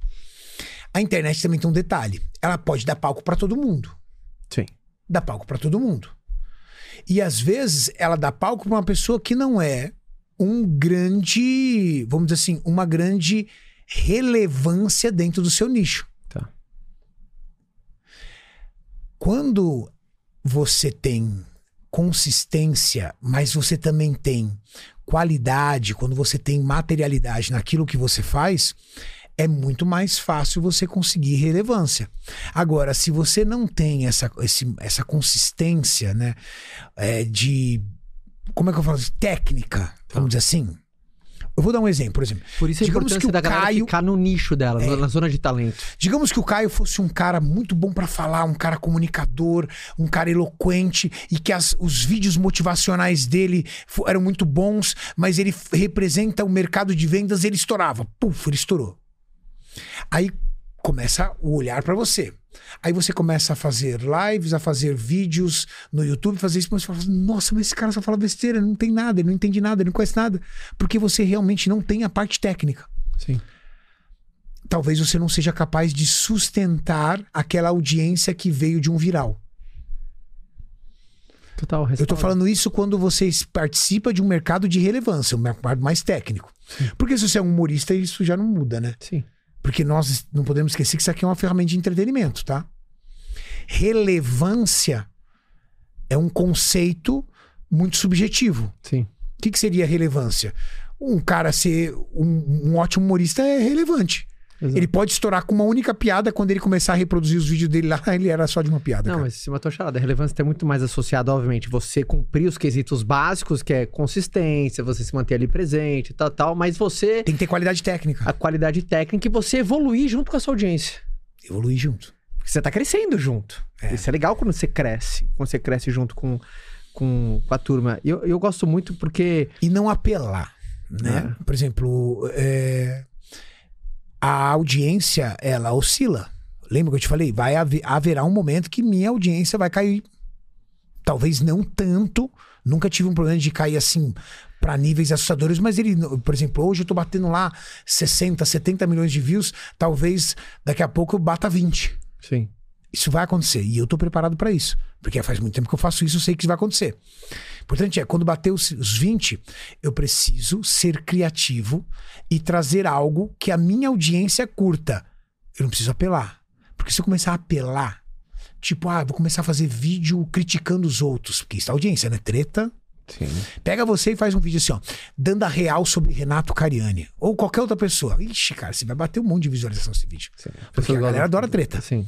[SPEAKER 2] a internet também tem um detalhe. Ela pode dar palco para todo mundo.
[SPEAKER 1] Sim.
[SPEAKER 2] Dá palco para todo mundo. E às vezes ela dá palco para uma pessoa que não é um grande, vamos dizer assim, uma grande relevância dentro do seu nicho.
[SPEAKER 1] Tá.
[SPEAKER 2] Quando você tem consistência, mas você também tem qualidade, quando você tem materialidade naquilo que você faz, é muito mais fácil você conseguir relevância. Agora, se você não tem essa, esse- essa consistência, né, é, de como é que eu falo, de técnica, vamos dizer assim. Eu vou dar um exemplo, por exemplo.
[SPEAKER 1] Por isso a
[SPEAKER 2] Digamos
[SPEAKER 1] importância
[SPEAKER 2] que o
[SPEAKER 1] da galera
[SPEAKER 2] Caio-
[SPEAKER 1] ficar no nicho dela,
[SPEAKER 2] É.
[SPEAKER 1] na zona de talento.
[SPEAKER 2] Digamos que o Caio fosse um cara muito bom pra falar, um cara comunicador, um cara eloquente e que as- os vídeos motivacionais dele eram muito bons, mas ele representa o mercado de vendas, ele estourava. Puf, ele estourou. Aí começa o olhar pra você. Aí você começa a fazer lives, a fazer vídeos no YouTube, fazer isso, mas você fala, assim, nossa, mas esse cara só fala besteira, não tem nada, ele não entende nada, ele não conhece nada. Porque você realmente não tem a parte técnica
[SPEAKER 1] Sim.
[SPEAKER 2] talvez você não seja capaz de sustentar aquela audiência que veio de um viral.
[SPEAKER 1] Total,
[SPEAKER 2] Eu tô
[SPEAKER 1] resposta.
[SPEAKER 2] falando isso quando você participa de um mercado de relevância, um mercado mais técnico. Porque se você é um humorista, isso já não muda, né?
[SPEAKER 1] Sim.
[SPEAKER 2] Porque nós não podemos esquecer que isso aqui é uma ferramenta de entretenimento, tá? Relevância é um conceito muito subjetivo.
[SPEAKER 1] Sim.
[SPEAKER 2] O que, que seria relevância? Um cara ser um, um ótimo humorista é relevante.
[SPEAKER 1] Exato.
[SPEAKER 2] Ele pode estourar com uma única piada quando ele começar a reproduzir os vídeos dele lá, ele era só de uma piada.
[SPEAKER 1] Não,
[SPEAKER 2] cara.
[SPEAKER 1] mas se matou a charada. A relevância está muito mais associada, obviamente, você cumprir os quesitos básicos, que é consistência, você se manter ali presente, tal, tal, mas você,
[SPEAKER 2] Tem que ter qualidade técnica.
[SPEAKER 1] a qualidade técnica e você evoluir junto com a sua audiência.
[SPEAKER 2] Evoluir junto.
[SPEAKER 1] Porque você tá crescendo junto.
[SPEAKER 2] É.
[SPEAKER 1] Isso é legal quando você cresce, quando você cresce junto com, com, com a turma. Eu, eu gosto muito porque.
[SPEAKER 2] E não apelar, né? Por exemplo, é, a audiência, ela oscila. Lembra que eu te falei? Vai haver, haverá um momento que minha audiência vai cair. Talvez não tanto. Nunca tive um problema de cair assim para níveis assustadores, mas ele, por exemplo, hoje eu tô batendo lá 60, 70 milhões de views, talvez daqui a pouco eu bata 20.
[SPEAKER 1] Sim.
[SPEAKER 2] Isso vai acontecer. E eu tô preparado para isso. Porque faz muito tempo que eu faço isso, eu sei que isso vai acontecer. Importante é, quando bater os, os 20, eu preciso ser criativo e trazer algo que a minha audiência curta. Eu não preciso apelar. Porque se eu começar a apelar, tipo, ah, vou começar a fazer vídeo criticando os outros. Porque isso é audiência, né? Treta.
[SPEAKER 1] Sim.
[SPEAKER 2] Pega você e faz um vídeo assim, ó, dando a real sobre Renato Cariani. Ou qualquer outra pessoa. Ixi, cara, você vai bater um monte de visualização nesse vídeo.
[SPEAKER 1] Sim.
[SPEAKER 2] Porque a galera adora treta.
[SPEAKER 1] Sim.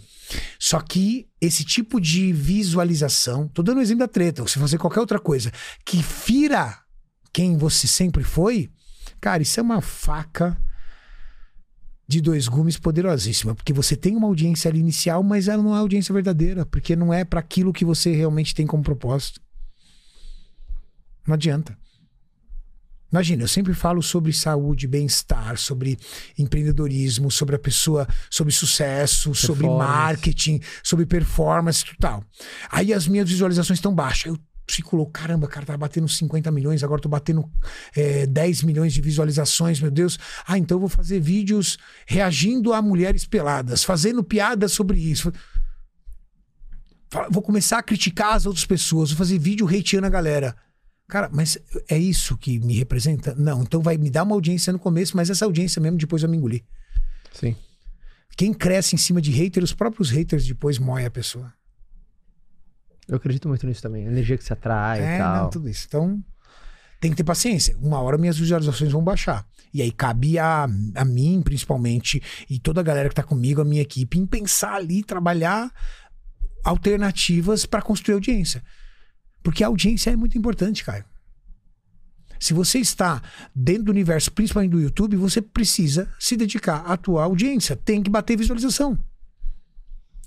[SPEAKER 2] Só que esse tipo de visualização, tô dando um exemplo da treta, ou se fazer qualquer outra coisa, que fira quem você sempre foi, cara, isso é uma faca de dois gumes poderosíssima, porque você tem uma audiência ali inicial, mas ela não é audiência verdadeira, porque não é para aquilo que você realmente tem como propósito. Não adianta. Imagina, eu sempre falo sobre saúde, bem-estar, sobre empreendedorismo, sobre a pessoa, sobre sucesso, sobre marketing, sobre performance e tal. Aí as minhas visualizações estão baixas. Eu fico louco, caramba, cara, tá batendo 50 milhões, agora tô batendo é, 10 milhões de visualizações, meu Deus. Ah, então eu vou fazer vídeos reagindo a mulheres peladas, fazendo piadas sobre isso. Vou começar a criticar as outras pessoas, vou fazer vídeo hateando a galera. Cara, mas é isso que me representa? Não, então vai me dar uma audiência no começo, mas essa audiência mesmo depois vai me engolir.
[SPEAKER 1] Sim.
[SPEAKER 2] Quem cresce em cima de hater, os próprios haters depois moem a pessoa.
[SPEAKER 1] Eu acredito muito nisso também. A energia que se atrai
[SPEAKER 2] é,
[SPEAKER 1] e tal.
[SPEAKER 2] não, tudo isso. Então, tem que ter paciência. Uma hora minhas visualizações vão baixar. E aí cabe a, a mim, principalmente, e toda a galera que tá comigo, a minha equipe, em pensar ali, trabalhar alternativas para construir audiência. Porque a audiência é muito importante, Caio. Se você está dentro do universo, principalmente do YouTube, você precisa se dedicar à tua audiência. Tem que bater visualização.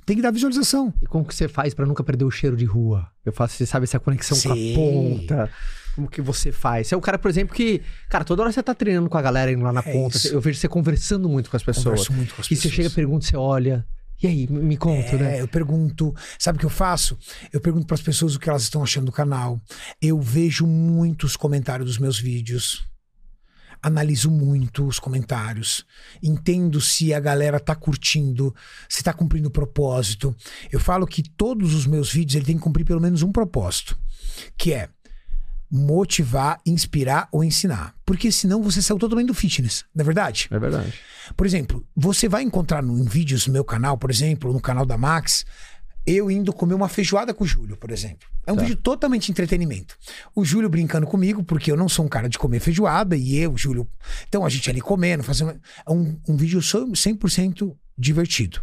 [SPEAKER 2] Tem que dar visualização.
[SPEAKER 1] E como que você faz para nunca perder o cheiro de rua? Eu faço, você sabe essa conexão com a
[SPEAKER 2] Sim.
[SPEAKER 1] ponta. Como que você faz? Você é o cara, por exemplo, que, cara, toda hora você tá treinando com a galera indo lá na
[SPEAKER 2] É
[SPEAKER 1] ponta.
[SPEAKER 2] isso.
[SPEAKER 1] Eu vejo você conversando muito com as pessoas.
[SPEAKER 2] Converso muito com as
[SPEAKER 1] e você
[SPEAKER 2] pessoas.
[SPEAKER 1] chega, pergunta, você olha. E aí, me conta,
[SPEAKER 2] É,
[SPEAKER 1] né?
[SPEAKER 2] eu pergunto, sabe o que eu faço? Eu pergunto para as pessoas o que elas estão achando do canal. Eu vejo muitos comentários dos meus vídeos. Analiso muito os comentários. Entendo se a galera tá curtindo, se tá cumprindo o propósito. Eu falo que todos os meus vídeos ele tem que cumprir pelo menos um propósito, que é motivar, inspirar ou ensinar. Porque senão você saiu totalmente do fitness, não é verdade?
[SPEAKER 1] É verdade.
[SPEAKER 2] Por exemplo, você vai encontrar no, em vídeos no meu canal, por exemplo, no canal da Max, eu indo comer uma feijoada com o Júlio, por exemplo. É um
[SPEAKER 1] Tá.
[SPEAKER 2] vídeo totalmente entretenimento. O Júlio brincando comigo, porque eu não sou um cara de comer feijoada, e eu, Júlio. Então a gente ali comendo, fazendo. É um, um vídeo só 100% divertido.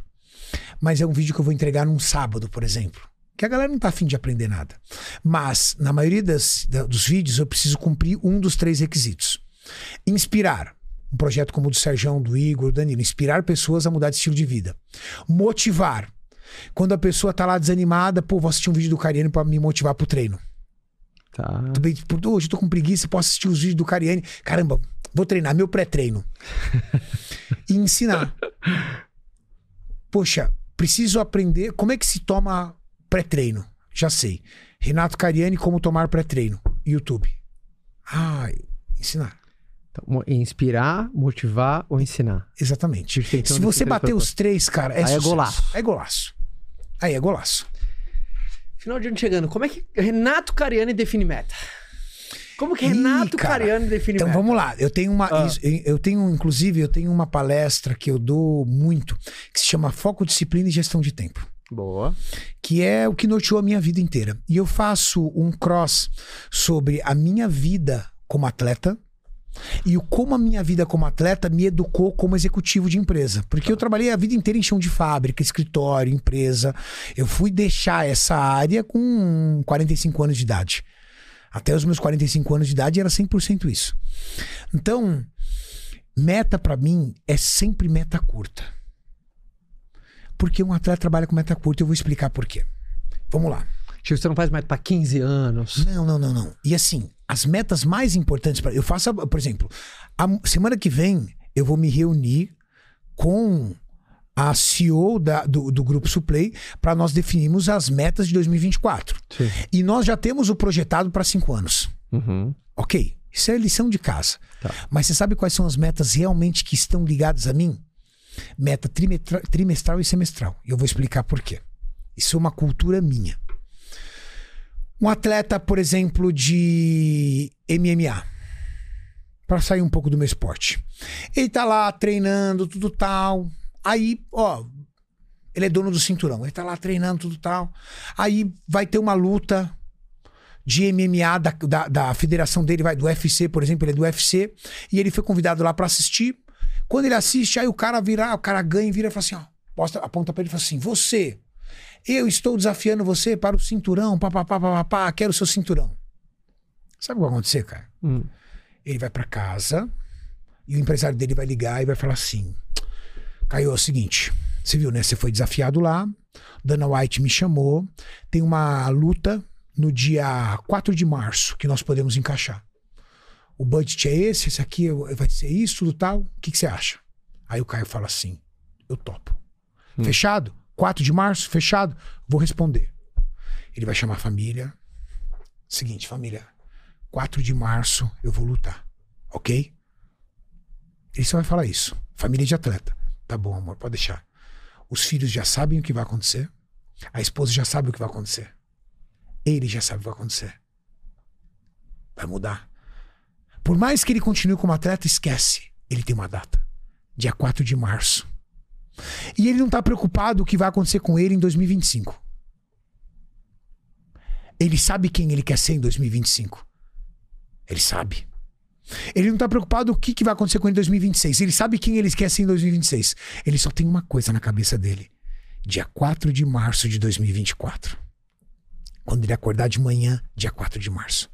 [SPEAKER 2] Mas é um vídeo que eu vou entregar num sábado, por exemplo. Que a galera não tá afim de aprender nada. Mas, na maioria das, da- dos vídeos, eu preciso cumprir um dos três requisitos: inspirar. Um projeto como o do Serjão, do Igor, do Danilo. Inspirar pessoas a mudar de estilo de vida. Motivar. Quando a pessoa tá lá desanimada, pô, vou assistir um vídeo do Cariani pra me motivar pro treino.
[SPEAKER 1] Tá.
[SPEAKER 2] Tipo, hoje eu tô com preguiça, posso assistir os vídeos do Cariani. Caramba, vou treinar, meu pré-treino. e ensinar. Poxa, preciso aprender como é que se toma pré-treino. Já sei. Renato Cariani, como tomar pré-treino. YouTube. Ah, ensinar.
[SPEAKER 1] Então, inspirar, motivar ou ensinar.
[SPEAKER 2] Exatamente.
[SPEAKER 1] Ter
[SPEAKER 2] Se você bater os três, cara, é
[SPEAKER 1] Aí é golaço.
[SPEAKER 2] É golaço. Aí é golaço.
[SPEAKER 1] Final de ano chegando. Como é que Renato Cariani define meta? Como que
[SPEAKER 2] Ih,
[SPEAKER 1] Renato
[SPEAKER 2] cara.
[SPEAKER 1] Cariani define
[SPEAKER 2] Então
[SPEAKER 1] meta?
[SPEAKER 2] vamos lá. Eu tenho uma.
[SPEAKER 1] Ah.
[SPEAKER 2] Eu tenho, inclusive, eu tenho uma palestra que eu dou muito, que se chama Foco, Disciplina e Gestão de Tempo.
[SPEAKER 1] Boa.
[SPEAKER 2] Que é o que norteou a minha vida inteira. E eu faço um cross sobre a minha vida como atleta e o como a minha vida como atleta me educou como executivo de empresa. Porque eu trabalhei a vida inteira em chão de fábrica, escritório, empresa. Eu fui deixar essa área com 45 anos de idade. Até os meus 45 anos de idade era 100% isso. Então, meta pra mim é sempre meta curta. Porque um atleta trabalha com meta curta, eu vou explicar por quê. Vamos lá.
[SPEAKER 1] Tipo, você não faz meta pra 15 anos.
[SPEAKER 2] Não, não, não, não. E assim, as metas mais importantes para eu faço, por exemplo, a semana que vem eu vou me reunir com a CEO da- do, do grupo Suplay para nós definirmos as metas de 2024.
[SPEAKER 1] Sim.
[SPEAKER 2] E nós já temos o projetado para cinco anos.
[SPEAKER 1] Uhum.
[SPEAKER 2] Ok, isso é lição de casa.
[SPEAKER 1] Tá.
[SPEAKER 2] Mas você sabe quais são as metas realmente que estão ligadas a mim? Meta trimestral e semestral. E eu vou explicar por quê. Isso é uma cultura minha. Um atleta, por exemplo, de MMA. Para sair um pouco do meu esporte. Ele tá lá treinando, tudo tal. Aí, ó, ele é dono do cinturão. Ele tá lá treinando, tudo tal. Aí vai ter uma luta de MMA da, da, da federação dele, vai do UFC, por exemplo, ele é do UFC, e ele foi convidado lá pra assistir. Quando ele assiste, aí o cara vira, o cara ganha e vira e fala assim, ó, posta, aponta pra ele e fala assim: "Você, eu estou desafiando você para o cinturão, papapá, papapá, quero o seu cinturão". Sabe o que vai acontecer, cara?
[SPEAKER 1] Hum.
[SPEAKER 2] Ele vai pra casa e o empresário dele vai ligar e vai falar assim: Caio, é o seguinte, você viu, né? Você foi desafiado lá, Dana White me chamou, tem uma luta no dia 4 de março que nós podemos encaixar. O budget é esse, esse aqui vai ser isso, tudo tal. O que, que você acha? Aí o Caio fala assim: eu topo. Fechado? 4 de março, fechado? Vou responder. Ele vai chamar a família. Seguinte, família, 4 de março eu vou lutar, ok? Ele só vai falar isso. Família de atleta. Tá bom, amor, pode deixar. Os filhos já sabem o que vai acontecer. A esposa já sabe o que vai acontecer. Ele já sabe o que vai acontecer. Vai mudar. Por mais que ele continue como atleta, esquece. Ele tem uma data. Dia 4 de março. E ele não tá preocupado o que vai acontecer com ele em 2025. Ele sabe quem ele quer ser em 2025. Ele sabe. Ele não tá preocupado o que, que vai acontecer com ele em 2026. Ele sabe quem ele quer ser em 2026. Ele só tem uma coisa na cabeça dele. Dia 4 de março de 2024. Quando ele acordar de manhã, dia 4 de março.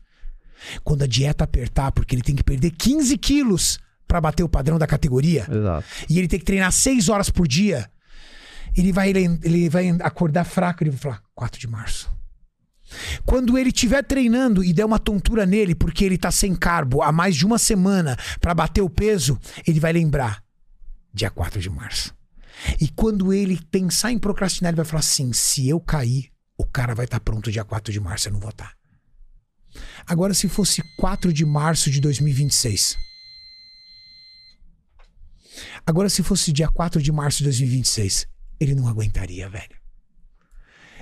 [SPEAKER 2] Quando a dieta apertar, porque ele tem que perder 15 quilos para bater o padrão da categoria.
[SPEAKER 1] Exato.
[SPEAKER 2] E ele tem que treinar 6 horas por dia. Ele vai, ele vai acordar fraco e vai falar: 4 de março. Quando ele estiver treinando e der uma tontura nele porque ele tá sem carbo há mais de uma semana para bater o peso, ele vai lembrar dia 4 de março. E quando ele pensar em procrastinar, ele vai falar assim: se eu cair, o cara vai estar tá pronto dia 4 de março, eu não vou estar. Tá. Agora, se fosse 4 de março de 2026. Agora, se fosse dia 4 de março de 2026, ele não aguentaria, velho.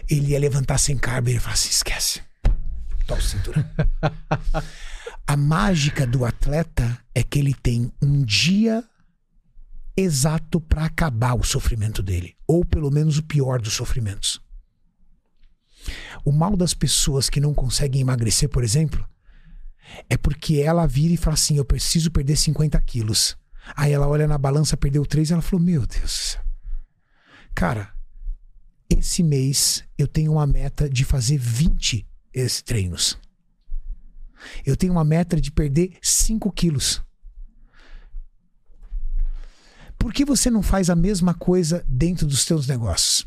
[SPEAKER 2] Ele ia levantar sem carbo e ia falar assim: esquece. Toma o cinturão. A mágica do atleta é que ele tem um dia exato para acabar o sofrimento dele, ou pelo menos o pior dos sofrimentos. O mal das pessoas que não conseguem emagrecer, por exemplo, é porque ela vira e fala assim: Eu preciso perder 50 quilos. Aí ela olha na balança, perdeu 3 e ela falou: Meu Deus. Cara, esse mês eu tenho uma meta de fazer 20 esses treinos. Eu tenho uma meta de perder 5 quilos. Por que você não faz a mesma coisa dentro dos seus negócios?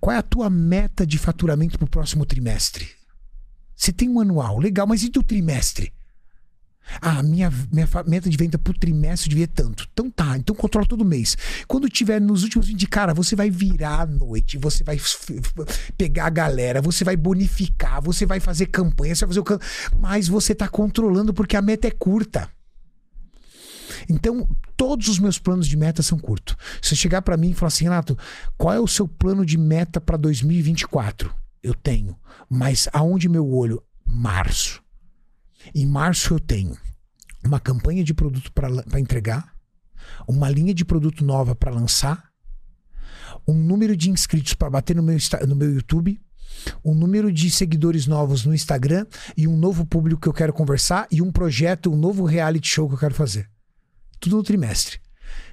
[SPEAKER 2] Qual é a tua meta de faturamento para o próximo trimestre? Você tem um anual, legal, mas e do trimestre? Ah, minha, minha meta de venda por trimestre devia tanto. Então tá, então controla todo mês. Quando tiver nos últimos 20, cara, você vai virar à noite, você vai pegar a galera, você vai bonificar, você vai fazer campanha, você vai fazer o. Mas você tá controlando porque a meta é curta. Então, todos os meus planos de meta são curtos. Se você chegar para mim e falar assim, Renato, qual é o seu plano de meta para 2024? Eu tenho. Mas aonde meu olho? Março. Em março eu tenho uma campanha de produto para entregar, uma linha de produto nova para lançar, um número de inscritos para bater no meu, no meu YouTube, um número de seguidores novos no Instagram e um novo público que eu quero conversar e um projeto, um novo reality show que eu quero fazer. Tudo no trimestre.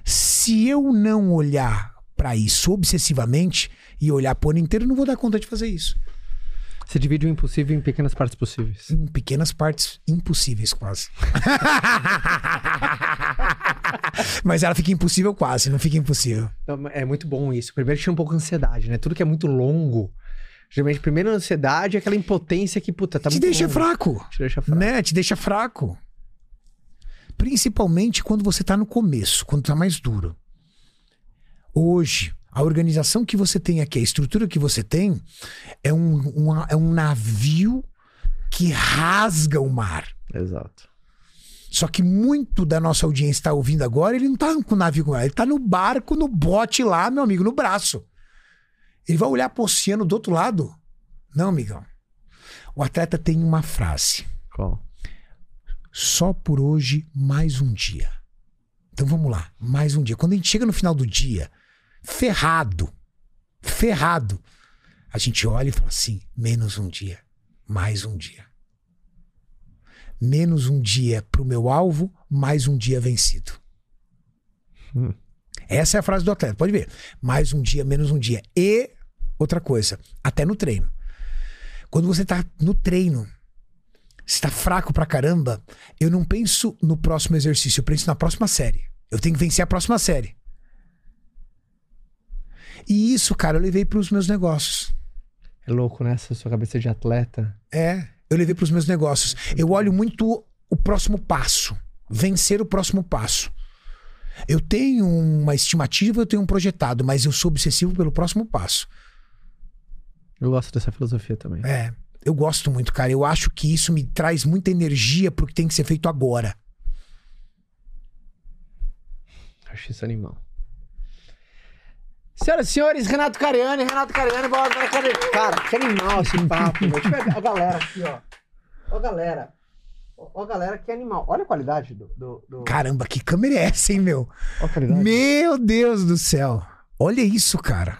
[SPEAKER 2] Se eu não olhar para isso obsessivamente e olhar por ano inteiro, eu não vou dar conta de fazer isso.
[SPEAKER 1] Você divide o impossível em pequenas partes possíveis.
[SPEAKER 2] Em pequenas partes impossíveis, quase. Mas ela fica impossível quase, não fica impossível.
[SPEAKER 1] Não, é muito bom isso. Primeiro tira um pouco a ansiedade, né? Tudo que é muito longo. Geralmente, primeiro a ansiedade é aquela impotência que, puta, tá
[SPEAKER 2] Te
[SPEAKER 1] muito
[SPEAKER 2] deixa
[SPEAKER 1] longo.
[SPEAKER 2] fraco.
[SPEAKER 1] Te deixa fraco.
[SPEAKER 2] Né? Te deixa fraco. Principalmente quando você tá no começo, quando tá mais duro. Hoje, a organização que você tem aqui, a estrutura que você tem, é um, um, é um navio que rasga o mar.
[SPEAKER 1] Exato.
[SPEAKER 2] Só que muito da nossa audiência está ouvindo agora, ele não tá com o navio, ele tá no barco, no bote lá, meu amigo, no braço. Ele vai olhar pro oceano do outro lado? Não, amigão. O atleta tem uma frase.
[SPEAKER 1] Qual?
[SPEAKER 2] Só por hoje, mais um dia. Então vamos lá, mais um dia. Quando a gente chega no final do dia, ferrado, ferrado. A gente olha e fala assim: menos um dia, mais um dia. Menos um dia para o meu alvo, mais um dia vencido. Hum. Essa é a frase do atleta, pode ver. Mais um dia, menos um dia. E outra coisa, até no treino. Quando você está no treino, você está fraco pra caramba, eu não penso no próximo exercício, eu penso na próxima série. Eu tenho que vencer a próxima série. E isso, cara, eu levei para os meus negócios.
[SPEAKER 1] É louco, né? Essa sua cabeça de atleta.
[SPEAKER 2] É, eu levei para os meus negócios. Eu olho muito o próximo passo. Vencer o próximo passo. Eu tenho uma estimativa, eu tenho um projetado, mas eu sou obsessivo pelo próximo passo.
[SPEAKER 1] Eu gosto dessa filosofia também.
[SPEAKER 2] É, eu gosto muito, cara. Eu acho que isso me traz muita energia pro que tem que ser feito agora.
[SPEAKER 1] Acho isso animal. Senhoras e senhores, Renato Cariani, Renato Cariani, bora, cadê? Cara, que animal esse papo, meu. Deixa eu a galera aqui, ó. Ó galera. Ó, galera, que animal. Olha a qualidade do. do, do...
[SPEAKER 2] Caramba, que câmera é essa, hein, meu?
[SPEAKER 1] Olha a qualidade.
[SPEAKER 2] Meu Deus do céu. Olha isso, cara.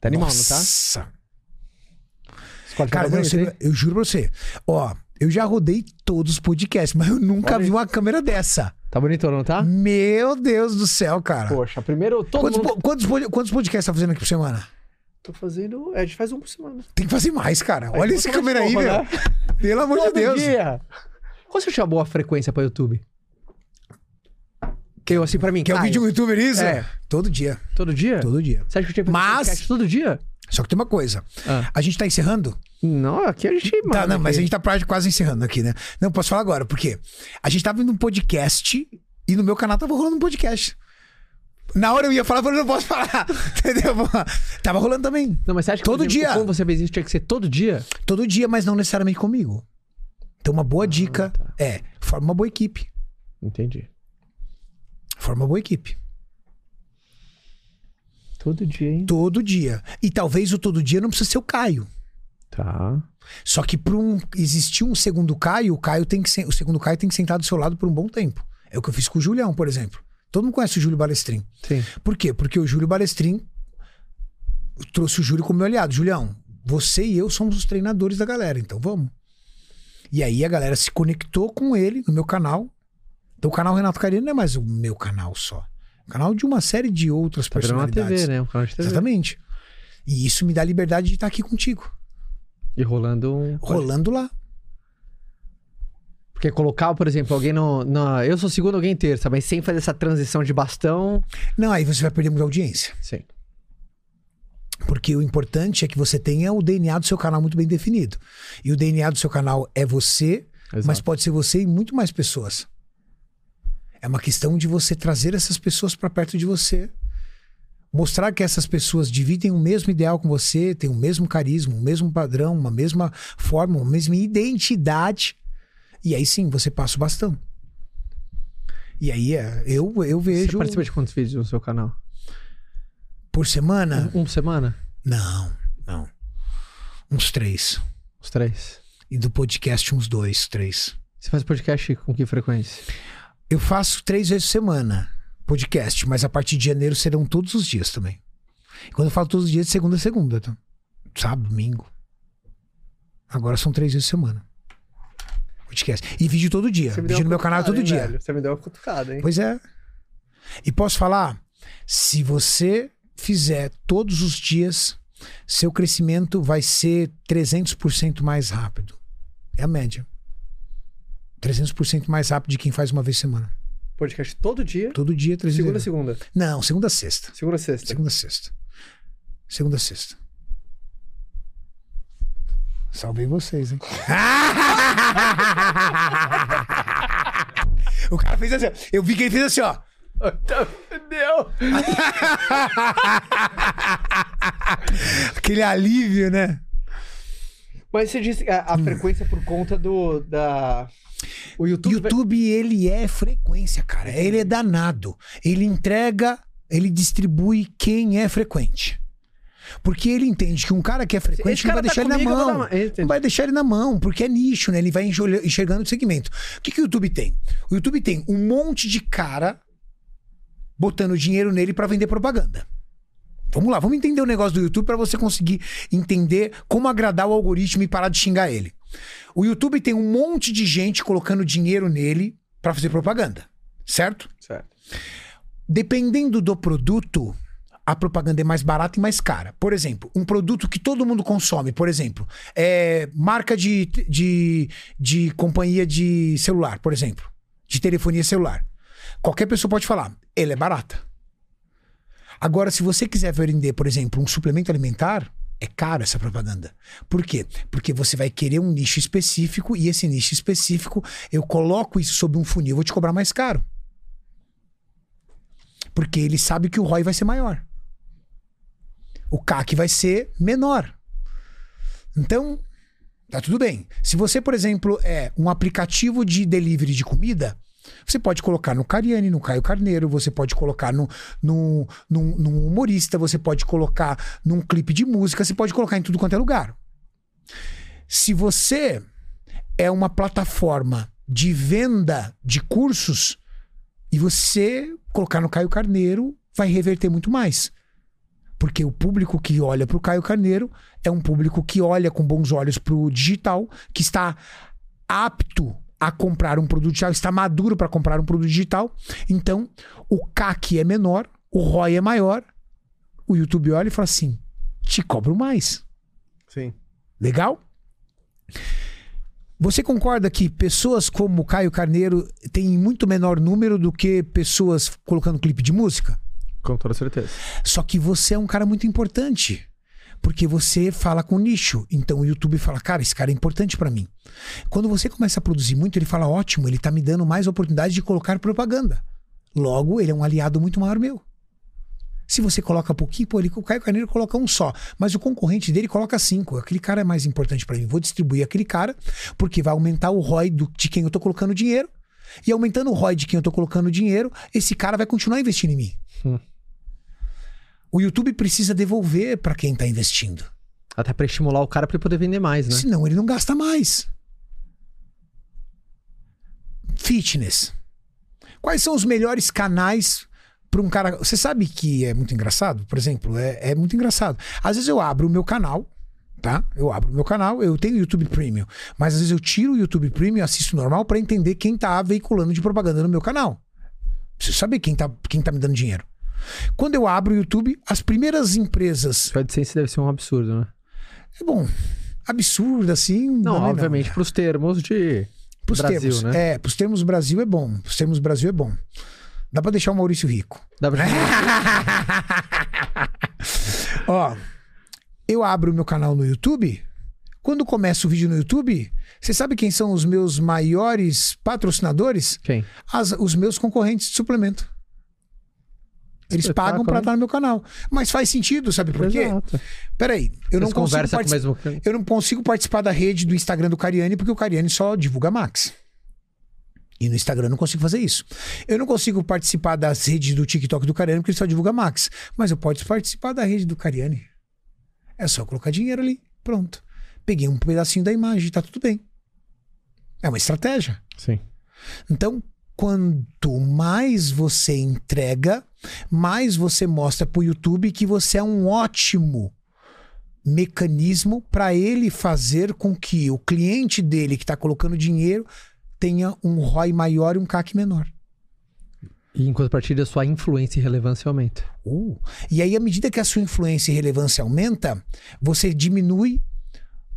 [SPEAKER 1] Tá animal,
[SPEAKER 2] Nossa.
[SPEAKER 1] não tá?
[SPEAKER 2] Cara, não, você- eu juro pra você. Ó, eu já rodei todos os podcasts, mas eu nunca
[SPEAKER 1] Olha
[SPEAKER 2] vi uma câmera dessa.
[SPEAKER 1] Tá bonito, não tá?
[SPEAKER 2] Meu Deus do céu, cara.
[SPEAKER 1] Poxa, primeiro todo
[SPEAKER 2] Quantos,
[SPEAKER 1] mundo...
[SPEAKER 2] po- quantos, quantos podcasts tá fazendo aqui por semana?
[SPEAKER 1] Tô fazendo... É, a gente faz um por semana.
[SPEAKER 2] Tem que fazer mais, cara.
[SPEAKER 1] Aí
[SPEAKER 2] Olha essa câmera aí,
[SPEAKER 1] de
[SPEAKER 2] meu.
[SPEAKER 1] né?
[SPEAKER 2] Pelo amor de
[SPEAKER 1] Todo
[SPEAKER 2] Deus.
[SPEAKER 1] dia. Qual você achou a boa frequência pra YouTube? Que eu, assim, pra mim,
[SPEAKER 2] Quer o
[SPEAKER 1] Caio,
[SPEAKER 2] vídeo do youtuber isso?
[SPEAKER 1] É.
[SPEAKER 2] Todo dia.
[SPEAKER 1] Todo dia?
[SPEAKER 2] Todo dia.
[SPEAKER 1] Você acha que eu tinha que fazer
[SPEAKER 2] Mas-
[SPEAKER 1] podcast todo dia?
[SPEAKER 2] Só que tem uma coisa.
[SPEAKER 1] Ah.
[SPEAKER 2] A gente tá encerrando?
[SPEAKER 1] Não, aqui a gente...
[SPEAKER 2] Tá, não, mas
[SPEAKER 1] aqui.
[SPEAKER 2] a gente tá pra- quase encerrando aqui, né? Não, posso falar agora, porque a gente tava indo num podcast e no meu canal tava rolando um podcast. Na hora eu ia falar, eu não posso falar. Entendeu? Tava rolando também.
[SPEAKER 1] Não, mas você acha que
[SPEAKER 2] Todo
[SPEAKER 1] por exemplo,
[SPEAKER 2] dia.
[SPEAKER 1] como você fez isso tinha que ser todo dia?
[SPEAKER 2] Todo dia, mas não necessariamente comigo. Então, uma boa dica
[SPEAKER 1] tá.
[SPEAKER 2] é: forma uma boa equipe.
[SPEAKER 1] Entendi.
[SPEAKER 2] Forma uma boa equipe.
[SPEAKER 1] Todo dia, hein?
[SPEAKER 2] Todo dia. E talvez o todo dia não precisa ser o Caio.
[SPEAKER 1] Tá.
[SPEAKER 2] Só que para um, existir um segundo Caio, o Caio tem que ser, o segundo Caio tem que sentar do seu lado por um bom tempo. É o que eu fiz com o Julião, por exemplo. Todo mundo conhece o Júlio Balestrin.
[SPEAKER 1] Sim.
[SPEAKER 2] Por quê? Porque o Júlio Balestrin trouxe o Júlio como meu aliado. Julião, você e eu somos os treinadores da galera, então vamos. E aí a galera se conectou com ele no meu canal. Então o canal Renato Carino não é mais o meu canal só. É o canal de uma série de outras
[SPEAKER 1] Tá virando uma
[SPEAKER 2] personalidades.
[SPEAKER 1] TV, né? Um canal de TV.
[SPEAKER 2] Exatamente. E isso me dá liberdade de estar aqui contigo.
[SPEAKER 1] E rolando um...
[SPEAKER 2] Rolando lá.
[SPEAKER 1] Porque colocar, por exemplo, alguém no, no... Eu sou segundo, alguém terça, mas sem fazer essa transição de bastão...
[SPEAKER 2] Não, aí você vai perder muita audiência.
[SPEAKER 1] Sim.
[SPEAKER 2] Porque o importante é que você tenha o DNA do seu canal muito bem definido. E o DNA do seu canal é você,
[SPEAKER 1] Exato.
[SPEAKER 2] mas pode ser você e muito mais pessoas. É uma questão de você trazer essas pessoas para perto de você. Mostrar que essas pessoas dividem o mesmo ideal com você, têm o mesmo carisma, o mesmo padrão, uma mesma forma, uma mesma identidade. E aí sim, você passa o bastão. E aí é, eu, eu
[SPEAKER 1] Você
[SPEAKER 2] vejo
[SPEAKER 1] participa de quantos vídeos no seu canal?
[SPEAKER 2] por semana.
[SPEAKER 1] Um por semana?
[SPEAKER 2] Não, não. Uns três.
[SPEAKER 1] Os três?
[SPEAKER 2] E do podcast, uns dois, três.
[SPEAKER 1] Você faz podcast com que frequência?
[SPEAKER 2] Eu faço três vezes por semana podcast, mas a partir de janeiro serão todos os dias também. E quando eu falo todos os dias, de segunda a segunda, tá? Sábado, domingo. Agora são três vezes por semana. Podcast. E vídeo todo dia. Vídeo no meu canal todo dia.
[SPEAKER 1] Você me deu uma cutucada, hein?
[SPEAKER 2] Pois é. E posso falar? Se você fizer todos os dias, seu crescimento vai ser 300% mais rápido. É a média. 300% mais rápido de quem faz uma vez por semana.
[SPEAKER 1] Podcast todo dia.
[SPEAKER 2] Todo dia, 300%.
[SPEAKER 1] Segunda a segunda.
[SPEAKER 2] Não, segunda a sexta.
[SPEAKER 1] Segunda a sexta.
[SPEAKER 2] Segunda a sexta. Segunda a sexta. Salvei vocês, hein? o cara fez assim, ó. Eu vi que ele fez assim, ó.
[SPEAKER 1] Deu!
[SPEAKER 2] Aquele alívio, né?
[SPEAKER 1] Mas você disse a, a frequência por conta do. da. O YouTube.
[SPEAKER 2] YouTube, ele é frequência, cara. Ele é danado. Ele entrega, ele distribui quem é frequente. Porque ele entende que um cara que é frequente
[SPEAKER 1] Esse
[SPEAKER 2] não vai
[SPEAKER 1] tá
[SPEAKER 2] deixar ele na
[SPEAKER 1] comigo, eu vou
[SPEAKER 2] mão.
[SPEAKER 1] dar Entendi.
[SPEAKER 2] Não vai deixar ele na mão, porque é nicho, né? Ele vai enxergando o segmento. O que, que o YouTube tem? O YouTube tem um monte de cara botando dinheiro nele pra vender propaganda. Vamos lá, vamos entender o negócio do YouTube pra você conseguir entender como agradar o algoritmo e parar de xingar ele. O YouTube tem um monte de gente colocando dinheiro nele pra fazer propaganda, certo?
[SPEAKER 1] Certo.
[SPEAKER 2] Dependendo do produto, a propaganda é mais barata e mais cara. Por exemplo, um produto que todo mundo consome, por exemplo, é marca de, de, de companhia de celular, por exemplo, de telefonia celular. Qualquer pessoa pode falar, ele é barata. Agora, se você quiser vender, por exemplo, um suplemento alimentar, é caro essa propaganda. Por quê? Porque você vai querer um nicho específico e esse nicho específico, eu coloco isso sob um funil, eu vou te cobrar mais caro. Porque ele sabe que o ROI vai ser maior. O CAC vai ser menor. Então, tá tudo bem. Se você, por exemplo, é um aplicativo de delivery de comida, você pode colocar no Cariani, no Caio Carneiro, você pode colocar no, no, num, num humorista, você pode colocar num clipe de música, você pode colocar em tudo quanto é lugar. Se você é uma plataforma de venda de cursos e você colocar no Caio Carneiro vai reverter muito mais. Porque o público que olha para o Caio Carneiro é um público que olha com bons olhos para o digital, que está apto a comprar um produto digital, está maduro para comprar um produto digital. Então, o CAC é menor, o ROI é maior. O YouTube olha e fala assim: te cobro mais.
[SPEAKER 1] Sim.
[SPEAKER 2] Legal? Você concorda que pessoas como Caio Carneiro têm muito menor número do que pessoas colocando clipe de música?
[SPEAKER 1] Com toda certeza.
[SPEAKER 2] Só que você é um cara muito importante. Porque você fala com nicho. Então o YouTube fala, cara, esse cara é importante para mim. Quando você começa a produzir muito, ele fala, ótimo, ele tá me dando mais oportunidade de colocar propaganda. Logo, ele é um aliado muito maior meu. Se você coloca pouquinho, pô, ele, o Caio Carneiro coloca um só. Mas o concorrente dele coloca cinco. Aquele cara é mais importante para mim. Vou distribuir aquele cara, porque vai aumentar o ROI do, de quem eu tô colocando dinheiro. E aumentando o ROI de quem eu tô colocando dinheiro, esse cara vai continuar investindo em mim.
[SPEAKER 1] Hum.
[SPEAKER 2] O YouTube precisa devolver para quem tá investindo.
[SPEAKER 1] Até para estimular o cara para ele poder vender mais, né?
[SPEAKER 2] Senão ele não gasta mais. Fitness. Quais são os melhores canais para um cara. Você sabe que é muito engraçado? Por exemplo, é, é muito engraçado. Às vezes eu abro o meu canal, tá? Eu abro o meu canal, eu tenho YouTube Premium, mas às vezes eu tiro o YouTube Premium e assisto normal para entender quem tá veiculando de propaganda no meu canal. Preciso saber quem tá, quem tá me dando dinheiro. Quando eu abro o YouTube, as primeiras empresas.
[SPEAKER 1] A AdSense deve ser um absurdo, né?
[SPEAKER 2] É bom. Absurdo, assim.
[SPEAKER 1] Não,
[SPEAKER 2] também
[SPEAKER 1] obviamente, para os termos de
[SPEAKER 2] Pros
[SPEAKER 1] Brasil,
[SPEAKER 2] termos.
[SPEAKER 1] né?
[SPEAKER 2] É, pros termos Brasil é bom. Pros termos Brasil é bom. Dá pra deixar o Maurício rico.
[SPEAKER 1] Dá pra...
[SPEAKER 2] Ó, eu abro o meu canal no YouTube. Quando começa o vídeo no YouTube, você sabe quem são os meus maiores patrocinadores?
[SPEAKER 1] Quem?
[SPEAKER 2] As- os meus concorrentes de suplemento. Eles pagam pra
[SPEAKER 1] hein?
[SPEAKER 2] estar no meu canal. Mas faz sentido, sabe por quê?
[SPEAKER 1] Exato.
[SPEAKER 2] Peraí, eu não,
[SPEAKER 1] Vocês
[SPEAKER 2] consigo
[SPEAKER 1] conversam com o
[SPEAKER 2] participar,
[SPEAKER 1] mesmo...
[SPEAKER 2] eu não consigo participar da rede do Instagram do Cariani porque o Cariani só divulga Max. E no Instagram eu não consigo fazer isso. Eu não consigo participar das redes do TikTok do Cariani porque ele só divulga Max. Mas eu posso participar da rede do Cariani. É só colocar dinheiro ali. Pronto. Peguei um pedacinho da imagem, tá tudo bem. É uma estratégia.
[SPEAKER 1] Sim.
[SPEAKER 2] Então, quanto mais você entrega, mais você mostra pro YouTube que você é um ótimo mecanismo para ele fazer com que o cliente dele que está colocando dinheiro tenha um ROI maior e um CAC menor.
[SPEAKER 1] E em contrapartida, sua influência e relevância aumenta.
[SPEAKER 2] Uh, E aí, à medida que a sua influência e relevância aumenta, você diminui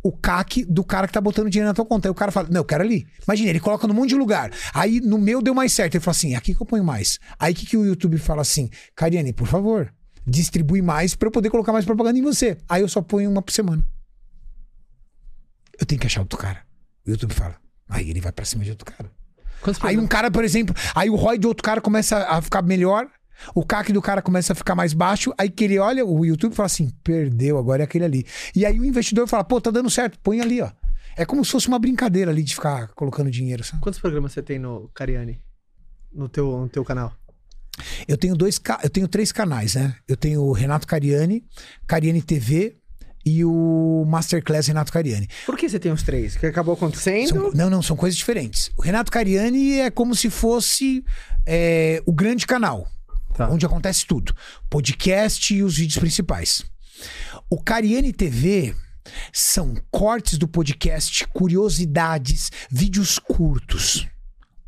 [SPEAKER 2] o CAC do cara que tá botando dinheiro na tua conta. Aí o cara fala, não, eu quero ali. Imagina, ele coloca num monte de lugar. Aí no meu deu mais certo. Ele fala assim, aqui que eu ponho mais. Aí o que, que o YouTube fala assim, Cariane, por favor, distribui mais pra eu poder colocar mais propaganda em você. Aí eu só ponho uma por semana. Eu tenho que achar outro cara. O YouTube fala. Aí ele vai pra cima de outro cara.
[SPEAKER 1] Quantos
[SPEAKER 2] Aí um cara, por exemplo, aí o ROI de outro cara começa a ficar melhor, o CAC do cara começa a ficar mais baixo, aí que ele olha, o YouTube fala assim, perdeu, agora é aquele ali. E aí o investidor fala, pô, tá dando certo, põe ali, ó. É como se fosse uma brincadeira ali de ficar colocando dinheiro, sabe?
[SPEAKER 1] Quantos programas você tem no Cariani? No teu, no teu canal?
[SPEAKER 2] Eu tenho dois, eu tenho três canais, né? Eu tenho o Renato Cariani, Cariani TV e o Masterclass Renato Cariani.
[SPEAKER 1] Por que você tem os três? O que acabou acontecendo?
[SPEAKER 2] São- não, não, são coisas diferentes. O Renato Cariani é como se fosse é, o grande canal.
[SPEAKER 1] Tá.
[SPEAKER 2] onde acontece tudo. Podcast e os vídeos principais. O Cariani TV são cortes do podcast, curiosidades, vídeos curtos.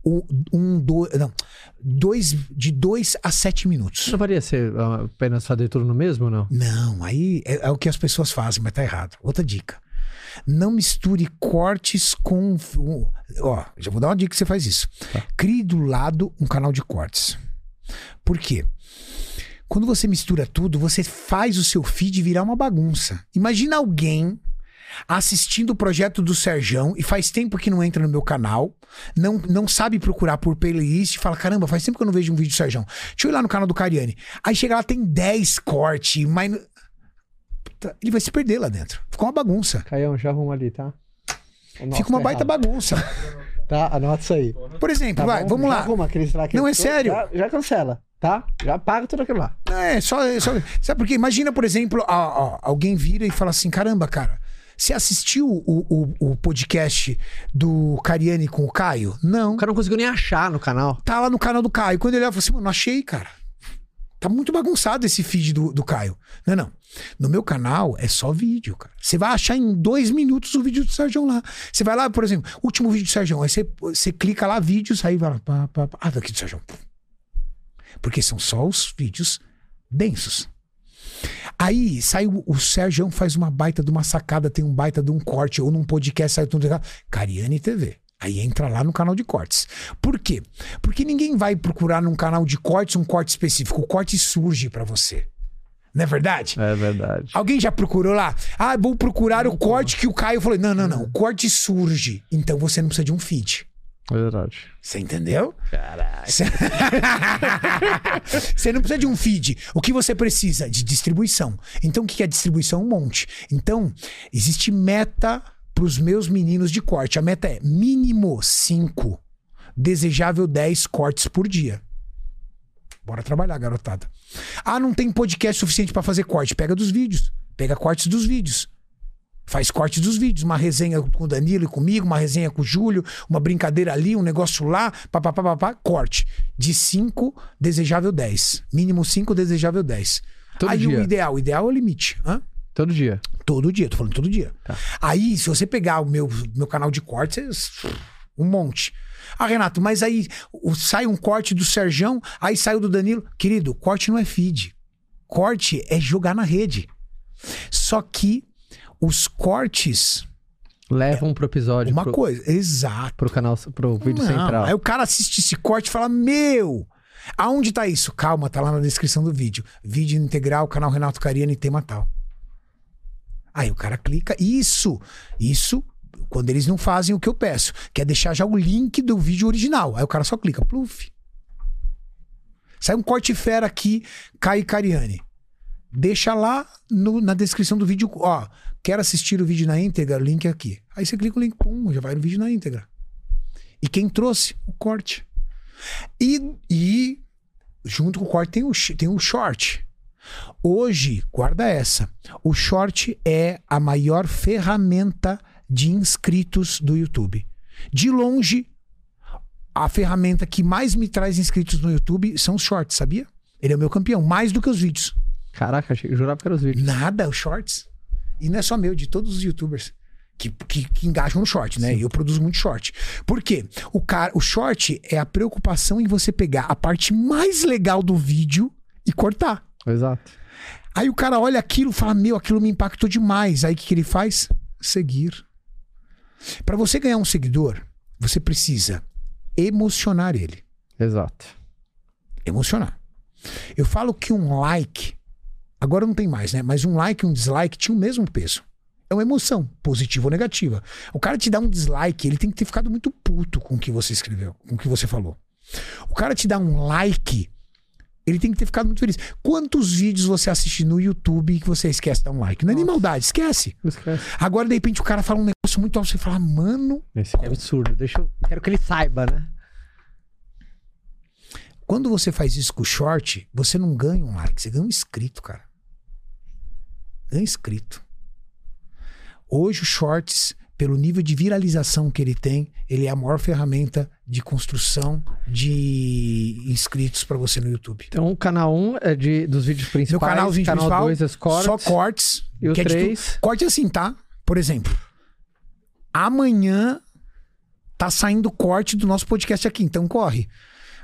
[SPEAKER 2] O- Um, dois, não, dois, de dois a sete minutos.
[SPEAKER 1] Não varia ser ah, apenas fazer tudo no mesmo ou não?
[SPEAKER 2] Não, aí é, é o que as pessoas fazem, mas tá errado. Outra dica. Não misture cortes com. um- Ó, já vou dar uma dica que você faz isso. Crie do lado um canal de cortes. Por quê? Quando você mistura tudo, você faz o seu feed virar uma bagunça. Imagina alguém assistindo o projeto do Serjão e faz tempo que não entra no meu canal, não, não sabe procurar por playlist e fala: caramba, faz tempo que eu não vejo um vídeo do Serjão. Deixa eu ir lá no canal do Cariani. Aí chega lá, tem 10 cortes, mas. Puta, Ele vai se perder lá dentro. Fica uma bagunça.
[SPEAKER 1] Caião, já arruma ali, tá? O nosso
[SPEAKER 2] Fica uma
[SPEAKER 1] tá
[SPEAKER 2] baita
[SPEAKER 1] errado.
[SPEAKER 2] bagunça.
[SPEAKER 1] Tá, anota isso aí.
[SPEAKER 2] Por exemplo,
[SPEAKER 1] Tá
[SPEAKER 2] vai,
[SPEAKER 1] bom?
[SPEAKER 2] vamos
[SPEAKER 1] Já
[SPEAKER 2] lá.
[SPEAKER 1] Arruma lá que
[SPEAKER 2] Não, é
[SPEAKER 1] entrou,
[SPEAKER 2] sério.
[SPEAKER 1] Já, já cancela, tá? Já paga tudo aquilo lá.
[SPEAKER 2] É, só, é só. Sabe por quê? Imagina, por exemplo, a- a- alguém vira e fala assim: caramba, cara, Você assistiu o, o, o podcast do Cariani com o Caio? Não.
[SPEAKER 1] O cara não conseguiu nem achar no canal.
[SPEAKER 2] Tá lá no canal do Caio. Quando ele olhava, eu falei assim, mano, não achei, cara. Tá muito bagunçado esse feed do, do Caio. Não, não. No meu canal é só vídeo, cara. Você vai achar em dois minutos o vídeo do Sérgio lá. Você vai lá, por exemplo, último vídeo do Sérgio. Aí você, você clica lá, vídeos, aí vai lá. Pá, pá, pá. Ah, daqui do Sérgio. Porque são só os vídeos densos. Aí sai o, o Sérgio faz uma baita de uma sacada, tem um baita de um corte, ou num podcast sai tudo. Cariane TV. Aí entra lá no canal de cortes. Por quê? Porque ninguém vai procurar num canal de cortes um corte específico. O corte surge para você. Não é verdade?
[SPEAKER 1] É verdade.
[SPEAKER 2] Alguém já procurou lá? Ah, vou procurar não, o corte que o Caio falou. Não, não, não. O corte surge. Então você não precisa de um feed.
[SPEAKER 1] É verdade.
[SPEAKER 2] Você entendeu?
[SPEAKER 1] Caraca.
[SPEAKER 2] Você não precisa de um feed. O que você precisa? De distribuição. Então, o que é distribuição? Um monte. Então, existe meta para os meus meninos de corte. A meta é mínimo 5, desejável 10 cortes por dia. Bora trabalhar, garotada. Ah, não tem podcast suficiente para fazer corte. Pega dos vídeos. Pega cortes dos vídeos. Faz corte dos vídeos, uma resenha com o Danilo e comigo, uma resenha com o Júlio, uma brincadeira ali, um negócio lá, papapá, papá, corte. De 5, desejável 10. Mínimo 5, desejável 10.
[SPEAKER 1] Todo
[SPEAKER 2] Aí
[SPEAKER 1] dia.
[SPEAKER 2] o ideal, o ideal é o limite. Hã?
[SPEAKER 1] Todo dia.
[SPEAKER 2] Todo dia, tô falando todo dia.
[SPEAKER 1] Tá.
[SPEAKER 2] Aí, se você pegar o meu, meu canal de cortes, um monte. Ah, Renato, mas aí o- sai um corte do Serjão, aí sai o do Danilo. Querido, corte não é feed. Corte é jogar na rede. Só que os cortes,
[SPEAKER 1] Levam pro episódio.
[SPEAKER 2] uma
[SPEAKER 1] pro,
[SPEAKER 2] coisa, exato.
[SPEAKER 1] pro canal, pro vídeo
[SPEAKER 2] Não,
[SPEAKER 1] central.
[SPEAKER 2] Aí o cara assiste esse corte e fala: Meu, aonde tá isso? Calma, tá lá na descrição do vídeo. Vídeo integral, canal Renato Cariani, tema tal. Aí o cara clica. Isso, isso, quando eles não fazem o que eu peço, que é deixar já o link do vídeo original. Aí o cara só clica, pluf. Sai um corte fera aqui, Caio Cariani. Deixa lá no- na descrição do vídeo, ó, quer assistir o vídeo na íntegra, link aqui. Aí você clica o link, pum, já vai no vídeo na íntegra. E quem trouxe? O corte. E, e junto com o corte tem o, tem o short. Hoje, guarda essa. O short é a maior ferramenta de inscritos do YouTube. De longe, a ferramenta que mais me traz inscritos no YouTube são os shorts, sabia? Ele é o meu campeão, mais do que os vídeos.
[SPEAKER 1] Caraca, eu jurava que eram os vídeos.
[SPEAKER 2] Nada, os shorts. E não é só meu, de todos os youtubers que, que, que engajam no short, né? E eu produzo muito short. Por quê? O, cara, o short é a preocupação em você pegar a parte mais legal do vídeo e cortar.
[SPEAKER 1] Exato.
[SPEAKER 2] Aí o cara olha aquilo e fala: Meu, aquilo me impactou demais. Aí o que, que ele faz? Seguir. Para você ganhar um seguidor, você precisa emocionar ele.
[SPEAKER 1] Exato.
[SPEAKER 2] Emocionar. Eu falo que um like, agora não tem mais, né? Mas um like e um dislike tinham o mesmo peso. É uma emoção, positiva ou negativa. O cara te dá um dislike, ele tem que ter ficado muito puto com o que você escreveu, com o que você falou. O cara te dá um like, ele tem que ter ficado muito feliz. Quantos vídeos você assiste no YouTube que você esquece de dar um like? Não é nem maldade, esquece.
[SPEAKER 1] Esquece.
[SPEAKER 2] Agora, de repente, o cara fala um negócio muito alto, você fala, mano,
[SPEAKER 1] Esse é absurdo. Deixa eu. Quero que ele saiba, né?
[SPEAKER 2] Quando você faz isso com o short, você não ganha um like, você ganha um inscrito, cara. Ganha inscrito. Hoje o shorts, pelo nível de viralização que ele tem, ele é a maior ferramenta de construção de inscritos pra você no YouTube.
[SPEAKER 1] Então, o canal 1 é de, dos vídeos
[SPEAKER 2] Meu
[SPEAKER 1] principais.
[SPEAKER 2] canal, vídeo
[SPEAKER 1] canal
[SPEAKER 2] principal,
[SPEAKER 1] 2 é cortes.
[SPEAKER 2] só cortes.
[SPEAKER 1] E o
[SPEAKER 2] que é de tu-
[SPEAKER 1] 3.
[SPEAKER 2] Corte assim, tá? Por exemplo, amanhã tá saindo corte do nosso podcast aqui, então corre.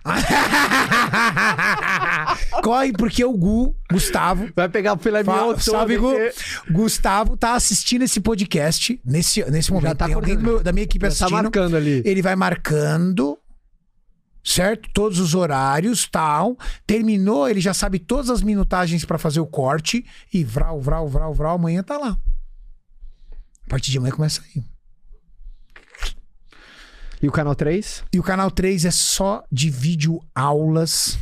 [SPEAKER 2] corre porque o Gu, Gustavo,
[SPEAKER 1] Vai pegar o filé mignon todo.
[SPEAKER 2] salve, Gu.
[SPEAKER 1] porque-
[SPEAKER 2] Gustavo tá assistindo esse podcast nesse, nesse momento.
[SPEAKER 1] tá
[SPEAKER 2] Tem alguém meu- da minha equipe
[SPEAKER 1] Já tá
[SPEAKER 2] assistindo.
[SPEAKER 1] marcando ali.
[SPEAKER 2] Ele vai marcando, certo? Todos os horários, tal. Terminou, ele já sabe todas as minutagens pra fazer o corte e vral, vral, vral, vral, amanhã tá lá. A partir de amanhã começa aí.
[SPEAKER 1] E o canal 3?
[SPEAKER 2] E o canal 3 é só de vídeo aulas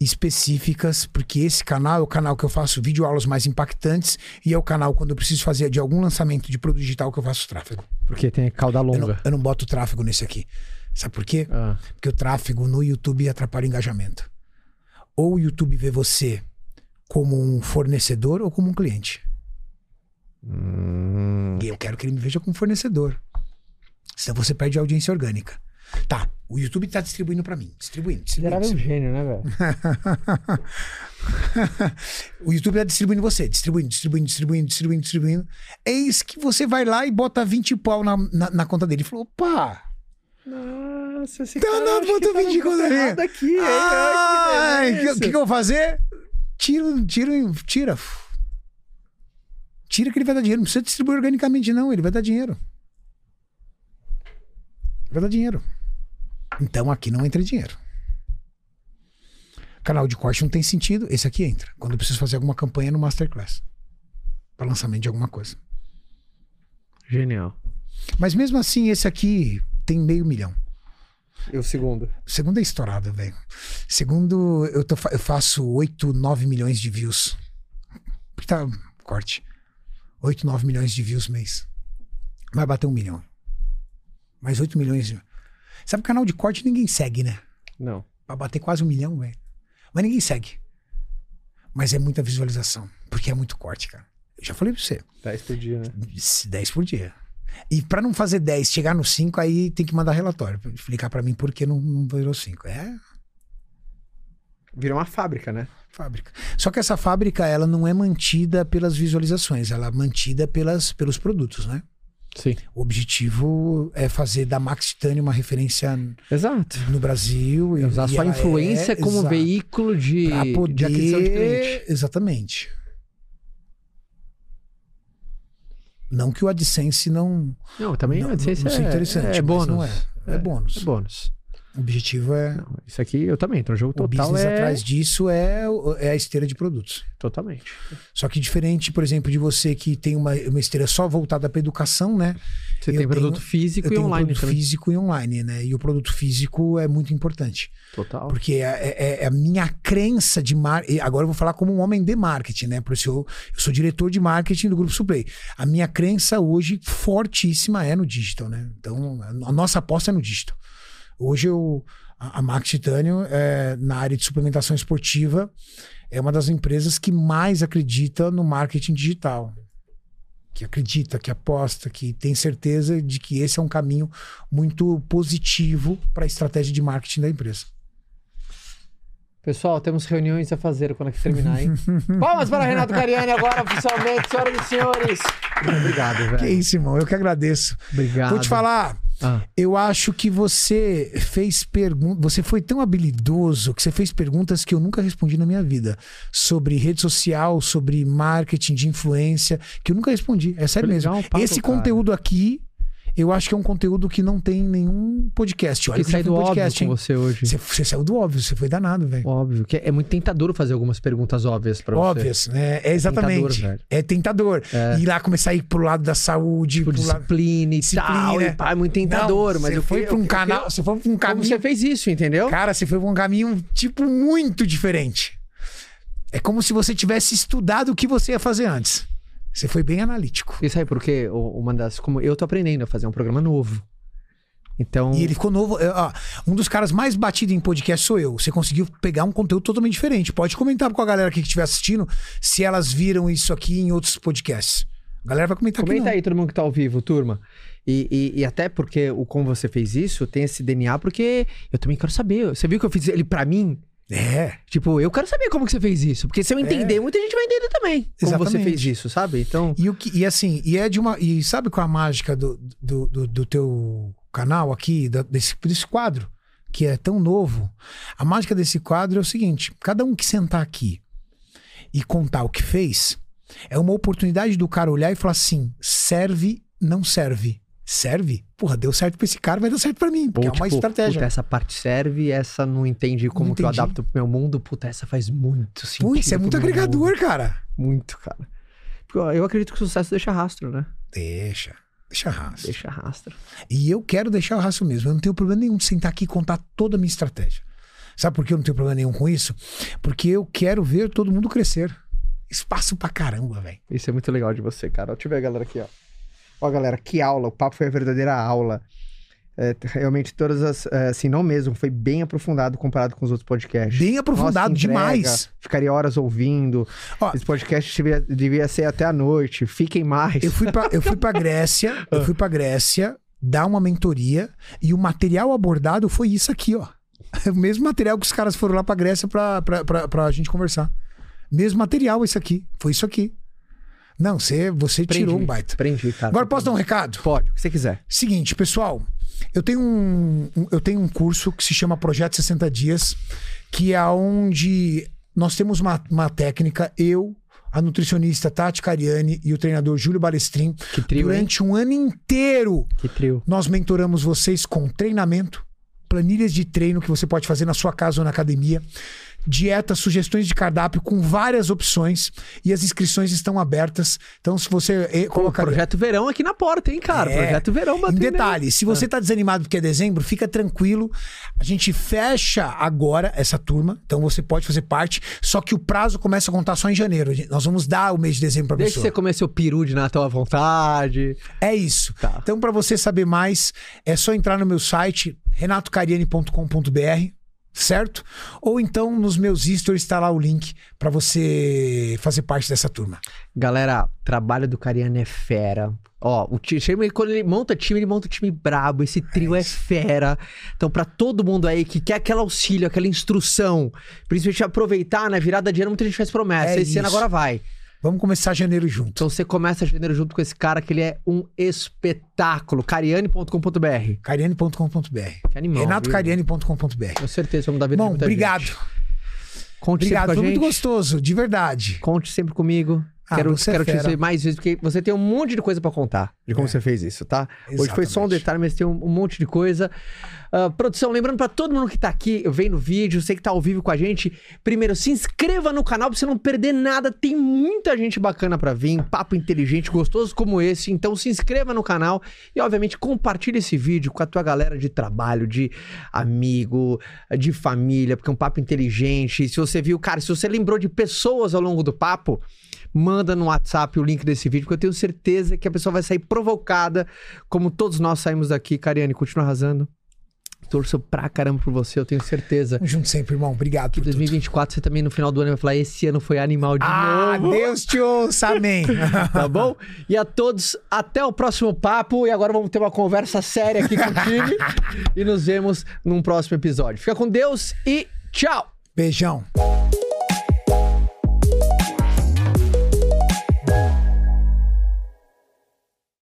[SPEAKER 2] específicas, porque esse canal é o canal que eu faço vídeo aulas mais impactantes e é o canal quando eu preciso fazer de algum lançamento de produto digital que eu faço tráfego.
[SPEAKER 1] Porque tem cauda
[SPEAKER 2] Eu não,
[SPEAKER 1] longa.
[SPEAKER 2] eu não boto tráfego nesse aqui. Sabe por quê?
[SPEAKER 1] Ah,
[SPEAKER 2] Porque o tráfego no YouTube atrapalha o engajamento. Ou o YouTube vê você como um fornecedor ou como um cliente.
[SPEAKER 1] Hum.
[SPEAKER 2] E eu quero que ele me veja como fornecedor. Senão você perde a audiência orgânica. Tá, o YouTube tá distribuindo pra mim. Distribuindo, distribuindo.
[SPEAKER 1] um
[SPEAKER 2] distribuindo.
[SPEAKER 1] gênio, né, velho?
[SPEAKER 2] o YouTube tá distribuindo você. Distribuindo, distribuindo, distribuindo, distribuindo, distribuindo. Eis que você vai lá e bota 20 pau na, na, na conta dele. Ele falou, opa,
[SPEAKER 1] Nossa, esse
[SPEAKER 2] Tá,
[SPEAKER 1] cara
[SPEAKER 2] não, botou
[SPEAKER 1] tá no
[SPEAKER 2] 20
[SPEAKER 1] grupo
[SPEAKER 2] conto ali.
[SPEAKER 1] errado aqui.
[SPEAKER 2] Ai, o
[SPEAKER 1] que
[SPEAKER 2] que, que, que eu vou fazer? Tira, tira, tira. Tira que ele vai dar dinheiro. Não precisa distribuir organicamente, não. Ele vai dar dinheiro. Vai dar dinheiro. Então aqui não entra dinheiro. Canal de corte não tem sentido. Esse aqui entra. Quando eu preciso fazer alguma campanha no Masterclass. Para lançamento de alguma coisa.
[SPEAKER 1] Genial.
[SPEAKER 2] Mas mesmo assim, esse aqui tem meio milhão.
[SPEAKER 1] E o segundo?
[SPEAKER 2] Segundo é estourado, velho. Segundo, eu, tô, eu faço 8, 9 milhões de views. Porque tá corte. 8, 9 milhões de views mês. Vai bater um milhão. Mais 8 milhões. Sabe, canal de corte ninguém segue, né?
[SPEAKER 1] Não.
[SPEAKER 2] Vai bater quase um milhão, velho. Mas ninguém segue. Mas é muita visualização. Porque é muito corte, cara. Eu já falei pra você.
[SPEAKER 1] 10 por dia, né?
[SPEAKER 2] 10 por dia. E pra não fazer 10, chegar no 5, aí tem que mandar relatório. pra Explicar pra mim por que não, não virou 5. É
[SPEAKER 1] Virou uma fábrica, né?
[SPEAKER 2] fábrica. Só que essa fábrica, ela não é mantida pelas visualizações, ela é mantida pelas, pelos produtos, né?
[SPEAKER 1] Sim.
[SPEAKER 2] O objetivo é fazer da Max Titanium uma referência
[SPEAKER 1] Exato.
[SPEAKER 2] no Brasil. e-
[SPEAKER 1] Usar
[SPEAKER 2] e
[SPEAKER 1] sua
[SPEAKER 2] ela
[SPEAKER 1] influência
[SPEAKER 2] é-
[SPEAKER 1] como
[SPEAKER 2] exato,
[SPEAKER 1] veículo de,
[SPEAKER 2] pra
[SPEAKER 1] de
[SPEAKER 2] poder...
[SPEAKER 1] aquisição de cliente.
[SPEAKER 2] Exatamente. Não que o AdSense não...
[SPEAKER 1] Não, também
[SPEAKER 2] não,
[SPEAKER 1] a AdSense
[SPEAKER 2] não seja
[SPEAKER 1] é,
[SPEAKER 2] interessante,
[SPEAKER 1] é bônus.
[SPEAKER 2] não é. É bônus.
[SPEAKER 1] É bônus.
[SPEAKER 2] O objetivo é...
[SPEAKER 1] Não, isso aqui eu também. Então o jogo
[SPEAKER 2] o
[SPEAKER 1] total
[SPEAKER 2] business
[SPEAKER 1] é...
[SPEAKER 2] atrás disso é, o- é a esteira de produtos.
[SPEAKER 1] Totalmente.
[SPEAKER 2] Só que diferente, por exemplo, de você que tem uma, uma esteira só voltada para educação, né?
[SPEAKER 1] Você
[SPEAKER 2] Eu
[SPEAKER 1] tem produto
[SPEAKER 2] tenho-
[SPEAKER 1] físico e online
[SPEAKER 2] produto
[SPEAKER 1] também.
[SPEAKER 2] físico e online, né? E o produto físico é muito importante.
[SPEAKER 1] Total.
[SPEAKER 2] Porque é, é- é a minha crença de marketing. Agora eu vou falar como um homem de marketing, né? Por isso eu, eu sou diretor de marketing do Grupo Suplay. A minha crença hoje fortíssima é no digital, né? Então, a nossa aposta é no digital. Hoje eu, a, a Max Titânio, é, na área de suplementação esportiva, é uma das empresas que mais acredita no marketing digital. Que acredita, que aposta, que tem certeza de que esse é um caminho muito positivo para a estratégia de marketing da empresa.
[SPEAKER 1] Pessoal, temos reuniões a fazer quando aqui terminar, hein? Palmas para Renato Cariani agora, oficialmente, senhoras e senhores. Obrigado, velho.
[SPEAKER 2] Que isso, irmão. Eu que agradeço.
[SPEAKER 1] Obrigado.
[SPEAKER 2] Vou te falar.
[SPEAKER 1] Ah,
[SPEAKER 2] Eu acho que você fez perguntas. Você foi tão habilidoso que você fez perguntas que eu nunca respondi na minha vida. Sobre rede social, sobre marketing de influência, que eu nunca respondi. É sério mesmo.
[SPEAKER 1] legal o papo,
[SPEAKER 2] Esse
[SPEAKER 1] cara.
[SPEAKER 2] conteúdo aqui, eu acho que é um conteúdo que não tem nenhum podcast. Olha,
[SPEAKER 1] que
[SPEAKER 2] que já
[SPEAKER 1] sai
[SPEAKER 2] foi
[SPEAKER 1] do
[SPEAKER 2] um
[SPEAKER 1] óbvio
[SPEAKER 2] podcast,
[SPEAKER 1] com
[SPEAKER 2] hein?
[SPEAKER 1] você hoje.
[SPEAKER 2] Você, você saiu do óbvio, você foi danado, velho.
[SPEAKER 1] Óbvio. Que é muito tentador fazer algumas perguntas óbvias pra você.
[SPEAKER 2] Óbvias, né? É exatamente.
[SPEAKER 1] tentador, velho.
[SPEAKER 2] é tentador.
[SPEAKER 1] É.
[SPEAKER 2] Ir lá começar a ir pro lado da saúde,
[SPEAKER 1] Tipo,
[SPEAKER 2] pro lado.
[SPEAKER 1] disciplina e
[SPEAKER 2] Disciplina.
[SPEAKER 1] tal. E é muito tentador.
[SPEAKER 2] Não,
[SPEAKER 1] mas
[SPEAKER 2] você
[SPEAKER 1] eu
[SPEAKER 2] foi
[SPEAKER 1] que-
[SPEAKER 2] pra um
[SPEAKER 1] eu-
[SPEAKER 2] canal,
[SPEAKER 1] eu-
[SPEAKER 2] você foi pra um caminho
[SPEAKER 1] você fez isso, entendeu?
[SPEAKER 2] Cara, você foi pra um caminho, tipo, muito diferente. É como se você tivesse estudado o que você ia fazer antes. Você foi bem analítico.
[SPEAKER 1] Isso aí, porque o- uma das. Como eu tô aprendendo a fazer um programa novo. Então.
[SPEAKER 2] E ele ficou novo. é, um dos caras mais batidos em podcast sou eu. Você conseguiu pegar um conteúdo totalmente diferente. Pode comentar com a galera aqui que estiver assistindo se elas viram isso aqui em outros podcasts. A galera vai comentar aqui.
[SPEAKER 1] Comenta aí, todo mundo que tá ao vivo, turma. E, e- e até porque o como você fez isso tem esse DNA, porque eu também quero saber. Você viu que eu fiz ele pra mim?
[SPEAKER 2] É.
[SPEAKER 1] Tipo, eu quero saber como que você fez isso. Porque se eu entender, muita gente vai entender também como você fez isso, sabe? Então.
[SPEAKER 2] E, o que, e assim, e é de uma. E sabe qual é a mágica do, do, do, do teu canal aqui, da- desse, desse quadro, que é tão novo? A mágica desse quadro é o seguinte: cada um que sentar aqui e contar o que fez, é uma oportunidade do cara olhar e falar assim: serve, não serve. Serve? Porra, deu certo pra esse cara, vai dar certo pra mim. Porque
[SPEAKER 1] Ou,
[SPEAKER 2] é uma
[SPEAKER 1] tipo,
[SPEAKER 2] estratégia.
[SPEAKER 1] Puta, essa parte serve, essa não entende como
[SPEAKER 2] Não
[SPEAKER 1] que eu
[SPEAKER 2] entendi.
[SPEAKER 1] adapto pro meu mundo. Puta, essa faz muito sentido.
[SPEAKER 2] Isso é muito agregador,
[SPEAKER 1] mundo.
[SPEAKER 2] cara.
[SPEAKER 1] Muito, cara. Eu acredito que o sucesso deixa rastro, né?
[SPEAKER 2] Deixa. Deixa rastro.
[SPEAKER 1] Deixa rastro.
[SPEAKER 2] E eu quero deixar o rastro mesmo. Eu não tenho problema nenhum de sentar aqui e contar toda a minha estratégia. Sabe por que eu não tenho problema nenhum com isso? Porque eu quero ver todo mundo crescer. Espaço pra caramba, velho.
[SPEAKER 1] Isso é muito legal de você, cara. Deixa eu ver a galera aqui, ó. Ó, galera, que aula. O papo foi a verdadeira aula. É, realmente todas as. é, Assim, não mesmo, foi bem aprofundado comparado com os outros podcasts.
[SPEAKER 2] Bem aprofundado
[SPEAKER 1] Nossa, entrega,
[SPEAKER 2] demais.
[SPEAKER 1] Ficaria horas ouvindo.
[SPEAKER 2] Ó,
[SPEAKER 1] Esse podcast devia, devia ser até a noite. Fiquem mais.
[SPEAKER 2] Eu fui pra, eu fui pra Grécia, eu fui pra Grécia dar uma mentoria e o material abordado foi isso aqui, ó. O mesmo material que os caras foram lá pra Grécia pra, pra, pra, pra gente conversar. Mesmo material esse aqui. Foi isso aqui. Não, você, você
[SPEAKER 1] Prendi.
[SPEAKER 2] tirou um baita.
[SPEAKER 1] Prendi, cara.
[SPEAKER 2] Agora posso dar um recado?
[SPEAKER 1] Pode, o que você quiser.
[SPEAKER 2] Seguinte, pessoal, eu tenho um, eu tenho um curso que se chama Projeto 60 Dias, que é onde nós temos uma, uma técnica, eu, a nutricionista Tati Cariani e o treinador Júlio Balestrin,
[SPEAKER 1] Que trio, hein?
[SPEAKER 2] durante um ano inteiro
[SPEAKER 1] Que trio.
[SPEAKER 2] nós mentoramos vocês com treinamento, planilhas de treino que você pode fazer na sua casa ou na academia, dieta, sugestões de cardápio com várias opções e as inscrições estão abertas. Então, se você eh,
[SPEAKER 1] o
[SPEAKER 2] colocar
[SPEAKER 1] projeto verão aqui na porta, hein, cara?
[SPEAKER 2] É.
[SPEAKER 1] Projeto verão
[SPEAKER 2] em
[SPEAKER 1] batendo. aí.
[SPEAKER 2] detalhe, se você tá desanimado porque é dezembro, fica tranquilo. A gente fecha agora essa turma, então você pode fazer parte, só que o prazo começa a contar só em janeiro. Nós vamos dar o mês de dezembro pra
[SPEAKER 1] Deixa
[SPEAKER 2] pessoa.
[SPEAKER 1] você comer seu peru de Natal à vontade.
[SPEAKER 2] É isso.
[SPEAKER 1] Tá.
[SPEAKER 2] Então, para você saber mais, é só entrar no meu site, renatocariani.com.br, certo? Ou então nos meus stories está lá o link para você fazer parte dessa turma.
[SPEAKER 1] Galera, trabalho do Cariano é fera. Ó, o time, quando ele monta time, ele monta time brabo. Esse trio é fera. Então, pra todo mundo aí que quer aquele auxílio, aquela instrução, principalmente aproveitar, né? Virada de ano, muita gente faz promessa.
[SPEAKER 2] É
[SPEAKER 1] Esse ano
[SPEAKER 2] isso.
[SPEAKER 1] agora vai.
[SPEAKER 2] Vamos começar janeiro junto.
[SPEAKER 1] Então você começa janeiro junto com esse cara que ele é um espetáculo. Cariane.com.br.
[SPEAKER 2] Cariani.com.br.
[SPEAKER 1] Que animal. viu?
[SPEAKER 2] renatocariani.com.br.
[SPEAKER 1] Com certeza, vamos dar vida
[SPEAKER 2] Bom, obrigado.
[SPEAKER 1] gente. Conte
[SPEAKER 2] Obrigado,
[SPEAKER 1] sempre
[SPEAKER 2] foi
[SPEAKER 1] a
[SPEAKER 2] muito
[SPEAKER 1] gente.
[SPEAKER 2] gostoso, de verdade.
[SPEAKER 1] Conte sempre comigo.
[SPEAKER 2] Ah,
[SPEAKER 1] quero
[SPEAKER 2] é
[SPEAKER 1] quero te
[SPEAKER 2] fera.
[SPEAKER 1] dizer mais vezes, porque você tem um monte de coisa pra contar de como
[SPEAKER 2] É.
[SPEAKER 1] você fez isso, tá? Hoje foi só um
[SPEAKER 2] Exatamente.
[SPEAKER 1] detalhe, mas tem um, um monte de coisa. Ah, produção, lembrando pra todo mundo que tá aqui, vendo o vídeo, você que tá ao vivo com a gente, primeiro, se inscreva no canal pra você não perder nada. Tem muita gente bacana pra vir, papo inteligente, gostoso como esse. Então se inscreva no canal e, obviamente, compartilhe esse vídeo com a tua galera de trabalho, de amigo, de família, porque é um papo inteligente. Se você viu, cara, se você lembrou de pessoas ao longo do papo, manda no WhatsApp o link desse vídeo, porque eu tenho certeza que a pessoa vai sair provocada, como todos nós saímos daqui. Cariane, continua arrasando. Torço pra caramba por você, eu tenho certeza.
[SPEAKER 2] Junto sempre, irmão. Obrigado
[SPEAKER 1] Que
[SPEAKER 2] por tudo.
[SPEAKER 1] 2024 você também no final do ano vai falar: esse ano foi animal de
[SPEAKER 2] Ah,
[SPEAKER 1] novo.
[SPEAKER 2] Deus te ouça, amém.
[SPEAKER 1] Tá bom? E a todos, até o próximo papo. E agora vamos ter uma conversa séria aqui com o time. e nos vemos num próximo episódio. Fica com Deus e tchau!
[SPEAKER 2] Beijão.